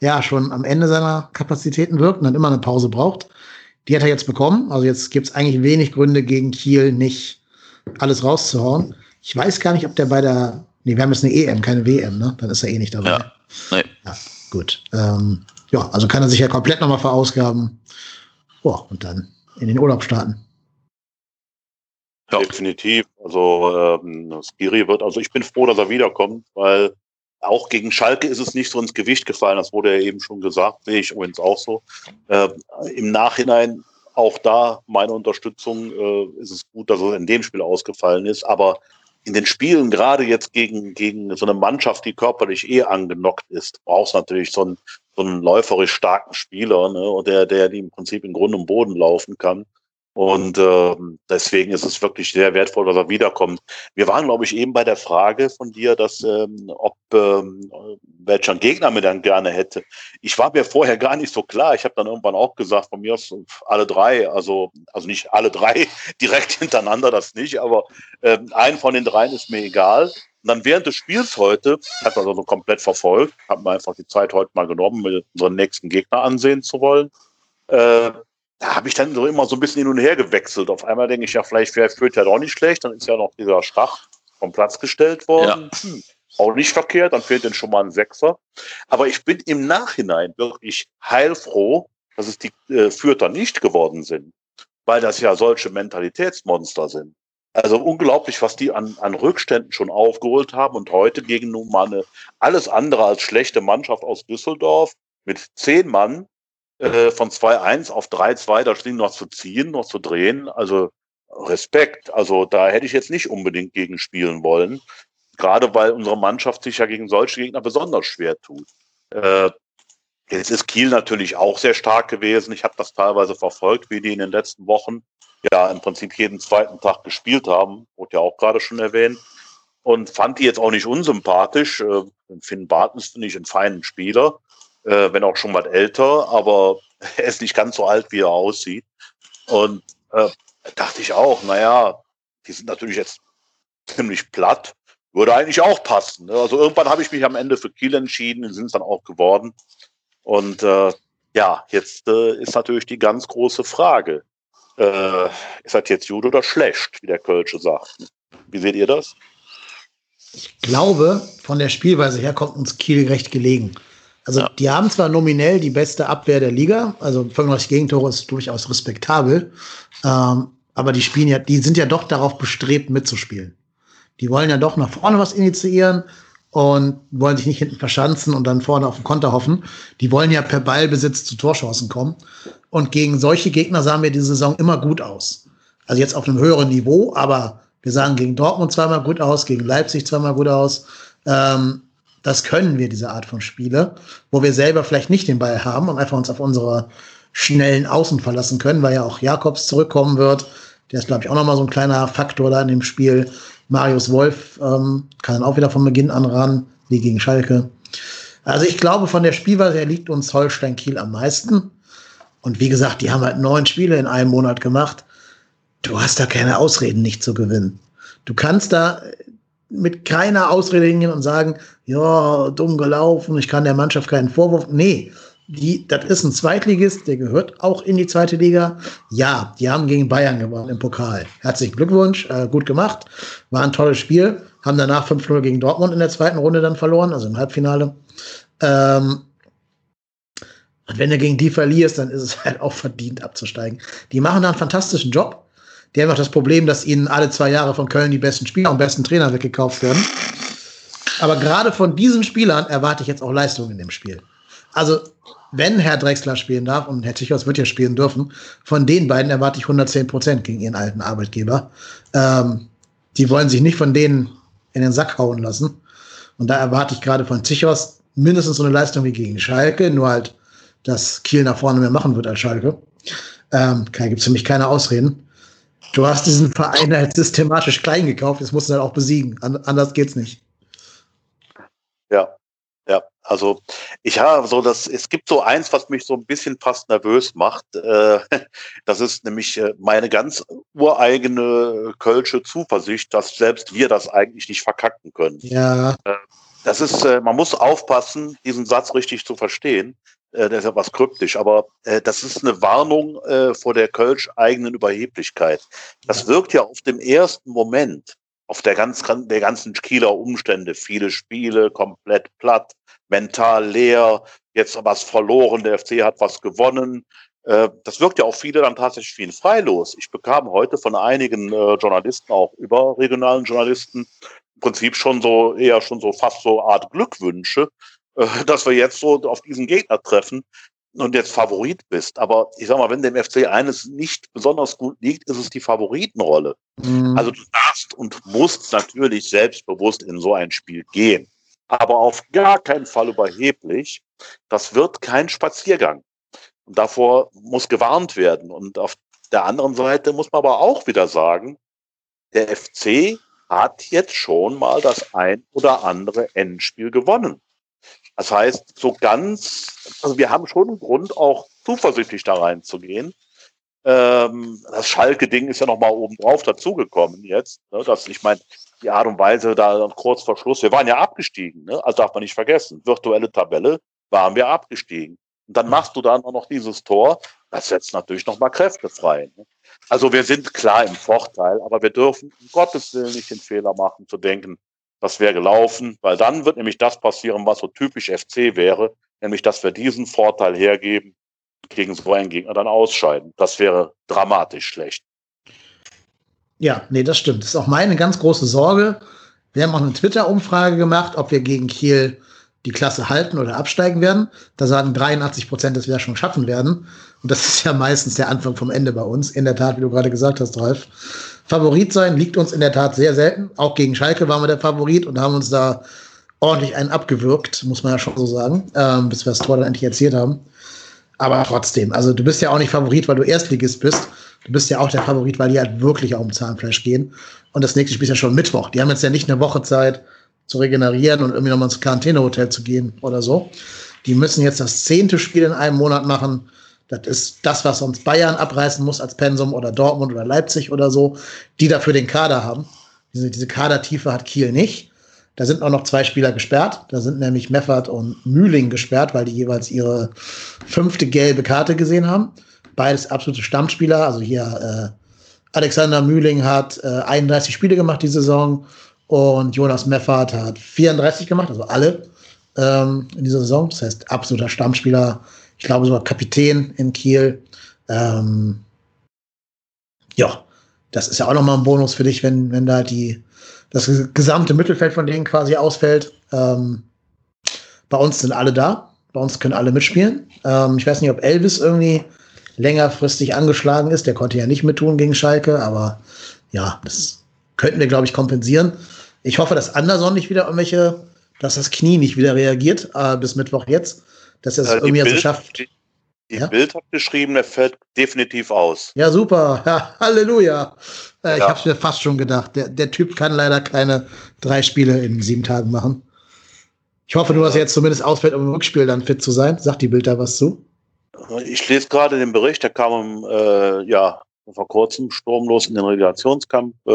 Speaker 3: ja, schon am Ende seiner Kapazitäten wirkt und dann immer eine Pause braucht. Die hat er jetzt bekommen. Also jetzt gibt es eigentlich wenig Gründe gegen Kiel nicht alles rauszuhauen. Ich weiß gar nicht, ob der bei der, nee, wir haben jetzt eine EM, keine WM, ne? Dann ist er eh nicht dabei.
Speaker 4: Ja, nee.
Speaker 3: ja gut. Ähm, ja, also kann er sich ja komplett nochmal verausgaben. Boah, und dann in den Urlaub starten.
Speaker 5: Ja. Definitiv. Also ähm, Skiri wird, also ich bin froh, dass er wiederkommt, weil auch gegen Schalke ist es nicht so ins Gewicht gefallen, das wurde ja eben schon gesagt, sehe ich übrigens auch so. Äh, Im Nachhinein auch da meine Unterstützung, äh, ist es gut, dass er in dem Spiel ausgefallen ist, aber in den Spielen, gerade jetzt gegen, gegen so eine Mannschaft, die körperlich eh angenockt ist, brauchst du natürlich so einen, so einen läuferisch starken Spieler, ne, der, der im Prinzip in Grund und Boden laufen kann. Und äh, deswegen ist es wirklich sehr wertvoll, dass er wiederkommt. Wir waren, glaube ich, eben bei der Frage von dir, dass ähm, ob ähm, welcher Gegner mir dann gerne hätte. Ich war mir vorher gar nicht so klar. Ich habe dann irgendwann auch gesagt, von mir aus alle drei, also also nicht alle drei direkt hintereinander, das nicht, aber äh, einen von den dreien ist mir egal. Und dann während des Spiels heute, ich habe das also komplett verfolgt, habe mir einfach die Zeit heute mal genommen, unseren nächsten Gegner ansehen zu wollen. Äh, da habe ich dann so immer so ein bisschen hin und her gewechselt. Auf einmal denke ich, ja, vielleicht führt ja doch nicht schlecht. Dann ist ja noch dieser Schach vom Platz gestellt worden. Ja. Hm, auch nicht verkehrt, dann fehlt denn schon mal ein Sechser. Aber ich bin im Nachhinein wirklich heilfroh, dass es die äh, Fürther nicht geworden sind, weil das ja solche Mentalitätsmonster sind. Also unglaublich, was die an, an Rückständen schon aufgeholt haben und heute gegen nun mal eine alles andere als schlechte Mannschaft aus Düsseldorf mit zehn Mann äh, von 2-1 auf 3-2 das Ding noch zu ziehen, noch zu drehen. Also Respekt. Also da hätte ich jetzt nicht unbedingt gegen spielen wollen. Gerade weil unsere Mannschaft sich ja gegen solche Gegner besonders schwer tut. Äh, jetzt ist Kiel natürlich auch sehr stark gewesen. Ich habe das teilweise verfolgt, wie die in den letzten Wochen ja im Prinzip jeden zweiten Tag gespielt haben. Wurde ja auch gerade schon erwähnt. Und fand die jetzt auch nicht unsympathisch. Äh, Finn Bartens finde ich einen feinen Spieler äh, wenn auch schon mal älter, aber er ist nicht ganz so alt, wie er aussieht. Und äh, dachte ich auch, naja, die sind natürlich jetzt ziemlich platt, würde eigentlich auch passen. Ne? Also irgendwann habe ich mich am Ende für Kiel entschieden, sind es dann auch geworden. Und äh, ja, jetzt äh, ist natürlich die ganz große Frage. Äh, ist das jetzt gut oder schlecht, wie der Kölsche sagt? Wie seht ihr das?
Speaker 3: Ich glaube, von der Spielweise her kommt uns Kiel recht gelegen. Also ja. die haben zwar nominell die beste Abwehr der Liga, also 35 Gegentore ist durchaus respektabel, ähm, aber die spielen ja, die sind ja doch darauf bestrebt mitzuspielen. Die wollen ja doch nach vorne was initiieren und wollen sich nicht hinten verschanzen und dann vorne auf den Konter hoffen. Die wollen ja per Ballbesitz zu Torchancen kommen. Und gegen solche Gegner sahen wir diese Saison immer gut aus. Also jetzt auf einem höheren Niveau, aber wir sahen gegen Dortmund zweimal gut aus, gegen Leipzig zweimal gut aus. Ähm, das können wir, diese Art von Spiele, wo wir selber vielleicht nicht den Ball haben und einfach uns auf unsere schnellen Außen verlassen können, weil ja auch Jakobs zurückkommen wird. Der ist, glaube ich, auch nochmal so ein kleiner Faktor da in dem Spiel. Marius Wolf ähm, kann dann auch wieder von Beginn an ran, wie gegen Schalke. Also ich glaube, von der Spielweise her liegt uns Holstein Kiel am meisten. Und wie gesagt, die haben halt neun Spiele in einem Monat gemacht. Du hast da keine Ausreden, nicht zu gewinnen. Du kannst da mit keiner Ausrede hingehen und sagen, ja, dumm gelaufen, ich kann der Mannschaft keinen Vorwurf. Nee, die, das ist ein Zweitligist, der gehört auch in die zweite Liga. Ja, die haben gegen Bayern gewonnen im Pokal. Herzlichen Glückwunsch, äh, gut gemacht. War ein tolles Spiel. Haben danach 5-0 gegen Dortmund in der zweiten Runde dann verloren, also im Halbfinale. Ähm, und wenn du gegen die verlierst, dann ist es halt auch verdient abzusteigen. Die machen da einen fantastischen Job. Die haben auch das Problem, dass ihnen alle zwei Jahre von Köln die besten Spieler und besten Trainer weggekauft werden. Aber gerade von diesen Spielern erwarte ich jetzt auch Leistung in dem Spiel. Also, wenn Herr Drexler spielen darf und Herr Tichos wird ja spielen dürfen, von den beiden erwarte ich 110 Prozent gegen ihren alten Arbeitgeber. Ähm, die wollen sich nicht von denen in den Sack hauen lassen. Und da erwarte ich gerade von Tichos mindestens so eine Leistung wie gegen Schalke, nur halt, dass Kiel nach vorne mehr machen wird als Schalke. Ähm, gibt es für mich keine Ausreden. Du hast diesen Verein halt systematisch klein gekauft, jetzt musst du halt auch besiegen. An anders geht's nicht.
Speaker 5: Ja, ja, also ich habe so das, es gibt so eins, was mich so ein bisschen fast nervös macht. Äh, das ist nämlich äh, meine ganz ureigene Kölsche Zuversicht, dass selbst wir das eigentlich nicht verkacken können.
Speaker 3: Ja.
Speaker 5: Äh, das ist, man muss aufpassen, diesen Satz richtig zu verstehen. Der ist etwas kryptisch, aber das ist eine Warnung vor der Kölsch eigenen Überheblichkeit. Das wirkt ja auf dem ersten Moment, auf der, ganz, der ganzen Kieler Umstände, viele Spiele, komplett platt, mental leer, jetzt was verloren, der FC hat was gewonnen. Äh, das wirkt ja auf viele dann tatsächlich wie ein Freilos. Ich bekam heute von einigen äh, Journalisten, auch überregionalen Journalisten, im Prinzip schon so, eher schon so fast so Art Glückwünsche, äh, dass wir jetzt so auf diesen Gegner treffen und jetzt Favorit bist. Aber ich sag mal, wenn dem FC eines nicht besonders gut liegt, ist es die Favoritenrolle. Mhm. Also du darfst und musst natürlich selbstbewusst in so ein Spiel gehen. Aber auf gar keinen Fall überheblich. Das wird kein Spaziergang. Und davor muss gewarnt werden. Und auf der anderen Seite muss man aber auch wieder sagen, der FC hat jetzt schon mal das ein oder andere Endspiel gewonnen. Das heißt, so ganz, also wir haben schon einen Grund, auch zuversichtlich da reinzugehen. Ähm, das Schalke-Ding ist ja noch mal oben drauf dazugekommen jetzt. Ne? Das, ich meine, die Art und Weise da kurz vor Schluss, wir waren ja abgestiegen, ne? also darf man nicht vergessen. Virtuelle Tabelle waren wir abgestiegen. Und dann machst du auch noch dieses Tor, das setzt natürlich noch mal Kräfte frei. Ne? Also wir sind klar im Vorteil, aber wir dürfen um Gottes Willen nicht den Fehler machen, zu denken, das wäre gelaufen, weil dann wird nämlich das passieren, was so typisch FC wäre, nämlich dass wir diesen Vorteil hergeben, gegen so einen Gegner dann ausscheiden. Das wäre dramatisch schlecht.
Speaker 3: Ja, nee, das stimmt. Das ist auch meine ganz große Sorge. Wir haben auch eine Twitter-Umfrage gemacht, ob wir gegen Kiel die Klasse halten oder absteigen werden. Da sagen 83 Prozent, dass wir das schon schaffen werden. Und das ist ja meistens der Anfang vom Ende bei uns. In der Tat, wie du gerade gesagt hast, Ralf. Favorit sein liegt uns in der Tat sehr selten. Auch gegen Schalke waren wir der Favorit und haben uns da ordentlich einen abgewürgt, muss man ja schon so sagen, ähm, bis wir das Tor dann endlich erzählt haben. Aber trotzdem, also du bist ja auch nicht Favorit, weil du Erstligist bist. Du bist ja auch der Favorit, weil die halt wirklich auch um Zahnfleisch gehen. Und das nächste Spiel ist ja schon Mittwoch. Die haben jetzt ja nicht eine Woche Zeit zu regenerieren und irgendwie nochmal ins Quarantänehotel zu gehen oder so. Die müssen jetzt das zehnte Spiel in einem Monat machen. Das ist das, was sonst Bayern abreißen muss als Pensum oder Dortmund oder Leipzig oder so, die dafür den Kader haben. Diese, diese Kadertiefe hat Kiel nicht. Da sind auch noch zwei Spieler gesperrt. Da sind nämlich Meffert und Mühling gesperrt, weil die jeweils ihre fünfte gelbe Karte gesehen haben. Beides absolute Stammspieler. Also hier äh, Alexander Mühling hat äh, 31 Spiele gemacht die Saison und Jonas Meffert hat 34 gemacht, also alle ähm, in dieser Saison. Das heißt, absoluter Stammspieler ich glaube sogar Kapitän in Kiel. Ähm, ja, das ist ja auch nochmal ein Bonus für dich, wenn, wenn da die, das gesamte Mittelfeld von denen quasi ausfällt. Ähm, bei uns sind alle da. Bei uns können alle mitspielen. Ähm, ich weiß nicht, ob Elvis irgendwie längerfristig angeschlagen ist. Der konnte ja nicht mittun gegen Schalke, aber ja, das könnten wir, glaube ich, kompensieren. Ich hoffe, dass Anderson nicht wieder irgendwelche, dass das Knie nicht wieder reagiert, äh, bis Mittwoch jetzt dass er es äh, irgendwie Bild, so schafft.
Speaker 5: Die, die ja? Bild hat geschrieben, er fällt definitiv aus.
Speaker 3: Ja, super. Ja, Halleluja. Äh, ja. Ich habe es mir fast schon gedacht. Der, der Typ kann leider keine drei Spiele in sieben Tagen machen. Ich hoffe nur, dass er jetzt zumindest ausfällt, um im Rückspiel dann fit zu sein. Sagt die Bild da was zu?
Speaker 5: Ich lese gerade den Bericht, der kam äh, ja vor kurzem sturmlos in den Relegationskampf. Äh,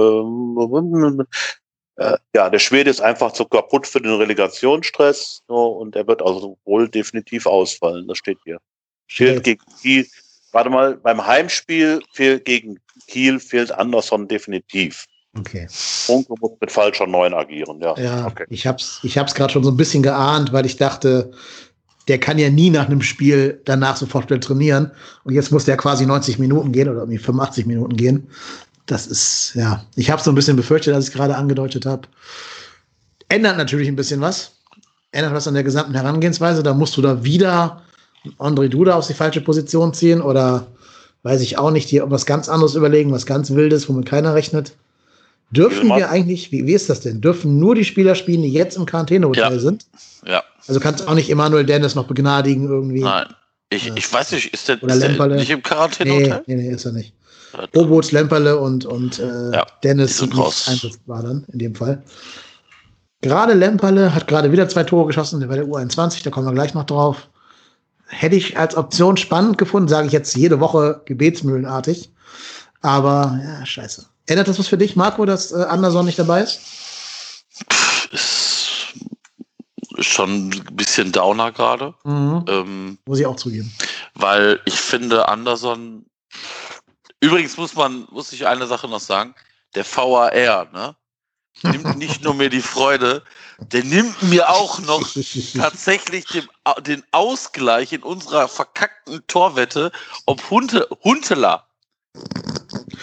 Speaker 5: Äh, ja, der Schwede ist einfach zu kaputt für den Relegationsstress so, und er wird also wohl definitiv ausfallen. Das steht hier. Fehlt gegen Kiel. Warte mal, beim Heimspiel fehlt gegen Kiel fehlt Anderson definitiv.
Speaker 3: Okay.
Speaker 5: Funke muss mit falscher Neun agieren, ja.
Speaker 3: Ja,
Speaker 5: okay.
Speaker 3: ich hab's, ich hab's gerade schon so ein bisschen geahnt, weil ich dachte, der kann ja nie nach einem Spiel danach sofort wieder trainieren. Und jetzt muss der quasi 90 Minuten gehen oder irgendwie 85 Minuten gehen. Das ist, ja, ich habe so ein bisschen befürchtet, als ich gerade angedeutet habe. Ändert natürlich ein bisschen was. Ändert was an der gesamten Herangehensweise. Da musst du da wieder André Duda auf die falsche Position ziehen oder weiß ich auch nicht, dir was ganz anderes überlegen, was ganz Wildes, womit keiner rechnet. Dürfen wir eigentlich, wie, wie ist das denn? Dürfen nur die Spieler spielen, die jetzt im Quarantänehotel
Speaker 4: Ja.
Speaker 3: sind?
Speaker 4: Ja,
Speaker 3: Also kannst auch nicht Emanuel Dennis noch begnadigen irgendwie.
Speaker 4: nein. Ich, ich weiß nicht, ist der, ist der nicht im
Speaker 3: nee,
Speaker 4: Quarantänehotel?
Speaker 3: nee, nee, ist er nicht.
Speaker 4: Ja,
Speaker 3: Bobots, Lemperle und, und äh,
Speaker 4: Ja,
Speaker 3: Dennis
Speaker 4: sind raus.
Speaker 3: einsetzbar dann in dem Fall. Gerade Lemperle hat gerade wieder zwei Tore geschossen, der bei der U21, da kommen wir gleich noch drauf. Hätte ich als Option spannend gefunden, sage ich jetzt jede Woche gebetsmühlenartig. Aber ja, scheiße. Ändert das was für dich, Marco, dass äh, Anderson nicht dabei ist?
Speaker 4: ist schon ein bisschen Downer gerade.
Speaker 3: Mhm.
Speaker 4: Ähm,
Speaker 3: Muss ich auch zugeben.
Speaker 4: weil ich finde, Anderson. Übrigens muss man, muss ich eine Sache noch sagen. Der VAR, ne? Nimmt nicht nur mir die Freude, der nimmt mir auch noch tatsächlich den, den Ausgleich in unserer verkackten Torwette, ob Hunte, Huntela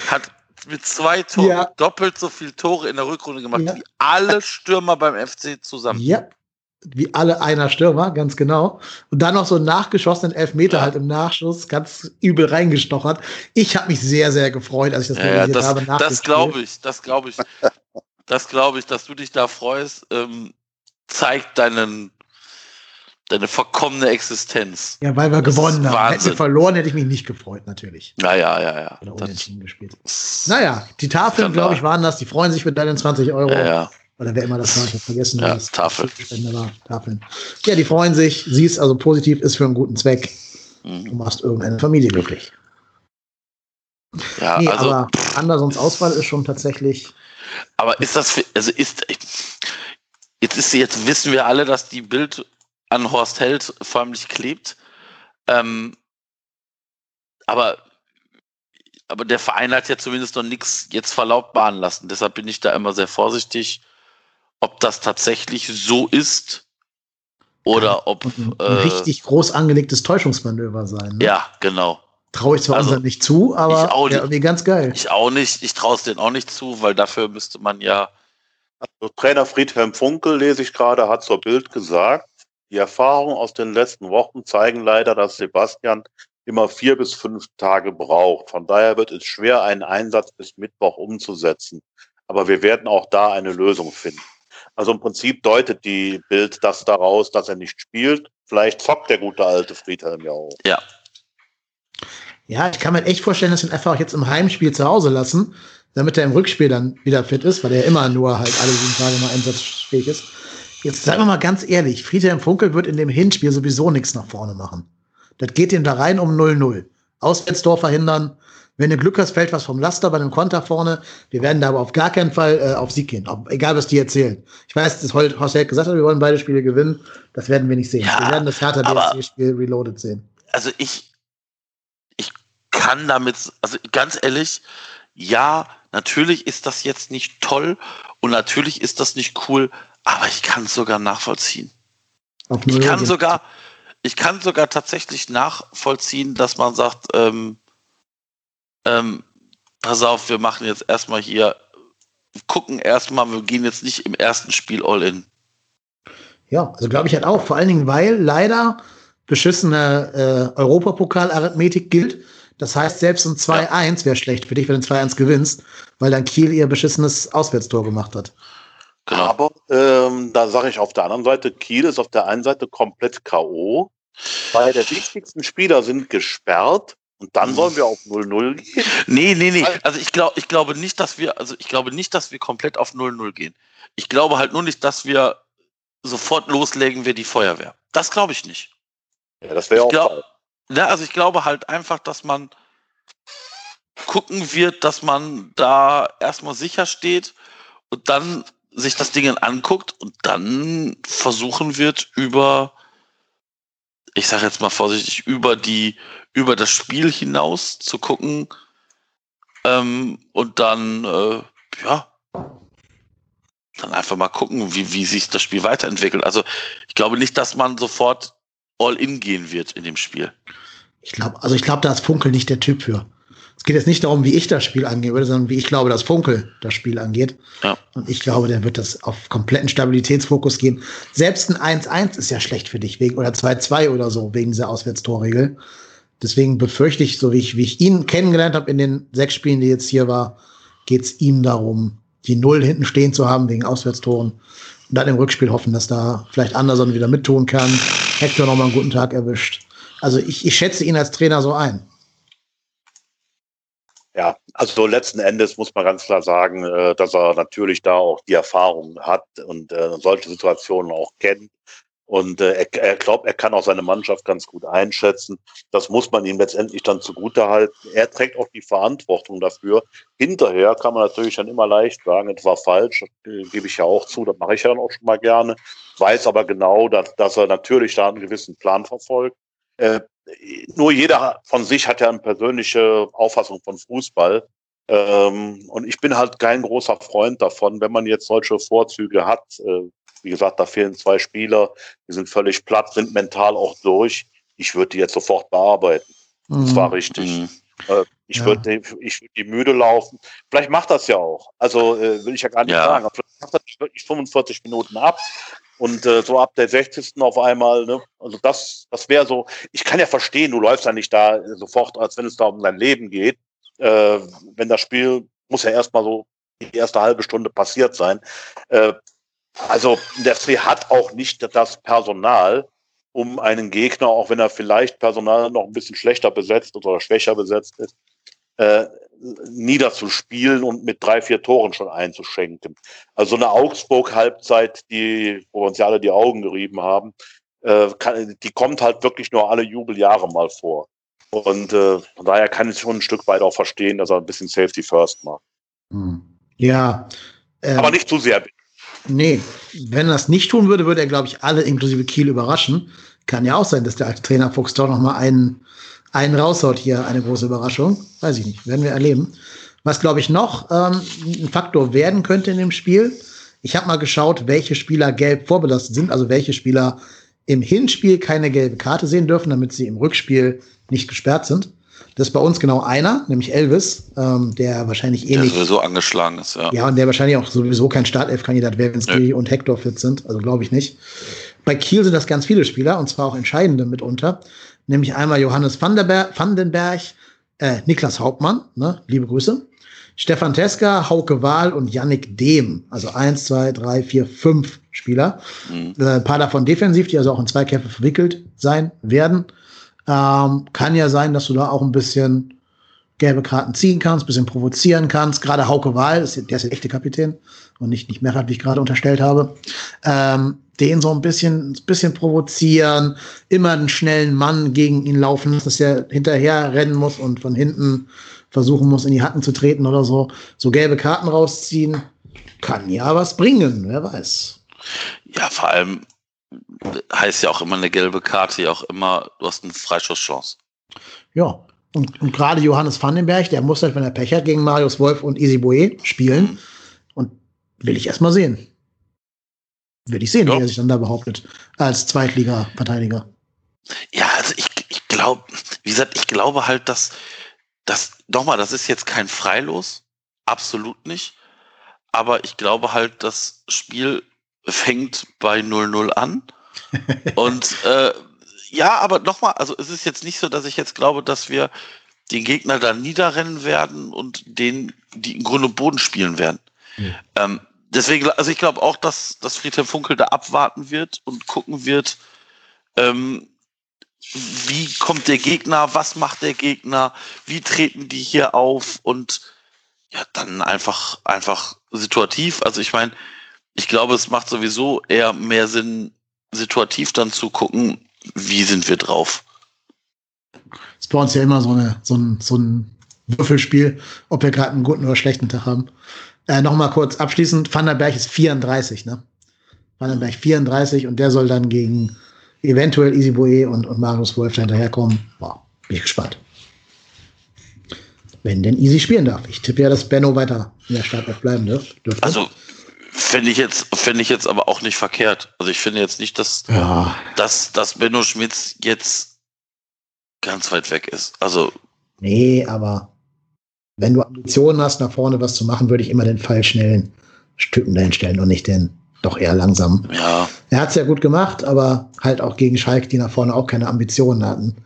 Speaker 4: hat mit zwei Toren
Speaker 3: Ja.
Speaker 4: doppelt so viel Tore in der Rückrunde gemacht
Speaker 3: Ja.
Speaker 4: wie alle Stürmer beim FC zusammen.
Speaker 3: Ja, wie alle einer Stürmer, ganz genau. Und dann noch so einen nachgeschossenen Elfmeter
Speaker 4: Ja.
Speaker 3: halt im Nachschuss, ganz übel reingestochert. Ich habe mich sehr, sehr gefreut, als ich das
Speaker 4: Ja, das,
Speaker 3: habe.
Speaker 4: das glaube ich, das glaube ich. Das glaube ich, dass du dich da freust, ähm, zeigt deinen, deine verkommene Existenz.
Speaker 3: Ja, weil wir
Speaker 4: Das
Speaker 3: gewonnen haben. Hätten
Speaker 4: Wahnsinn.
Speaker 3: wir verloren, hätte ich mich nicht gefreut, natürlich.
Speaker 4: Ja, ja, ja, ja.
Speaker 3: Oder unentschieden gespielt. Naja, die Tafeln, glaube ich, waren das. Die freuen sich mit deinen 20 Euro.
Speaker 4: ja, ja.
Speaker 3: Oder wer immer das war, ich habe vergessen.
Speaker 4: Ja,
Speaker 3: das
Speaker 4: Tafel.
Speaker 3: War. Tafeln. Ja, die freuen sich. Siehst also positiv, ist für einen guten Zweck. Du
Speaker 4: Mhm.
Speaker 3: machst irgendeine Familie glücklich.
Speaker 4: Ja,
Speaker 3: Nee,
Speaker 4: also,
Speaker 3: aber Andersons Auswahl ist schon tatsächlich.
Speaker 4: aber ist das, für, also ist, jetzt ist, jetzt wissen wir alle, dass die Bild an Horst Held förmlich klebt. Ähm, aber, aber der Verein hat ja zumindest noch nichts jetzt verlautbaren lassen. Deshalb bin ich da immer sehr vorsichtig, ob das tatsächlich so ist oder ob,
Speaker 3: ein,
Speaker 4: äh,
Speaker 3: richtig groß angelegtes Täuschungsmanöver sein. Ne?
Speaker 4: ja, genau.
Speaker 3: Traue ich zwar
Speaker 4: Also,
Speaker 3: unseren nicht zu, aber
Speaker 4: ich auch
Speaker 3: ja,
Speaker 4: nicht.
Speaker 3: irgendwie ganz geil.
Speaker 4: Ich auch nicht, ich traue es denen auch nicht zu, weil dafür müsste man ja,
Speaker 5: Also Trainer Friedhelm Funkel, lese ich gerade, hat zur Bild gesagt, die Erfahrungen aus den letzten Wochen zeigen leider, dass Sebastian immer vier bis fünf Tage braucht. Von daher wird es schwer, einen Einsatz bis Mittwoch umzusetzen. Aber wir werden auch da eine Lösung finden. Also im Prinzip deutet die Bild das daraus, dass er nicht spielt. Vielleicht zockt der gute alte Friedhelm ja auch.
Speaker 4: ja,
Speaker 3: Ja, ich kann mir echt vorstellen, dass wir ihn einfach jetzt im Heimspiel zu Hause lassen, damit er im Rückspiel dann wieder fit ist, weil er immer nur halt alle sieben Tage mal einsatzfähig ist. Jetzt sagen wir mal ganz ehrlich, Friedhelm Funkel wird in dem Hinspiel sowieso nichts nach vorne machen. Das geht ihm da rein um 0-0. Auswärtstor verhindern. Wenn du Glück hast, fällt was vom Laster bei einem Konter vorne. Wir werden da aber auf gar keinen Fall äh, auf Sieg gehen. Ob, egal, was die erzählen. Ich weiß, dass Horst Held gesagt hat, wir wollen beide Spiele gewinnen. Das werden wir nicht sehen.
Speaker 4: Ja,
Speaker 3: wir werden das Hertha
Speaker 4: aber-
Speaker 3: BSC-Spiel reloaded sehen.
Speaker 4: also ich, ich kann damit, also ganz ehrlich, ja, natürlich ist das jetzt nicht toll und natürlich ist das nicht cool, aber ich kann es sogar nachvollziehen. Ich
Speaker 3: 0-0
Speaker 4: kann sogar, ich kann sogar tatsächlich nachvollziehen, dass man sagt, ähm, ähm, pass auf, wir machen jetzt erstmal hier, gucken erstmal, wir gehen jetzt nicht im ersten Spiel all in.
Speaker 3: Ja, also glaube ich halt auch. Vor allen Dingen, weil leider beschissene äh, Europapokal-Arithmetik gilt. Das heißt, selbst ein 2-1 wäre schlecht für dich, wenn du 2-1 gewinnst, weil dann Kiel ihr beschissenes Auswärtstor gemacht hat.
Speaker 4: Genau.
Speaker 5: Aber ähm, da sage ich auf der anderen Seite, Kiel ist auf der einen Seite komplett K.O. Weil der wichtigsten Spieler sind gesperrt und dann sollen wir auf 0-0 gehen.
Speaker 4: Nee, nee, nee. Also ich glaube, ich glaube nicht, dass wir, also ich glaube nicht, dass wir komplett auf 0-0 gehen. Ich glaube halt nur nicht, dass wir sofort loslegen wie die Feuerwehr. Das glaube ich nicht.
Speaker 5: Ja, das wäre auch
Speaker 4: glaub-. Ja, also ich glaube halt einfach, dass man gucken wird, dass man da erstmal sicher steht und dann sich das Ding anguckt und dann versuchen wird, über, ich sage jetzt mal vorsichtig, über die, über das Spiel hinaus zu gucken ähm, und dann, äh, ja, dann einfach mal gucken, wie, wie sich das Spiel weiterentwickelt. Also ich glaube nicht, dass man sofort all in gehen wird in dem Spiel.
Speaker 3: Ich glaube, also ich glaube, da ist Funkel nicht der Typ für. Es geht jetzt nicht darum, wie ich das Spiel angehen würde, sondern wie ich glaube, dass Funkel das Spiel angeht.
Speaker 4: Ja.
Speaker 3: Und ich glaube, der wird das auf kompletten Stabilitätsfokus gehen. Selbst ein 1-1 ist ja schlecht für dich, wegen, oder 2-2 oder so, wegen dieser Auswärtstorregel. Deswegen befürchte ich, so wie ich, wie ich ihn kennengelernt habe in den sechs Spielen, die jetzt hier war, geht es ihm darum, die Null hinten stehen zu haben wegen Auswärtstoren. Und dann im Rückspiel hoffen, dass da vielleicht Anderson wieder mittun kann. Hector nochmal einen guten Tag erwischt. Also ich, ich schätze ihn als Trainer so ein.
Speaker 5: Ja, also letzten Endes muss man ganz klar sagen, äh, dass er natürlich da auch die Erfahrung hat und äh, solche Situationen auch kennt. Und äh, er, er glaubt, er kann auch seine Mannschaft ganz gut einschätzen. Das muss man ihm letztendlich dann zugutehalten. Er trägt auch die Verantwortung dafür. Hinterher kann man natürlich dann immer leicht sagen, es war falsch, äh, gebe ich ja auch zu, das mache ich ja dann auch schon mal gerne. Weiß aber genau, dass, dass er natürlich da einen gewissen Plan verfolgt. Äh, nur jeder von sich hat ja eine persönliche Auffassung von Fußball. Ähm, und ich bin halt kein großer Freund davon, wenn man jetzt solche Vorzüge hat. Äh, wie gesagt, da fehlen zwei Spieler, die sind völlig platt, sind mental auch durch. Ich würde die jetzt sofort bearbeiten. Mhm. Das war richtig. Mhm. Äh, ich ja. würde ich würd die müde laufen. Vielleicht macht das ja auch. Also äh, will ich ja gar nicht ja. sagen. Vielleicht macht das wirklich 45 Minuten ab. Und äh, so ab der 60. auf einmal, ne? Also das, das wäre so, ich kann ja verstehen, du läufst ja nicht da sofort, als wenn es da um dein Leben geht. Äh, wenn das Spiel muss ja erstmal so die erste halbe Stunde passiert sein. Äh, also der FC hat auch nicht das Personal, um einen Gegner, auch wenn er vielleicht personal noch ein bisschen schlechter besetzt oder schwächer besetzt ist, äh, niederzuspielen und mit drei, vier Toren schon einzuschenken. Also eine Augsburg-Halbzeit, die, wo uns ja alle die Augen gerieben haben, äh, kann, die kommt halt wirklich nur alle Jubeljahre mal vor. Und äh, von daher kann ich schon ein Stück weit auch verstehen, dass er ein bisschen Safety First macht.
Speaker 3: Hm. Ja.
Speaker 5: Ähm, Aber nicht zu sehr.
Speaker 3: Nee, wenn er das nicht tun würde, würde er, glaube ich, alle inklusive Kiel überraschen. Kann ja auch sein, dass der alte Trainer Fuchs doch noch mal einen einen raushaut hier, eine große Überraschung. Weiß ich nicht, werden wir erleben. Was, glaube ich, noch ähm, ein Faktor werden könnte in dem Spiel. Ich habe mal geschaut, welche Spieler gelb vorbelastet sind, also welche Spieler im Hinspiel keine gelbe Karte sehen dürfen, damit sie im Rückspiel nicht gesperrt sind. Das ist bei uns genau einer, nämlich Elvis, ähm, der wahrscheinlich ähnlich.
Speaker 4: Der sowieso angeschlagen ist, ja.
Speaker 3: Ja, und der wahrscheinlich auch sowieso kein Startelf-Kandidat wäre, wenn Skiri ja. und Hector fit sind. Also glaube ich nicht. Bei Kiel sind das ganz viele Spieler, und zwar auch entscheidende mitunter nämlich einmal Johannes Vandenberg, äh, Niklas Hauptmann, ne, liebe Grüße, Stefan Teska, Hauke Wahl und Yannick Dehm. Also eins, zwei, drei, vier, fünf Spieler. Mhm. Äh, ein paar davon defensiv, die also auch in Zweikämpfe verwickelt sein werden. Ähm, kann ja sein, dass du da auch ein bisschen gelbe Karten ziehen kannst, bisschen provozieren kannst. Gerade Hauke Wahl, der ist der echte Kapitän und nicht, nicht Merat, wie ich gerade unterstellt habe. Ähm, den so ein bisschen, ein bisschen provozieren, immer einen schnellen Mann gegen ihn laufen dass er hinterher rennen muss und von hinten versuchen muss, in die Hacken zu treten oder so. So gelbe Karten rausziehen, kann ja was bringen, wer weiß.
Speaker 4: Ja, vor allem heißt ja auch immer eine gelbe Karte, ja auch immer, du hast eine Freischusschance.
Speaker 3: Ja, und, und gerade Johannes Vandenberg, der muss halt, wenn er Pech hat, gegen Marius Wolf und Easy Boe spielen. Mhm. Und will ich erst mal sehen. Will ich sehen, ja. wie er sich dann da behauptet, als Zweitliga-Verteidiger.
Speaker 4: Ja, also ich, ich glaube, wie gesagt, ich glaube halt, dass das, nochmal, das ist jetzt kein Freilos, absolut nicht. Aber ich glaube halt, das Spiel fängt bei 0-0 an. und äh, ja, aber nochmal, also es ist jetzt nicht so, dass ich jetzt glaube, dass wir den Gegner da niederrennen werden und den, die im Grunde Boden spielen werden. Mhm. Ähm, deswegen, also ich glaube auch, dass, dass Friedhelm Funkel da abwarten wird und gucken wird, ähm, wie kommt der Gegner, was macht der Gegner, wie treten die hier auf und ja, dann einfach, einfach situativ. Also ich meine, ich glaube, es macht sowieso eher mehr Sinn, situativ dann zu gucken, wie sind wir drauf.
Speaker 3: Das ist bei uns ja immer so, eine, so, ein, so ein Würfelspiel, ob wir gerade einen guten oder schlechten Tag haben. Äh, Nochmal kurz abschließend, Vandenberg ist 34, ne? Vandenberg 34 und der soll dann gegen eventuell Easy Boe und, und Marius Wolf hinterherkommen. Boah, bin ich gespannt. Wenn denn Easy spielen darf. Ich tippe ja, dass Benno weiter in der Startelf bleiben dürf, dürfte.
Speaker 4: Also finde ich jetzt, finde ich jetzt aber auch nicht verkehrt. Also ich finde jetzt nicht, dass,
Speaker 3: ja,
Speaker 4: dass, dass Benno Schmitz jetzt ganz weit weg ist. Also
Speaker 3: nee, aber wenn du Ambitionen hast, nach vorne was zu machen, würde ich immer den Fall schnellen Stücken dahin stellen und nicht den doch eher langsam.
Speaker 4: ja,
Speaker 3: Er hat es ja gut gemacht, aber halt auch gegen Schalke, die nach vorne auch keine Ambitionen hatten.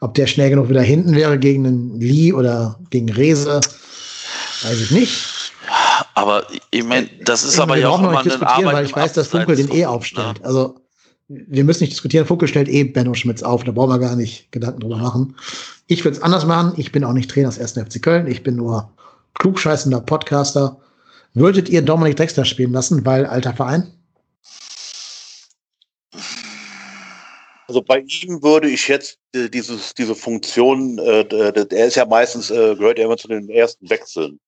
Speaker 3: Ob der schnell genug wieder hinten wäre gegen einen Lee oder gegen Rese, weiß ich nicht.
Speaker 4: Aber ich meine, das ist aber ja auch immer
Speaker 3: nicht
Speaker 4: eine
Speaker 3: diskutieren,
Speaker 4: Arbeit.
Speaker 3: weil ich weiß, dass Funkel den eh
Speaker 4: von-
Speaker 3: aufstellt.
Speaker 4: ne?
Speaker 3: Also wir müssen nicht diskutieren. Funkel stellt eh Benno Schmitz auf, da brauchen wir gar nicht Gedanken drüber machen. Ich würde es anders machen. Ich bin auch nicht Trainer des 1. FC Köln. Ich bin nur klugscheißender Podcaster. Würdet ihr Dominik Drexler spielen lassen, weil alter Verein?
Speaker 5: Also bei ihm würde ich jetzt äh, dieses, diese Funktion, äh, d- d- er ist ja meistens, äh, gehört ja immer zu den ersten Wechseln.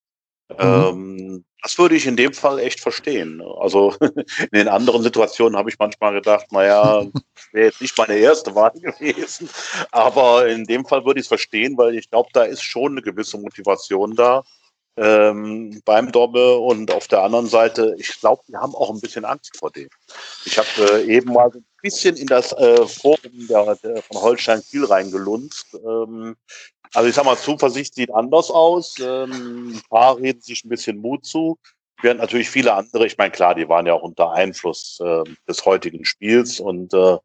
Speaker 5: Ähm, das würde ich in dem Fall echt verstehen. Also in den anderen Situationen habe ich manchmal gedacht, naja, wäre jetzt nicht meine erste Wahl gewesen. Aber in dem Fall würde ich es verstehen, weil ich glaube, da ist schon eine gewisse Motivation da ähm, beim Dobbe und auf der anderen Seite, ich glaube, die haben auch ein bisschen Angst vor dem. Ich habe äh, eben mal so ein bisschen in das äh, Forum der, der, von Holstein Kiel reingelunzt. Ähm, also ich sag mal, Zuversicht sieht anders aus. Ähm, ein paar reden sich ein bisschen Mut zu. Während natürlich viele andere, ich meine, klar, die waren ja auch unter Einfluss äh, des heutigen Spiels und äh,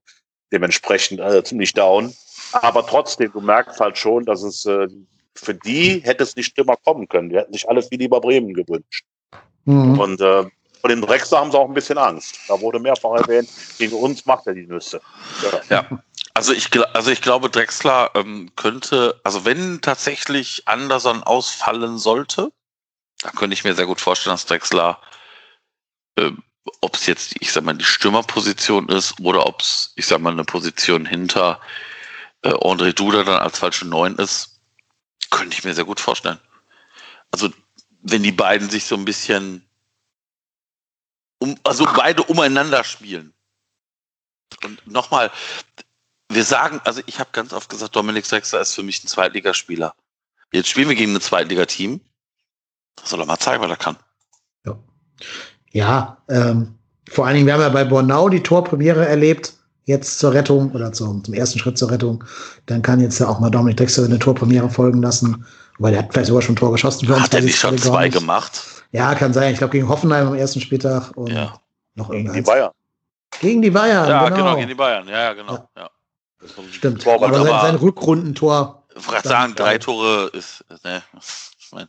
Speaker 5: dementsprechend äh, ziemlich down. Aber trotzdem, du merkst halt schon, dass es äh, für die hätte es nicht schlimmer kommen können. Die hätten sich alle viel lieber Bremen gewünscht.
Speaker 3: Mhm.
Speaker 5: Und äh, vor dem Drexler haben sie auch ein bisschen Angst. Da wurde mehrfach erwähnt, gegen uns macht er die Nüsse. Ja.
Speaker 4: Ja, also ich, also ich glaube, Drexler ähm, könnte, also wenn tatsächlich Anderson ausfallen sollte, dann könnte ich mir sehr gut vorstellen, dass Drexler, ähm, ob es jetzt, ich sag mal, die Stürmerposition ist oder ob es, ich sag mal, eine Position hinter äh, André Duda dann als falsche Neun ist, könnte ich mir sehr gut vorstellen. Also wenn die beiden sich so ein bisschen um, also beide umeinander spielen. Und nochmal, wir sagen, also ich habe ganz oft gesagt, Dominik Drexler ist für mich ein Zweitligaspieler. Jetzt spielen wir gegen ein Zweitligateam. Da soll er mal zeigen, was er kann.
Speaker 3: Ja, ähm, vor allen Dingen, wir haben ja bei Bornau die Torpremiere erlebt, jetzt zur Rettung oder zum, zum ersten Schritt zur Rettung. Dann kann jetzt ja auch mal Dominik Drexler eine Torpremiere folgen lassen, weil der hat vielleicht sogar schon ein Tor geschossen für uns.
Speaker 4: Hat er nicht
Speaker 3: ich
Speaker 4: schon zwei
Speaker 3: nicht.
Speaker 4: gemacht?
Speaker 3: Ja, kann sein. Ich glaube gegen Hoffenheim am ersten Spieltag und
Speaker 4: Ja.
Speaker 3: noch
Speaker 5: Gegen die. Bayern.
Speaker 3: Gegen die Bayern,
Speaker 4: Ja,
Speaker 3: genau.
Speaker 4: genau, gegen die Bayern. Ja, ja, genau. Ja.
Speaker 3: Stimmt.
Speaker 5: Torwart,
Speaker 3: aber sein,
Speaker 4: aber-
Speaker 3: sein Rückrundentor,
Speaker 4: Ich wollte sagen, drei Tore ist, ne, ich mein,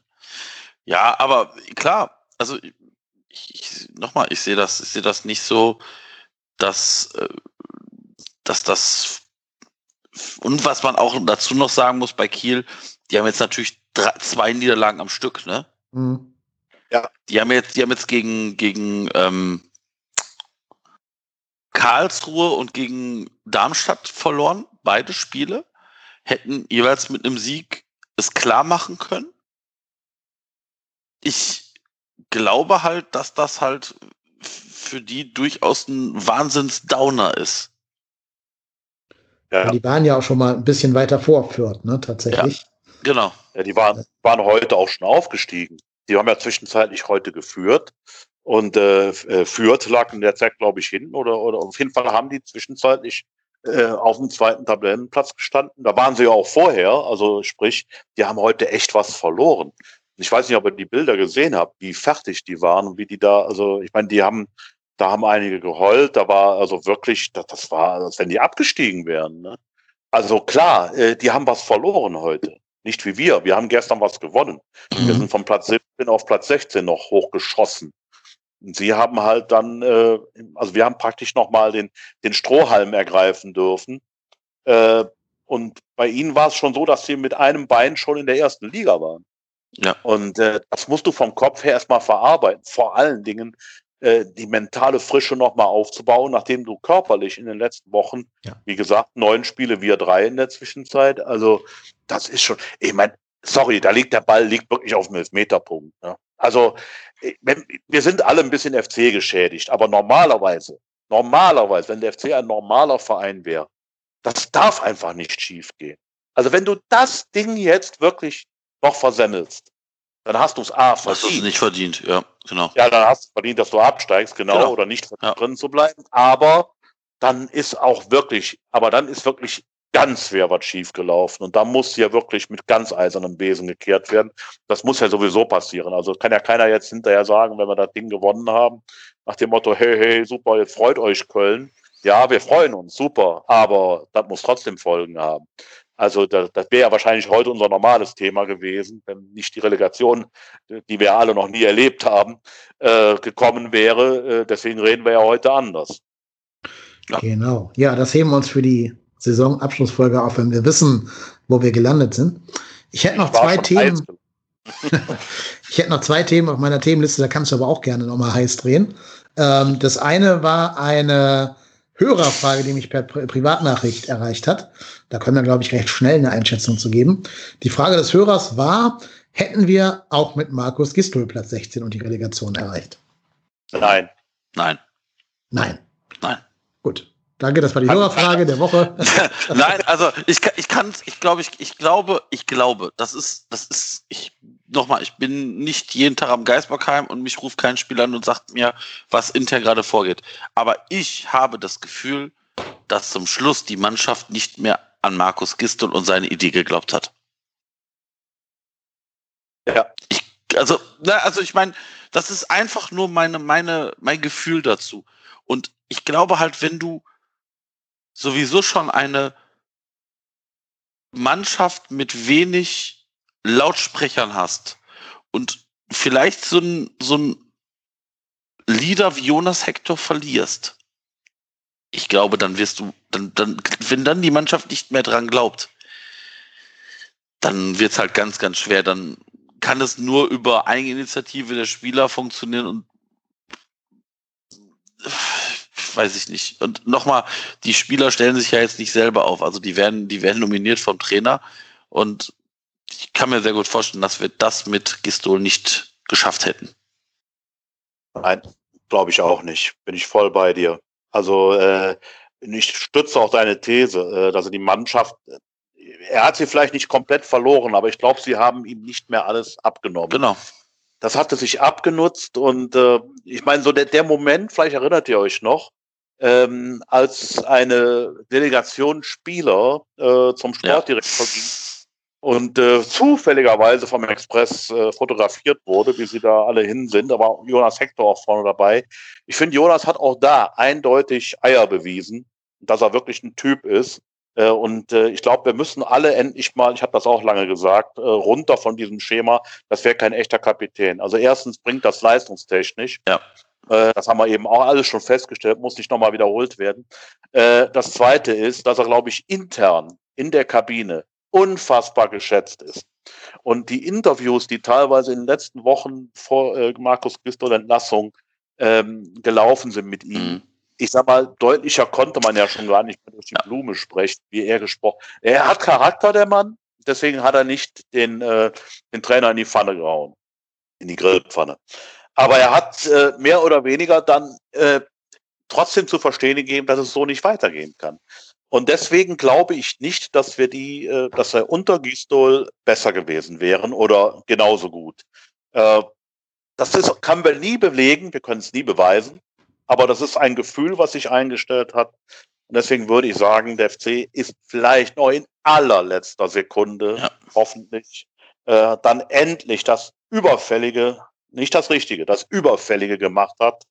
Speaker 4: ja, aber klar, also ich, ich nochmal, ich sehe das, ich sehe das nicht so, dass, äh, dass das und was man auch dazu noch sagen muss bei Kiel, die haben jetzt natürlich drei, zwei Niederlagen am Stück, ne?
Speaker 3: hm,
Speaker 4: Die haben jetzt, die haben jetzt gegen, gegen ähm, Karlsruhe und gegen Darmstadt verloren, beide Spiele, hätten jeweils mit einem Sieg es klar machen können. Ich glaube halt, dass das halt für die durchaus ein Wahnsinns-Downer ist.
Speaker 5: Ja,
Speaker 3: die waren ja auch schon mal ein bisschen weiter vor Fürth, ne, tatsächlich.
Speaker 4: Genau.
Speaker 5: ja, die waren, waren heute auch schon aufgestiegen. Die haben ja zwischenzeitlich heute geführt. Und äh, äh, Fürth lag in der Zeit, glaube ich, hinten. Oder, oder auf jeden Fall haben die zwischenzeitlich äh, auf dem zweiten Tabellenplatz gestanden. Da waren sie ja auch vorher. Also sprich, die haben heute echt was verloren. Ich weiß nicht, ob ihr die Bilder gesehen habt, wie fertig die waren und wie die da, also ich meine, die haben, da haben einige geheult, da war also wirklich, das, das war, als wenn die abgestiegen wären. Ne? Also klar, äh, die haben was verloren heute. Nicht wie wir. Wir haben gestern was gewonnen. Wir
Speaker 3: Mhm.
Speaker 5: sind von Platz 17 auf Platz 16 noch hochgeschossen. Und sie haben halt dann, äh, also wir haben praktisch nochmal den, den Strohhalm ergreifen dürfen. Äh, und bei ihnen war es schon so, dass sie mit einem Bein schon in der ersten Liga waren.
Speaker 4: Ja.
Speaker 5: Und äh, das musst du vom Kopf her erstmal verarbeiten. Vor allen Dingen äh, die mentale Frische nochmal aufzubauen, nachdem du körperlich in den letzten Wochen,
Speaker 3: Ja.
Speaker 5: wie gesagt, neun Spiele, wir drei in der Zwischenzeit. Also das ist schon, ich meine, sorry, da liegt der Ball liegt wirklich auf dem Elfmeterpunkt. Ne? Also wir sind alle ein bisschen FC geschädigt, aber normalerweise, normalerweise, wenn der FC ein normaler Verein wäre, das darf einfach nicht schief gehen. Also wenn du das Ding jetzt wirklich noch versemmelst, dann hast du es A verdient.
Speaker 4: Hast du es nicht verdient, ja, genau.
Speaker 5: Ja, dann hast du verdient, dass du absteigst, genau,
Speaker 4: Genau.
Speaker 5: oder nicht
Speaker 4: Ja.
Speaker 5: drin zu bleiben. Aber dann ist auch wirklich, aber dann ist wirklich ganz schwer was schiefgelaufen. Und da muss ja wirklich mit ganz eisernem Besen gekehrt werden. Das muss ja sowieso passieren. Also kann ja keiner jetzt hinterher sagen, wenn wir das Ding gewonnen haben, nach dem Motto, hey, hey, super, jetzt freut euch Köln. Ja, wir freuen uns, super, aber das muss trotzdem Folgen haben. Also das, das wäre ja wahrscheinlich heute unser normales Thema gewesen, wenn nicht die Relegation, die wir alle noch nie erlebt haben, äh, gekommen wäre. Äh, deswegen reden wir ja heute anders.
Speaker 4: Ja.
Speaker 3: Genau. Ja, das heben wir uns für die Saisonabschlussfolge auf, wenn wir wissen, wo wir gelandet sind. Ich hätte noch
Speaker 5: War
Speaker 3: zwei Themen. Ich hätte noch zwei Themen auf meiner Themenliste, da kannst du aber auch gerne nochmal heiß drehen. Ähm, das eine war eine Hörerfrage, die mich per Pri Privatnachricht erreicht hat. Da können wir, glaube ich, recht schnell eine Einschätzung zu geben. Die Frage des Hörers war, hätten wir auch mit Markus Gistol Platz 16 und die Relegation erreicht?
Speaker 5: Nein.
Speaker 4: Nein.
Speaker 3: Nein.
Speaker 4: Nein.
Speaker 3: Gut. Danke, das war die
Speaker 5: Kann-
Speaker 3: Hörerfrage der Woche.
Speaker 4: Nein, also ich kann, ich kann, ich glaube, ich, ich glaube, ich glaube, das ist, das ist, ich, nochmal, ich bin nicht jeden Tag am Geisbockheim und mich ruft kein Spieler an und sagt mir, was intern gerade vorgeht. Aber ich habe das Gefühl, dass zum Schluss die Mannschaft nicht mehr an Markus Gistel und seine Idee geglaubt hat.
Speaker 5: Ja.
Speaker 4: Ich, also, na, also ich meine, das ist einfach nur meine, meine, mein Gefühl dazu. Und ich glaube halt, wenn du sowieso schon eine Mannschaft mit wenig Lautsprechern hast und vielleicht so ein, so ein Leader wie Jonas Hector verlierst, ich glaube, dann wirst du, dann, dann, wenn dann die Mannschaft nicht mehr dran glaubt, dann wird's halt ganz, ganz schwer. Dann kann es nur über Eigeninitiative der Spieler funktionieren und weiß ich nicht. Und nochmal, die Spieler stellen sich ja jetzt nicht selber auf. Also die werden, die werden nominiert vom Trainer. Und ich kann mir sehr gut vorstellen, dass wir das mit Gistol nicht geschafft hätten.
Speaker 5: Nein, glaube ich auch nicht. Bin ich voll bei dir. Also äh, ich stütze auch deine These, äh, dass er die Mannschaft, äh, er hat sie vielleicht nicht komplett verloren, aber ich glaube, sie haben ihm nicht mehr alles abgenommen.
Speaker 4: Genau.
Speaker 5: Das hatte sich abgenutzt und äh, ich meine, so der, der Moment, vielleicht erinnert ihr euch noch, ähm, als eine Delegation Spieler äh, zum Sportdirektor ging und äh, zufälligerweise vom Express äh, fotografiert wurde, wie sie da alle hin sind. War Jonas Hector auch vorne dabei. Ich finde, Jonas hat auch da eindeutig Eier bewiesen, dass er wirklich ein Typ ist. Äh, und äh, ich glaube, wir müssen alle endlich mal, ich habe das auch lange gesagt, äh, runter von diesem Schema. Das wäre kein echter Kapitän. Also erstens bringt das leistungstechnisch.
Speaker 4: Ja.
Speaker 5: Äh, das haben wir eben auch alles schon festgestellt, muss nicht nochmal wiederholt werden. Äh, das zweite ist, dass er, glaube ich, intern in der Kabine unfassbar geschätzt ist. Und die Interviews, die teilweise in den letzten Wochen vor äh, Markus Gistol Entlassung ähm, gelaufen sind mit ihm,
Speaker 4: Mhm.
Speaker 5: ich sag mal, deutlicher konnte man ja schon gar nicht mehr durch die
Speaker 4: Ja.
Speaker 5: Blume sprechen, wie er gesprochen. Er hat Charakter, der Mann, deswegen hat er nicht den, äh, den Trainer in die Pfanne gehauen, in die Grillpfanne. Aber er hat äh, mehr oder weniger dann äh, trotzdem zu verstehen gegeben, dass es so nicht weitergehen kann. Und deswegen glaube ich nicht, dass wir die, äh, dass er unter Gistol besser gewesen wären oder genauso gut. Äh, das ist, kann wir nie belegen, wir können es nie beweisen, aber das ist ein Gefühl, was sich eingestellt hat. Und deswegen würde ich sagen, der FC ist vielleicht noch in allerletzter Sekunde,
Speaker 4: Ja.
Speaker 5: hoffentlich, äh, dann endlich das Überfällige, nicht das Richtige, das Überfällige gemacht hat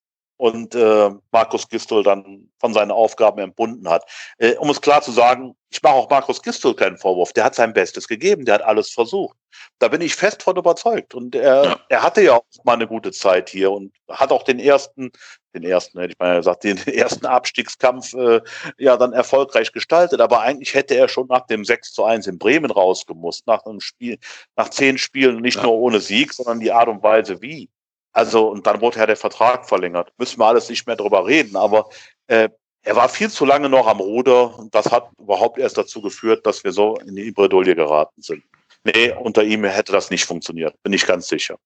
Speaker 5: und äh, Markus Gistol dann von seinen Aufgaben entbunden hat. Äh, um es klar zu sagen, ich mache auch Markus Gistol keinen Vorwurf. Der hat sein Bestes gegeben, der hat alles versucht. Da bin ich fest von überzeugt. Und er,
Speaker 4: Ja.
Speaker 5: er hatte ja auch mal eine gute Zeit hier und hat auch den ersten, den ersten, hätte ich mal gesagt, den ersten Abstiegskampf äh, ja dann erfolgreich gestaltet. Aber eigentlich hätte er schon nach dem 6 zu 1 in Bremen rausgemusst, nach einem Spiel, nach zehn Spielen, nicht
Speaker 4: Ja.
Speaker 5: nur ohne Sieg, sondern die Art und Weise wie. Also, und dann wurde ja der Vertrag verlängert. Müssen wir alles nicht mehr drüber reden, aber äh, er war viel zu lange noch am Ruder und das hat überhaupt erst dazu geführt, dass wir so in die Bredouille geraten sind. Nee, unter ihm hätte das nicht funktioniert, bin ich ganz sicher.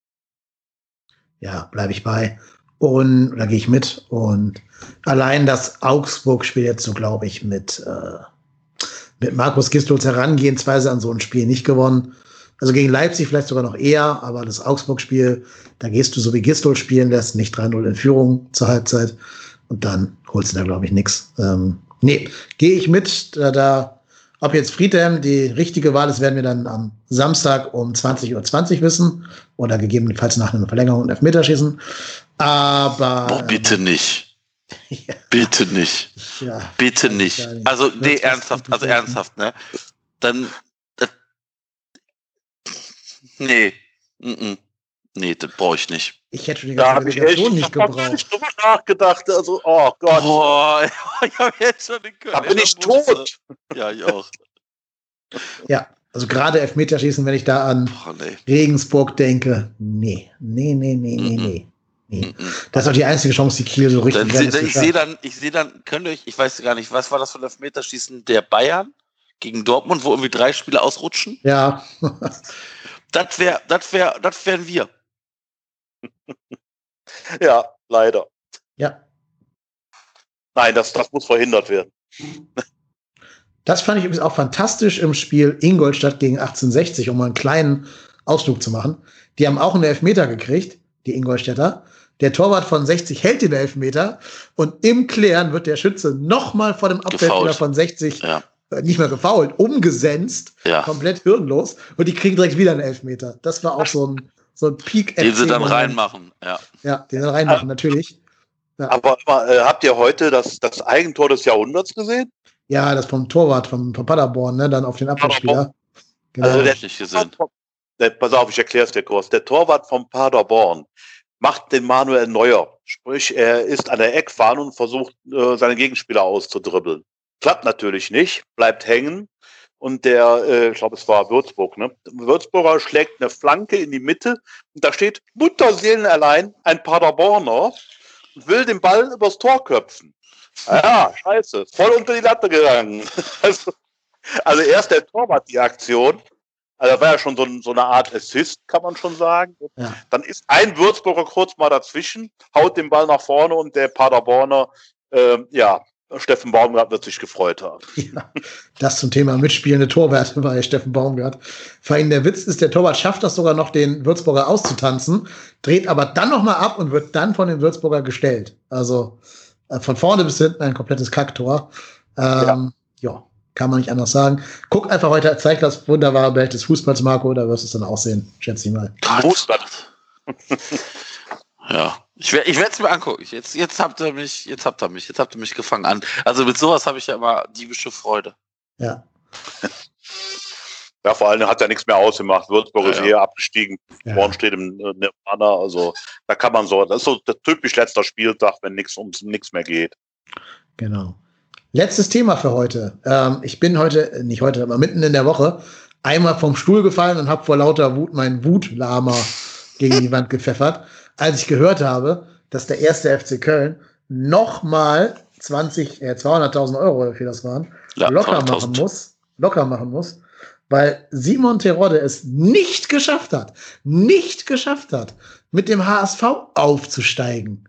Speaker 3: ja, bleibe ich bei. Und da gehe ich mit. Und allein das Augsburg-Spiel jetzt so, glaube ich, mit, äh, mit Markus Gistols Herangehensweise an so ein Spiel nicht gewonnen. Also gegen Leipzig vielleicht sogar noch eher, aber das Augsburg-Spiel, da gehst du so wie Gistol spielen lässt, nicht 3-0 in Führung zur Halbzeit. Und dann holst du da, glaube ich, nix. Ähm, nee, gehe ich mit. Da, da, ob jetzt Friedhelm die richtige Wahl ist, werden wir dann am Samstag um 20.20 Uhr 20 wissen. Oder gegebenenfalls nach einer Verlängerung und Elfmeterschießen. Aber.
Speaker 4: Oh, bitte nicht.
Speaker 3: Ja.
Speaker 4: Bitte nicht.
Speaker 3: Ja,
Speaker 4: Bitte nicht. Also, nee, ernsthaft, also ernsthaft, ne? Dann. Nee. Mm -mm. Nee, das brauche ich nicht.
Speaker 3: Ich hätte schon die
Speaker 5: Da
Speaker 3: ganze
Speaker 5: habe ich echt
Speaker 3: Relegation nicht
Speaker 5: ich hab da gar
Speaker 3: gebraucht.
Speaker 5: nicht drüber nachgedacht. Also, oh Gott,
Speaker 4: Boah, ich habe jetzt schon den Körper.
Speaker 5: da bin
Speaker 4: in
Speaker 5: ich tot.
Speaker 4: Ja, ich auch.
Speaker 3: Ja, also gerade Elfmeterschießen, wenn ich da an
Speaker 4: Boah, nee.
Speaker 3: Regensburg denke, nee, nee, nee, nee, nee, nee. nee. Das ist auch die einzige Chance, die Kiel so richtig
Speaker 4: Dann, se, ich
Speaker 3: hat.
Speaker 4: sehe dann, ich sehe dann, könnt ihr euch, ich weiß gar nicht, was war das für ein Elfmeterschießen der Bayern gegen Dortmund, wo irgendwie drei Spieler ausrutschen?
Speaker 3: Ja,
Speaker 4: Das wäre, das wäre, das wären wir.
Speaker 5: Ja, leider.
Speaker 3: ja.
Speaker 5: Nein, das, das muss verhindert werden.
Speaker 3: Das fand ich übrigens auch fantastisch im Spiel Ingolstadt gegen 1860, um mal einen kleinen Ausflug zu machen. Die haben auch einen Elfmeter gekriegt, die Ingolstädter. Der Torwart von 60 hält den Elfmeter und im Klären wird der Schütze nochmal vor dem Abwehrspieler von 60
Speaker 4: Ja,
Speaker 3: nicht mehr gefault, umgesenzt,
Speaker 4: ja.
Speaker 3: komplett hirnlos und die kriegen direkt wieder einen Elfmeter. Das war auch so ein, so ein peak
Speaker 4: Den sie dann reinmachen. Ja.
Speaker 3: Ja, den dann reinmachen, natürlich.
Speaker 5: Aber äh, habt ihr heute das, das Eigentor des Jahrhunderts gesehen?
Speaker 3: Ja, das vom Torwart, vom, vom Paderborn, ne, dann auf den Abwehrspieler. Genau.
Speaker 5: Also der-
Speaker 4: ich nicht gesehen.
Speaker 5: Der, pass auf, ich erkläre es dir kurz. Der Torwart vom Paderborn macht den Manuel Neuer. Sprich, er ist an der Eckfahne und versucht, äh, seine Gegenspieler auszudribbeln. Klappt natürlich nicht, bleibt hängen. Und der, äh, ich glaube, es war Würzburg, ne? Würzburger schlägt eine Flanke in die Mitte und da steht Mutterseelenallein ein Paderborner und will den Ball übers Tor köpfen. Ah Ja, scheiße, voll unter die Latte gegangen. Also, also erst der Torwart die Aktion, also da war ja schon so, ein, so eine Art Assist, kann man schon sagen.
Speaker 3: Ja.
Speaker 5: Dann ist ein Würzburger kurz mal dazwischen, haut den Ball nach vorne und der Paderborner, ähm, ja, Steffen Baumgart wird sich gefreut haben.
Speaker 3: Ja, das zum Thema mitspielende Torwerte bei Steffen Baumgart. Vor allem der Witz ist, der Torwart schafft das sogar noch, den Würzburger auszutanzen, dreht aber dann nochmal ab und wird dann von dem Würzburger gestellt. Also äh, von vorne bis hinten ein komplettes Kacktor. Ähm, ja. kann man nicht anders sagen. Guck einfach heute, zeig das wunderbare Bild des Fußballs, Marco, da wirst du es dann auch sehen, schätze ich mal.
Speaker 5: Fußball.
Speaker 4: Ja, ich, ich werde es mir angucken. Jetzt, jetzt habt ihr mich, jetzt habt ihr mich, jetzt habt ihr mich gefangen an. Also mit sowas habe ich ja immer diebische Freude.
Speaker 3: Ja,
Speaker 5: Ja, vor allem hat er nichts mehr ausgemacht. Würzburg
Speaker 4: Ja,
Speaker 5: ist
Speaker 4: ja.
Speaker 5: hier abgestiegen.
Speaker 3: ja.
Speaker 5: Morgen steht im äh, Nirvana. Also da kann man so, das ist so der typisch letzter Spieltag, wenn nichts ums nichts mehr geht.
Speaker 3: Genau. Letztes Thema für heute. Ähm, ich bin heute, äh, nicht heute, aber mitten in der Woche, einmal vom Stuhl gefallen und habe vor lauter Wut meinen Wutlama gegen die Wand gepfeffert, als ich gehört habe, dass der erste FC Köln nochmal 20, äh, 200.000 Euro wie das waren,
Speaker 4: Ja,
Speaker 3: locker
Speaker 4: 200.000.
Speaker 3: machen muss, locker machen muss, weil Simon Terodde es nicht geschafft hat, nicht geschafft hat, mit dem HSV aufzusteigen.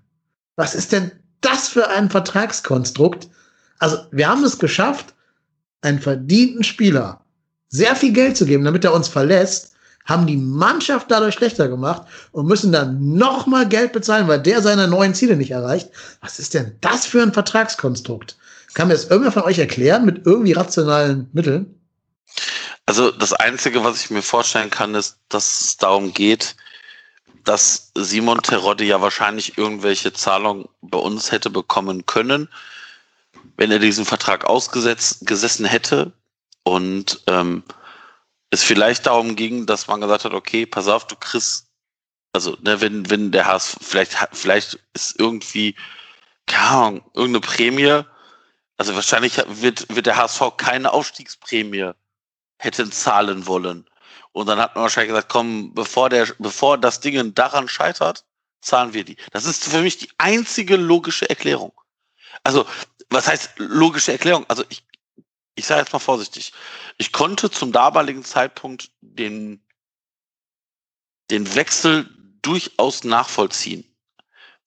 Speaker 3: Was ist denn das für ein Vertragskonstrukt? Also, wir haben es geschafft, einen verdienten Spieler sehr viel Geld zu geben, damit er uns verlässt, haben die Mannschaft dadurch schlechter gemacht und müssen dann nochmal Geld bezahlen, weil der seine neuen Ziele nicht erreicht. Was ist denn das für ein Vertragskonstrukt? Kann mir das irgendwer von euch erklären mit irgendwie rationalen Mitteln?
Speaker 4: Also das Einzige, was ich mir vorstellen kann, ist, dass es darum geht, dass Simon Terodde ja wahrscheinlich irgendwelche Zahlungen bei uns hätte bekommen können, wenn er diesen Vertrag ausgesetzt gesessen hätte und ähm, es vielleicht darum ging, dass man gesagt hat, okay, pass auf, du kriegst, also ne, wenn wenn der HSV vielleicht vielleicht ist irgendwie keine Ahnung, irgendeine Prämie, also wahrscheinlich wird wird der HSV keine Aufstiegsprämie hätten zahlen wollen. Und dann hat man wahrscheinlich gesagt, komm, bevor der, bevor das Ding daran scheitert, zahlen wir die. Das ist für mich die einzige logische Erklärung. Also, was heißt logische Erklärung? Also ich, ich sage jetzt mal vorsichtig. Ich konnte zum damaligen Zeitpunkt den, den Wechsel durchaus nachvollziehen.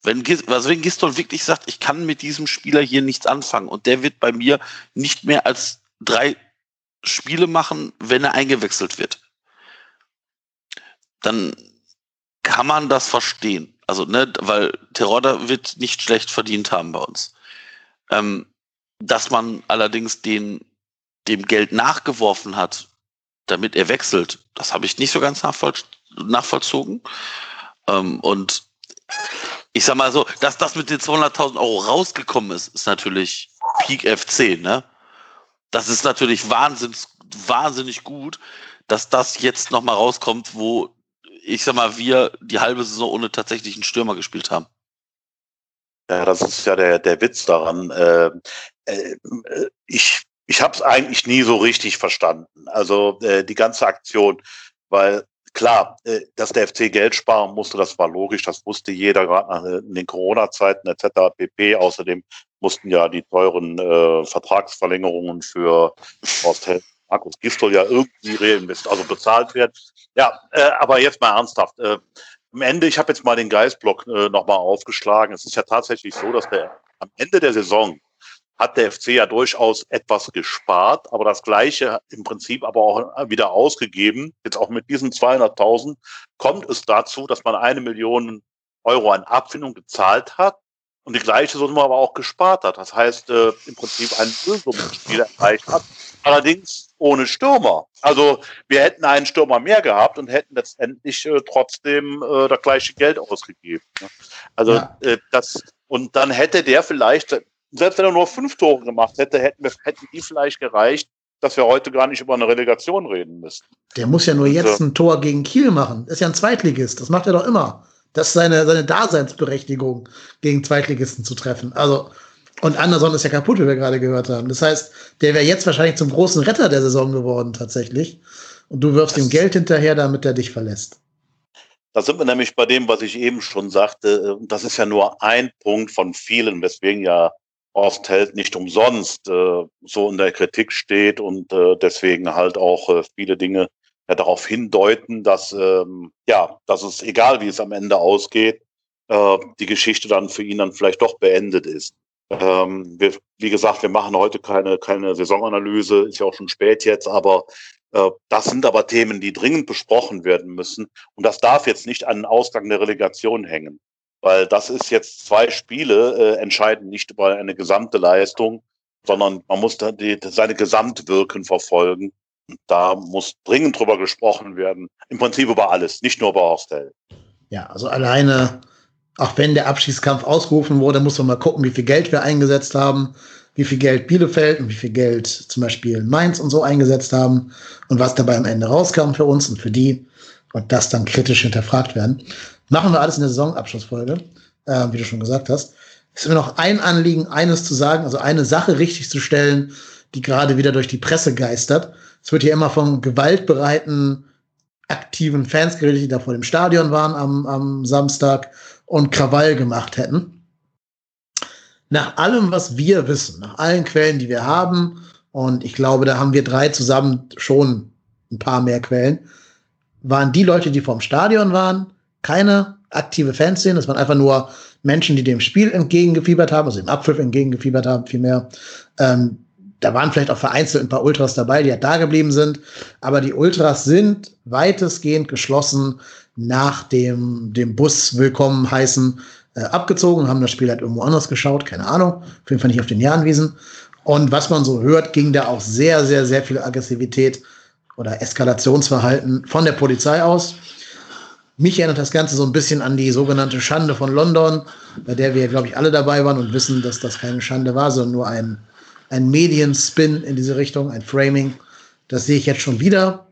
Speaker 4: Wenn, also wenn Giston wirklich sagt, ich kann mit diesem Spieler hier nichts anfangen und der wird bei mir nicht mehr als drei Spiele machen, wenn er eingewechselt wird, dann kann man das verstehen. Also, ne, weil Terodda wird nicht schlecht verdient haben bei uns. Ähm, dass man allerdings den, dem Geld nachgeworfen hat, damit er wechselt, das habe ich nicht so ganz nachvoll nachvollzogen. Ähm, und ich sag mal so, dass das mit den 200.000 Euro rausgekommen ist, ist natürlich Peak FC, ne? Das ist natürlich wahnsinnig, wahnsinnig gut, dass das jetzt nochmal rauskommt, wo ich sag mal, wir die halbe Saison ohne tatsächlichen Stürmer gespielt haben.
Speaker 5: Ja, das ist ja der, der Witz daran. Äh, äh, ich ich habe es eigentlich nie so richtig verstanden. Also äh, die ganze Aktion, weil klar, äh, dass der FC Geld sparen musste, das war logisch, das wusste jeder, gerade in den Corona-Zeiten etc. pp. Außerdem mussten ja die teuren äh, Vertragsverlängerungen für Horst Markus Gistol ja irgendwie reinvestiert, also bezahlt werden. Ja, äh, aber jetzt mal ernsthaft. Äh, am Ende, ich habe jetzt mal den Geistblock äh, nochmal aufgeschlagen. Es ist ja tatsächlich so, dass der am Ende der Saison hat der FC ja durchaus etwas gespart, aber das Gleiche im Prinzip aber auch wieder ausgegeben. Jetzt auch mit diesen 200.000 kommt es dazu, dass man eine Million Euro an Abfindung gezahlt hat und die gleiche Summe aber auch gespart hat. Das heißt, äh, im Prinzip ein Nullsummenspiel erreicht hat. Allerdings ohne Stürmer. Also wir hätten einen Stürmer mehr gehabt und hätten letztendlich äh, trotzdem äh, das gleiche Geld ausgegeben. Ne? Also ja. äh, das und dann hätte der vielleicht selbst wenn er nur fünf Tore gemacht hätte, hätten, wir, hätten die vielleicht gereicht, dass wir heute gar nicht über eine Relegation reden müssten.
Speaker 3: Der muss ja nur jetzt also ein Tor gegen Kiel machen. ist ja ein Zweitligist. Das macht er doch immer. Das ist seine, seine Daseinsberechtigung, gegen Zweitligisten zu treffen. Also, und Anderson ist ja kaputt, wie wir gerade gehört haben. Das heißt, der wäre jetzt wahrscheinlich zum großen Retter der Saison geworden, tatsächlich. Und du wirfst das ihm Geld hinterher, damit er dich verlässt.
Speaker 5: Da sind wir nämlich bei dem, was ich eben schon sagte. Das ist ja nur ein Punkt von vielen, weswegen ja Horst Held nicht umsonst äh, so in der Kritik steht und äh, deswegen halt auch äh, viele Dinge ja, darauf hindeuten, dass ähm, ja, dass es egal wie es am Ende ausgeht, äh, die Geschichte dann für ihn dann vielleicht doch beendet ist. Ähm, wir, wie gesagt, wir machen heute keine keine Saisonanalyse, ist ja auch schon spät jetzt, aber äh, das sind aber Themen, die dringend besprochen werden müssen und das darf jetzt nicht an den Ausgang der Relegation hängen. Weil das ist jetzt zwei Spiele, äh, entscheiden nicht über eine gesamte Leistung, sondern man muss da die, seine Gesamtwirken verfolgen. Und da muss dringend drüber gesprochen werden. Im Prinzip über alles, nicht nur über Horstel.
Speaker 3: Ja, also alleine, auch wenn der Abschießkampf ausgerufen wurde, muss man mal gucken, wie viel Geld wir eingesetzt haben, wie viel Geld Bielefeld und wie viel Geld zum Beispiel Mainz und so eingesetzt haben und was dabei am Ende rauskam für uns und für die und das dann kritisch hinterfragt werden. Machen wir alles in der Saisonabschlussfolge, äh, wie du schon gesagt hast. Es ist mir noch ein Anliegen, eines zu sagen, also eine Sache richtig zu stellen, die gerade wieder durch die Presse geistert. Es wird hier immer von gewaltbereiten, aktiven Fans geredet, die da vor dem Stadion waren am, am Samstag und Krawall gemacht hätten. Nach allem, was wir wissen, nach allen Quellen, die wir haben, und ich glaube, da haben wir drei zusammen schon ein paar mehr Quellen, waren die Leute, die vorm Stadion waren, keine aktive Fanszene, das waren einfach nur Menschen, die dem Spiel entgegengefiebert haben, also dem Abpfiff entgegengefiebert haben, vielmehr. Ähm, da waren vielleicht auch vereinzelt ein paar Ultras dabei, die ja da geblieben sind, aber die Ultras sind weitestgehend geschlossen nach dem, dem Bus willkommen heißen äh, abgezogen, haben das Spiel halt irgendwo anders geschaut, keine Ahnung, auf jeden Fall nicht auf den Jahnwiesen. Und was man so hört, ging da auch sehr, sehr, sehr viel Aggressivität oder Eskalationsverhalten von der Polizei aus. Mich erinnert das Ganze so ein bisschen an die sogenannte Schande von London, bei der wir, glaube ich, alle dabei waren und wissen, dass das keine Schande war, sondern nur ein, ein Medienspin in diese Richtung, ein Framing. Das sehe ich jetzt schon wieder.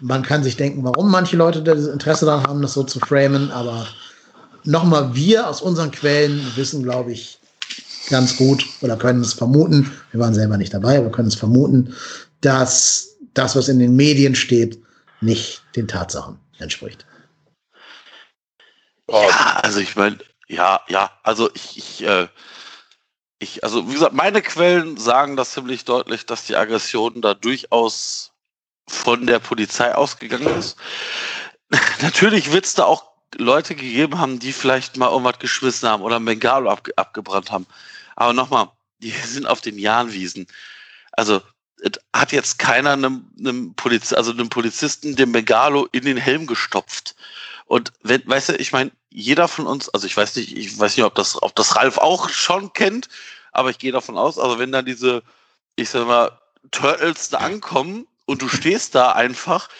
Speaker 3: Man kann sich denken, warum manche Leute das Interesse daran haben, das so zu framen, aber nochmal, wir aus unseren Quellen wissen, glaube ich, ganz gut oder können es vermuten, wir waren selber nicht dabei, aber können es vermuten, dass das, was in den Medien steht, nicht den Tatsachen entspricht.
Speaker 4: Ja, also ich meine, ja, ja, also ich, ich, äh, ich, also wie gesagt, meine Quellen sagen das ziemlich deutlich, dass die Aggression da durchaus von der Polizei ausgegangen ist. Natürlich wird es da auch Leute gegeben haben, die vielleicht mal irgendwas geschmissen haben oder ein Bengalo abge abgebrannt haben. Aber nochmal, die sind auf den Jahnwiesen. Also hat jetzt keiner einem, einem, Poliz also einem Polizisten den Bengalo in den Helm gestopft. Und wenn, weißt du, ich meine, jeder von uns, also ich weiß nicht, ich weiß nicht, ob das, ob das Ralf auch schon kennt, aber ich gehe davon aus, also wenn dann diese, ich sag mal, Turtles da ankommen und du stehst da einfach,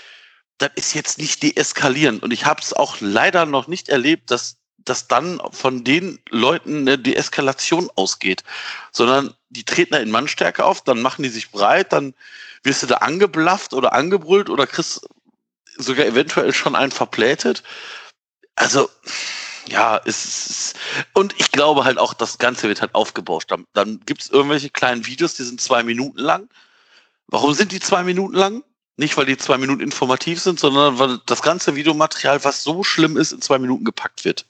Speaker 4: das ist jetzt nicht deeskalieren. Und ich habe es auch leider noch nicht erlebt, dass, dass dann von den Leuten eine Deeskalation ausgeht, sondern die treten da in Mannstärke auf, dann machen die sich breit, dann wirst du da angeblafft oder angebrüllt oder kriegst sogar eventuell schon einen verplätet. Also, ja, es ist, und ich glaube halt auch, das Ganze wird halt aufgebauscht. Dann, dann gibt es irgendwelche kleinen Videos, die sind zwei Minuten lang. Warum sind die zwei Minuten lang? Nicht, weil die zwei Minuten informativ sind, sondern weil das ganze Videomaterial, was so schlimm ist, in zwei Minuten gepackt wird.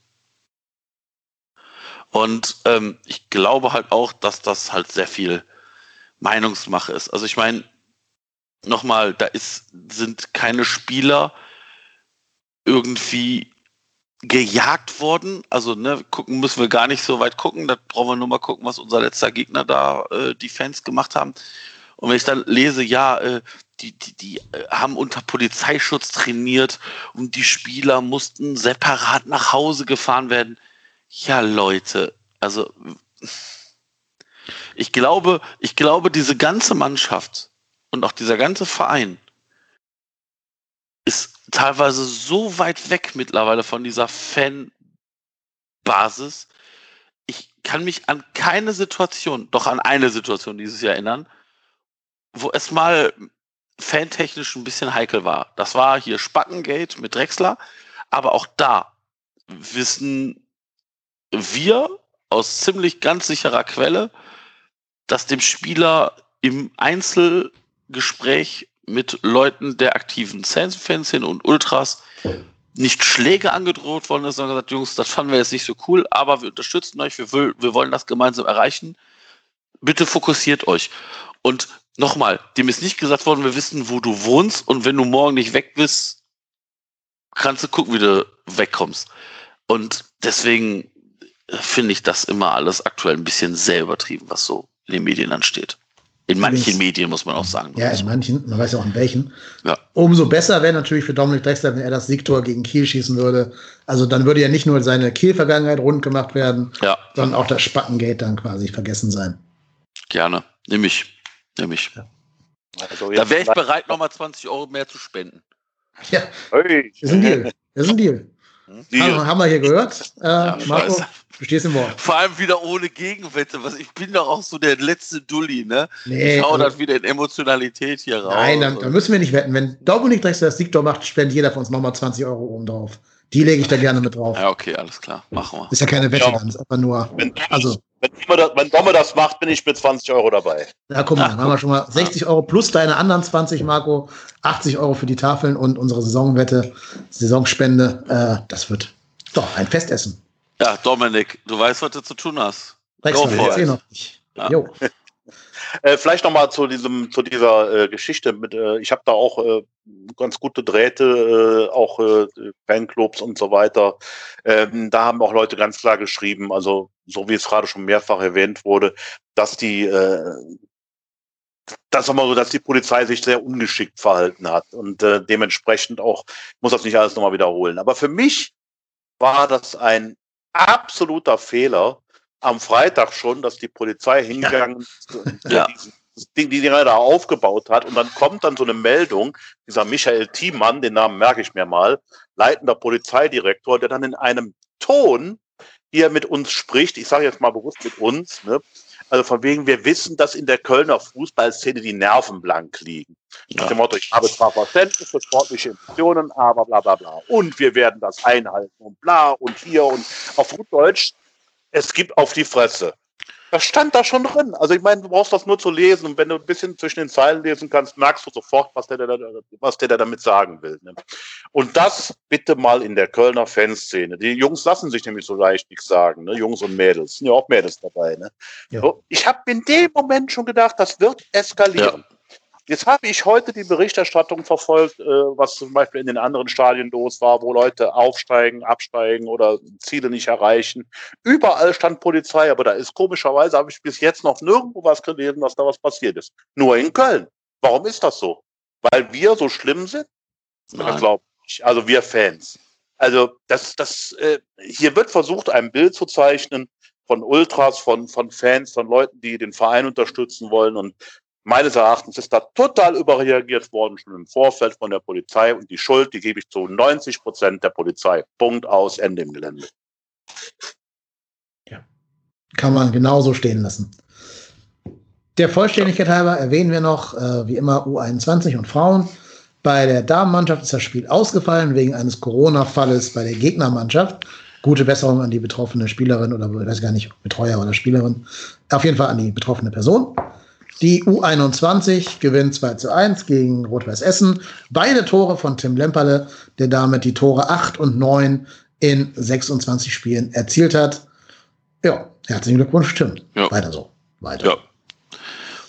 Speaker 4: Und ähm, ich glaube halt auch, dass das halt sehr viel Meinungsmache ist. Also ich meine, nochmal, da ist, sind keine Spieler irgendwie gejagt worden. Also, ne, gucken müssen wir gar nicht so weit gucken. Da brauchen wir nur mal gucken, was unser letzter Gegner da, äh, die Fans gemacht haben. Und wenn ich dann lese, ja, äh, die, die, die äh, haben unter Polizeischutz trainiert und die Spieler mussten separat nach Hause gefahren werden. Ja, Leute, also ich glaube, ich glaube, diese ganze Mannschaft und auch dieser ganze Verein ist teilweise so weit weg mittlerweile von dieser Fanbasis. Ich kann mich an keine Situation, doch an eine Situation dieses Jahr erinnern, wo es mal fantechnisch ein bisschen heikel war. Das war hier Spackengate mit Drexler, aber auch da wissen wir aus ziemlich ganz sicherer Quelle, dass dem Spieler im Einzelgespräch mit Leuten der aktiven Fans hin und Ultras nicht Schläge angedroht worden ist, sondern gesagt, Jungs, das fanden wir jetzt nicht so cool, aber wir unterstützen euch, wir, will, wir wollen das gemeinsam erreichen. Bitte fokussiert euch. Und nochmal, dem ist nicht gesagt worden, wir wissen, wo du wohnst und wenn du morgen nicht weg bist, kannst du gucken, wie du wegkommst. Und deswegen finde ich das immer alles aktuell ein bisschen sehr übertrieben, was so in den Medien ansteht. In manchen Medien muss man auch sagen.
Speaker 3: Ja, in manchen, man weiß ja auch in welchen.
Speaker 4: Ja.
Speaker 3: Umso besser wäre natürlich für Dominik Drexler, wenn er das Siegtor gegen Kiel schießen würde. Also dann würde ja nicht nur seine Kiel-Vergangenheit rund gemacht werden,
Speaker 4: ja.
Speaker 3: sondern auch das Spackengate dann quasi vergessen sein.
Speaker 4: Gerne, nehme ich. Nehm ich. Ja. Also da wäre ich bereit, nochmal 20 Euro mehr zu spenden.
Speaker 3: Ja, hey. das ist ein Deal. Das ist ein Deal. Haben, haben, wir hier gehört? Äh, ja, Marco, du stehst im Wort.
Speaker 4: Vor allem wieder ohne Gegenwette. Was, ich bin doch auch so der letzte Dulli, ne? Nee, ich hau also, das wieder in Emotionalität hier raus.
Speaker 3: Nein, dann, dann müssen wir nicht wetten. Wenn Dominik Drexler das Siegtor macht, spendet jeder von uns nochmal 20 Euro oben drauf. Die lege ich da gerne mit drauf.
Speaker 4: Ja, okay, alles klar. Machen wir.
Speaker 3: Ist ja keine Wette, ja. ist aber nur.
Speaker 5: Wenn, also, wenn, das, wenn Domme das macht, bin ich mit 20 Euro dabei.
Speaker 3: Ja, guck mal, dann haben wir schon mal 60 Euro plus deine anderen 20, Marco. 80 Euro für die Tafeln und unsere Saisonwette, Saisonspende. Äh, das wird doch, ein Festessen.
Speaker 4: Ja, Dominik, du weißt, was du zu tun hast.
Speaker 3: Go for it. noch nicht. Ja. Jo.
Speaker 5: Äh, vielleicht noch mal zu diesem zu dieser äh, Geschichte mit. Äh, ich habe da auch äh, ganz gute Drähte, äh, auch äh, Fanclubs und so weiter. Ähm, da haben auch Leute ganz klar geschrieben, also so wie es gerade schon mehrfach erwähnt wurde, dass die das mal so, dass die Polizei sich sehr ungeschickt verhalten hat und dementsprechend auch muss das nicht alles nochmal wiederholen. Aber für mich war das ein absoluter Fehler am Freitag schon, dass die Polizei hingegangen ist, ja. Ding, die Dinger da aufgebaut hat. Und dann kommt dann so eine Meldung, dieser Michael Thiemann, den Namen merke ich mir mal, leitender Polizeidirektor, der dann in einem Ton hier mit uns spricht, ich sage jetzt mal bewusst mit uns, ne, also von wegen, wir wissen, dass in der Kölner Fußballszene die Nerven blank liegen. Ja. Nach dem Motto, ich habe zwar Verständnis für sportliche Emotionen, aber bla bla bla. Und wir werden das einhalten und bla und hier und auf gut Deutsch, es gibt auf die Fresse. Das stand da schon drin. Also ich meine, du brauchst das nur zu lesen und wenn du ein bisschen zwischen den Zeilen lesen kannst, merkst du sofort, was der, da, was der da damit sagen will. Ne? Und das bitte mal in der Kölner Fanszene. Die Jungs lassen sich nämlich so leicht nichts sagen, ne? Jungs und Mädels. Sind ja auch Mädels dabei. Ne? Ja. So, ich habe in dem Moment schon gedacht, das wird eskalieren. Ja. Jetzt habe ich heute die Berichterstattung verfolgt, äh, was zum Beispiel in den anderen Stadien los war, wo Leute aufsteigen, absteigen oder Ziele nicht erreichen. Überall stand Polizei, aber da ist komischerweise, habe ich bis jetzt noch nirgendwo was gelesen, dass da was passiert ist. Nur in Köln. Warum ist das so? Weil wir so schlimm sind?
Speaker 4: Nein.
Speaker 5: Glaube ich. Also wir Fans. Also das, das, äh, hier wird versucht, ein Bild zu zeichnen von Ultras, von, von Fans, von Leuten, die den Verein unterstützen wollen. Und meines Erachtens ist da total überreagiert worden, schon im Vorfeld von der Polizei. Und die Schuld, die gebe ich zu 90 Prozent der Polizei. Punkt aus, Ende im Gelände.
Speaker 3: Ja. Kann man genauso stehen lassen. Der Vollständigkeit halber erwähnen wir noch, äh, wie immer, U21 und Frauen. Bei der Damenmannschaft ist das Spiel ausgefallen wegen eines Corona-Falles bei der Gegnermannschaft. Gute Besserung an die betroffene Spielerin oder ich weiß gar nicht, Betreuer oder Spielerin. Auf jeden Fall an die betroffene Person. Die U21 gewinnt 2 zu 1 gegen Rot-Weiß Essen. Beide Tore von Tim Lemperle, der damit die Tore 8 und 9 in 26 Spielen erzielt hat. Ja, herzlichen Glückwunsch, Tim.
Speaker 4: Ja.
Speaker 3: Weiter so. Weiter.
Speaker 4: Ja.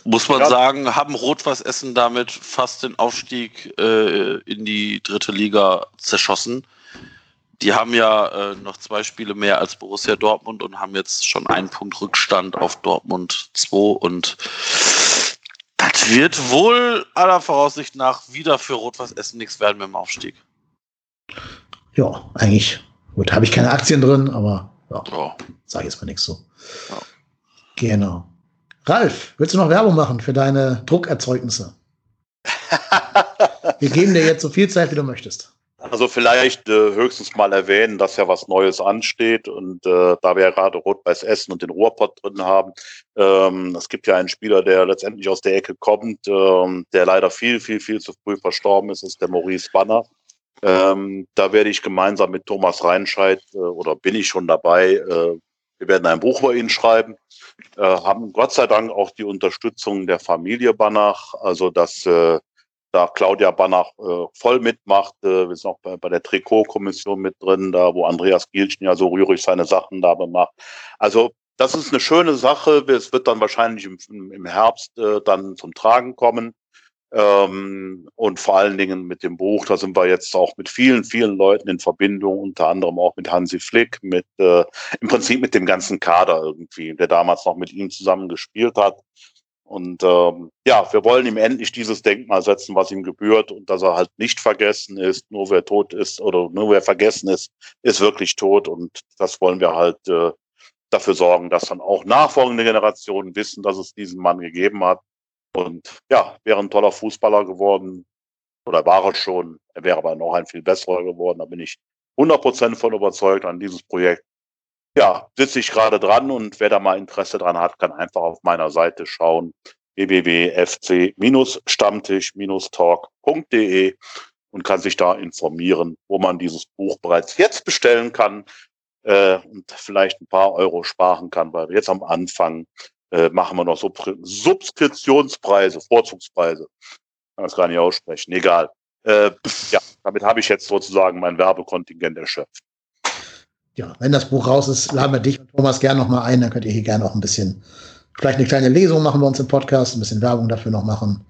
Speaker 4: Muss man
Speaker 5: Ja.
Speaker 4: sagen, haben Rot-Weiß Essen damit fast den Aufstieg äh, in die dritte Liga zerschossen. Die haben ja äh, noch zwei Spiele mehr als Borussia Dortmund und haben jetzt schon einen Punkt Rückstand auf Dortmund 2 und das wird wohl aller Voraussicht nach wieder für Rot-Weiß Essen nichts werden mit dem Aufstieg.
Speaker 3: Ja, eigentlich. Gut, habe ich keine Aktien drin, aber ja,
Speaker 4: Ja.
Speaker 3: sage jetzt mal nichts so.
Speaker 4: Ja.
Speaker 3: Genau. Ralf, willst du noch Werbung machen für deine Druckerzeugnisse? Wir geben dir jetzt so viel Zeit, wie du möchtest.
Speaker 5: Also vielleicht äh, höchstens mal erwähnen, dass ja was Neues ansteht und äh, da wir ja gerade Rot-Weiß Essen und den Ruhrpott drin haben, ähm, es gibt ja einen Spieler, der letztendlich aus der Ecke kommt, ähm, der leider viel, viel, viel zu früh verstorben ist, ist der Maurice Banner. Ähm, da werde ich gemeinsam mit Thomas Reinscheid äh, oder bin ich schon dabei, äh, wir werden ein Buch über ihn schreiben, äh, haben Gott sei Dank auch die Unterstützung der Familie Banach, also dass äh, da Claudia Banach äh, voll mitmacht. Äh, wir sind auch bei, bei der Trikotkommission mit drin, da wo Andreas Gielchen ja so rührig seine Sachen da macht. Also das ist eine schöne Sache. Es wird dann wahrscheinlich im, im Herbst äh, dann zum Tragen kommen. Ähm, und vor allen Dingen mit dem Buch, da sind wir jetzt auch mit vielen, vielen Leuten in Verbindung, unter anderem auch mit Hansi Flick, mit äh, im Prinzip mit dem ganzen Kader irgendwie, der damals noch mit ihm zusammen gespielt hat. Und ähm, ja, wir wollen ihm endlich dieses Denkmal setzen, was ihm gebührt und dass er halt nicht vergessen ist. Nur wer tot ist oder nur wer vergessen ist, ist wirklich tot. Und das wollen wir halt äh, dafür sorgen, dass dann auch nachfolgende Generationen wissen, dass es diesen Mann gegeben hat. Und ja, wäre ein toller Fußballer geworden oder war er schon. Er wäre aber noch ein viel besserer geworden. Da bin ich 100% von überzeugt an dieses Projekt ja, sitze ich gerade dran und wer da mal Interesse dran hat, kann einfach auf meiner Seite schauen www.fc-stammtisch-talk.de und kann sich da informieren, wo man dieses Buch bereits jetzt bestellen kann äh, und vielleicht ein paar Euro sparen kann, weil wir jetzt am Anfang äh, machen wir noch so Subskriptionspreise, Vorzugspreise. Kann das gar nicht aussprechen, egal. Äh, ja, damit habe ich jetzt sozusagen mein Werbekontingent erschöpft
Speaker 3: ja, wenn das Buch raus ist, laden wir dich und Thomas gerne noch mal ein. Dann könnt ihr hier gerne auch ein bisschen, vielleicht eine kleine Lesung machen bei uns im Podcast, ein bisschen Werbung dafür noch machen.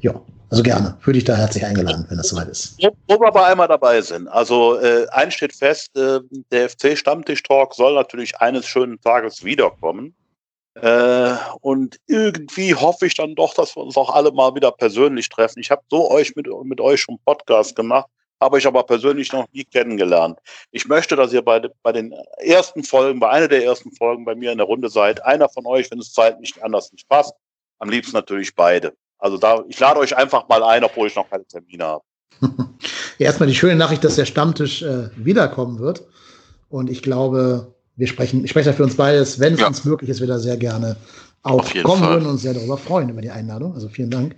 Speaker 3: Ja, also gerne. Fühle dich da herzlich eingeladen, wenn das soweit ist.
Speaker 5: Wo wir aber einmal dabei sind. Also äh, eins steht fest, äh, der FC Stammtisch Talk soll natürlich eines schönen Tages wiederkommen. Äh, und irgendwie hoffe ich dann doch, dass wir uns auch alle mal wieder persönlich treffen. Ich habe so euch mit, mit euch schon Podcast gemacht habe ich aber persönlich noch nie kennengelernt. Ich möchte, dass ihr bei, bei den ersten Folgen, bei einer der ersten Folgen bei mir in der Runde seid. Einer von euch, wenn es zeitlich anders nicht passt. Am liebsten natürlich beide. Also da, ich lade euch einfach mal ein, obwohl ich noch keine Termine habe.
Speaker 3: ja, erstmal die schöne Nachricht, dass der Stammtisch äh, wiederkommen wird. Und ich glaube, wir sprechen, ich spreche da für uns beides, wenn es
Speaker 4: Ja.
Speaker 3: uns möglich ist, wieder sehr gerne auch kommen
Speaker 4: Fall.
Speaker 3: würden und uns sehr darüber freuen, über die Einladung. Also vielen Dank.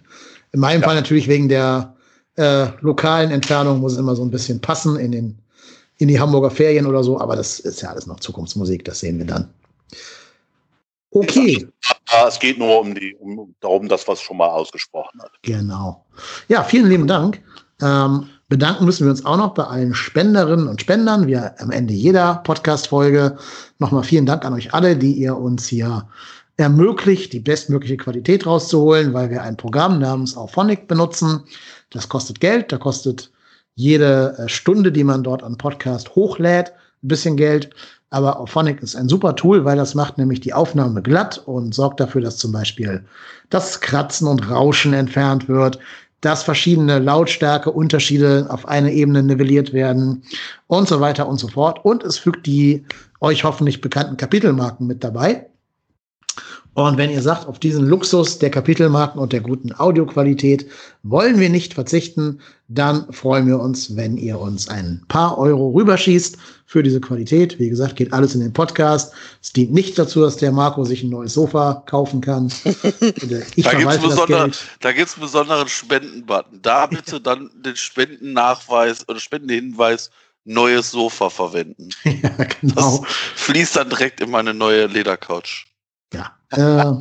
Speaker 3: In meinem
Speaker 5: Ja.
Speaker 3: Fall natürlich wegen der äh, lokalen Entfernung muss es immer so ein bisschen passen in den in die Hamburger Ferien oder so, aber das ist ja alles noch Zukunftsmusik, das sehen wir dann. Okay,
Speaker 5: Ja, es geht nur um die, um, darum, das, was schon mal ausgesprochen hat.
Speaker 3: genau. Ja, vielen lieben Dank. Ähm, bedanken müssen wir uns auch noch bei allen Spenderinnen und Spendern, wie am Ende jeder Podcast-Folge. Nochmal vielen Dank an euch alle, die ihr uns hier ermöglicht, die bestmögliche Qualität rauszuholen, weil wir ein Programm namens Auphonic benutzen. Das kostet Geld, da kostet jede äh, Stunde, die man dort an Podcast hochlädt, ein bisschen Geld. Aber Auphonic ist ein super Tool, weil das macht nämlich die Aufnahme glatt und sorgt dafür, dass zum Beispiel das Kratzen und Rauschen entfernt wird, dass verschiedene Lautstärke-Unterschiede auf eine Ebene nivelliert werden und so weiter und so fort. Und es fügt die euch hoffentlich bekannten Kapitelmarken mit dabei. Und wenn ihr sagt, auf diesen Luxus der Kapitelmarken und der guten Audioqualität wollen wir nicht verzichten, dann freuen wir uns, wenn ihr uns ein paar Euro rüberschießt für diese Qualität. Wie gesagt, geht alles in den Podcast. Es dient nicht dazu, dass der Marco sich ein neues Sofa kaufen kann.
Speaker 4: Ich da gibt es besonder, einen besonderen Spendenbutton. Da bitte dann den Spendennachweis oder Spendenhinweis neues Sofa verwenden. ja, genau. Das fließt dann direkt in meine neue Ledercouch.
Speaker 3: Äh,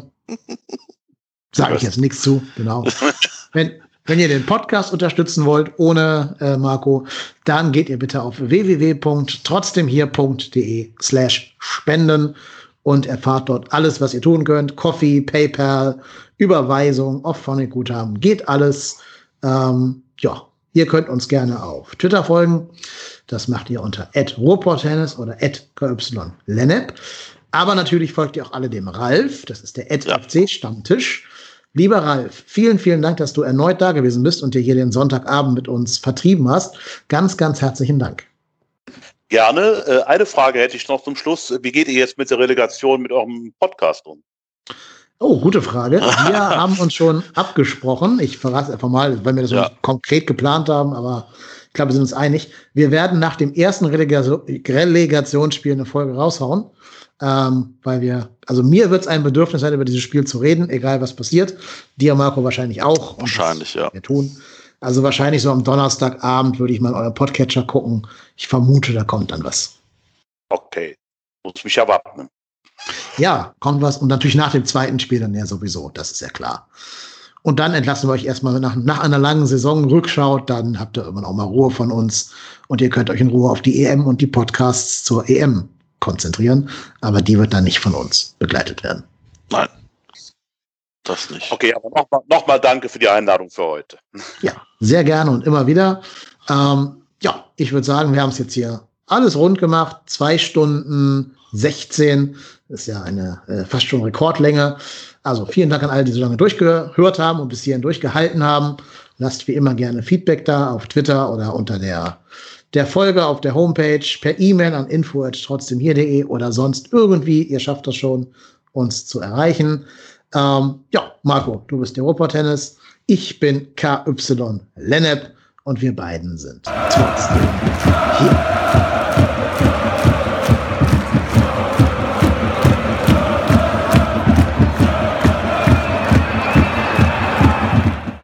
Speaker 3: Sage ich jetzt nichts zu, genau. Wenn, wenn ihr den Podcast unterstützen wollt, ohne äh, Marco, dann geht ihr bitte auf www.trotzdemhier.de slash spenden und erfahrt dort alles, was ihr tun könnt. Coffee, PayPal, Überweisung, Off-Phonic-Guthaben, geht alles. Ähm, ja, ihr könnt uns gerne auf Twitter folgen. Das macht ihr unter @ruhrporttennis oder @kylenep. Aber natürlich folgt ihr auch alle dem Ralf. Das ist der FC-Stammtisch. Lieber Ralf, vielen, vielen Dank, dass du erneut da gewesen bist und dir hier den Sonntagabend mit uns vertrieben hast. Ganz, ganz herzlichen Dank.
Speaker 5: Gerne. Äh, eine Frage hätte ich noch zum Schluss. Wie geht ihr jetzt mit der Relegation mit eurem Podcast um?
Speaker 3: Oh, gute Frage. Wir haben uns schon abgesprochen. Ich verrate es einfach mal, weil wir das ja. konkret geplant haben, aber ich glaube, wir sind uns einig. Wir werden nach dem ersten Relegationsspiel eine Folge raushauen ähm, weil wir, also mir wird es ein Bedürfnis sein, über dieses Spiel zu reden, egal was passiert. Dir, Marco, wahrscheinlich auch.
Speaker 4: Wahrscheinlich, ja.
Speaker 3: Wir tun. Also wahrscheinlich so am Donnerstagabend würde ich mal euren Podcatcher gucken. Ich vermute, da kommt dann was.
Speaker 5: Okay. Muss mich erwarten.
Speaker 3: Ja, kommt was. Und natürlich nach dem zweiten Spiel dann ja sowieso. Das ist ja klar. Und dann entlassen wir euch erstmal nach, nach einer langen Saison rückschaut. Dann habt ihr irgendwann auch mal Ruhe von uns. Und ihr könnt euch in Ruhe auf die EM und die Podcasts zur EM konzentrieren, aber die wird dann nicht von uns begleitet werden.
Speaker 4: Nein. Das nicht.
Speaker 5: Okay, aber nochmal noch mal danke für die Einladung für heute.
Speaker 3: Ja, sehr gerne und immer wieder. Ähm, ja, ich würde sagen, wir haben es jetzt hier alles rund gemacht. Zwei Stunden 16. Das ist ja eine äh, fast schon Rekordlänge. Also vielen Dank an alle, die so lange durchgehört haben und bis hierhin durchgehalten haben. Lasst wie immer gerne Feedback da auf Twitter oder unter der der Folge auf der Homepage per E-Mail an info@trotzdemhier.de oder sonst irgendwie. Ihr schafft das schon, uns zu erreichen. Ähm, ja, Marco, du bist der Tennis. Ich bin KY Lennep und wir beiden sind trotzdem hier.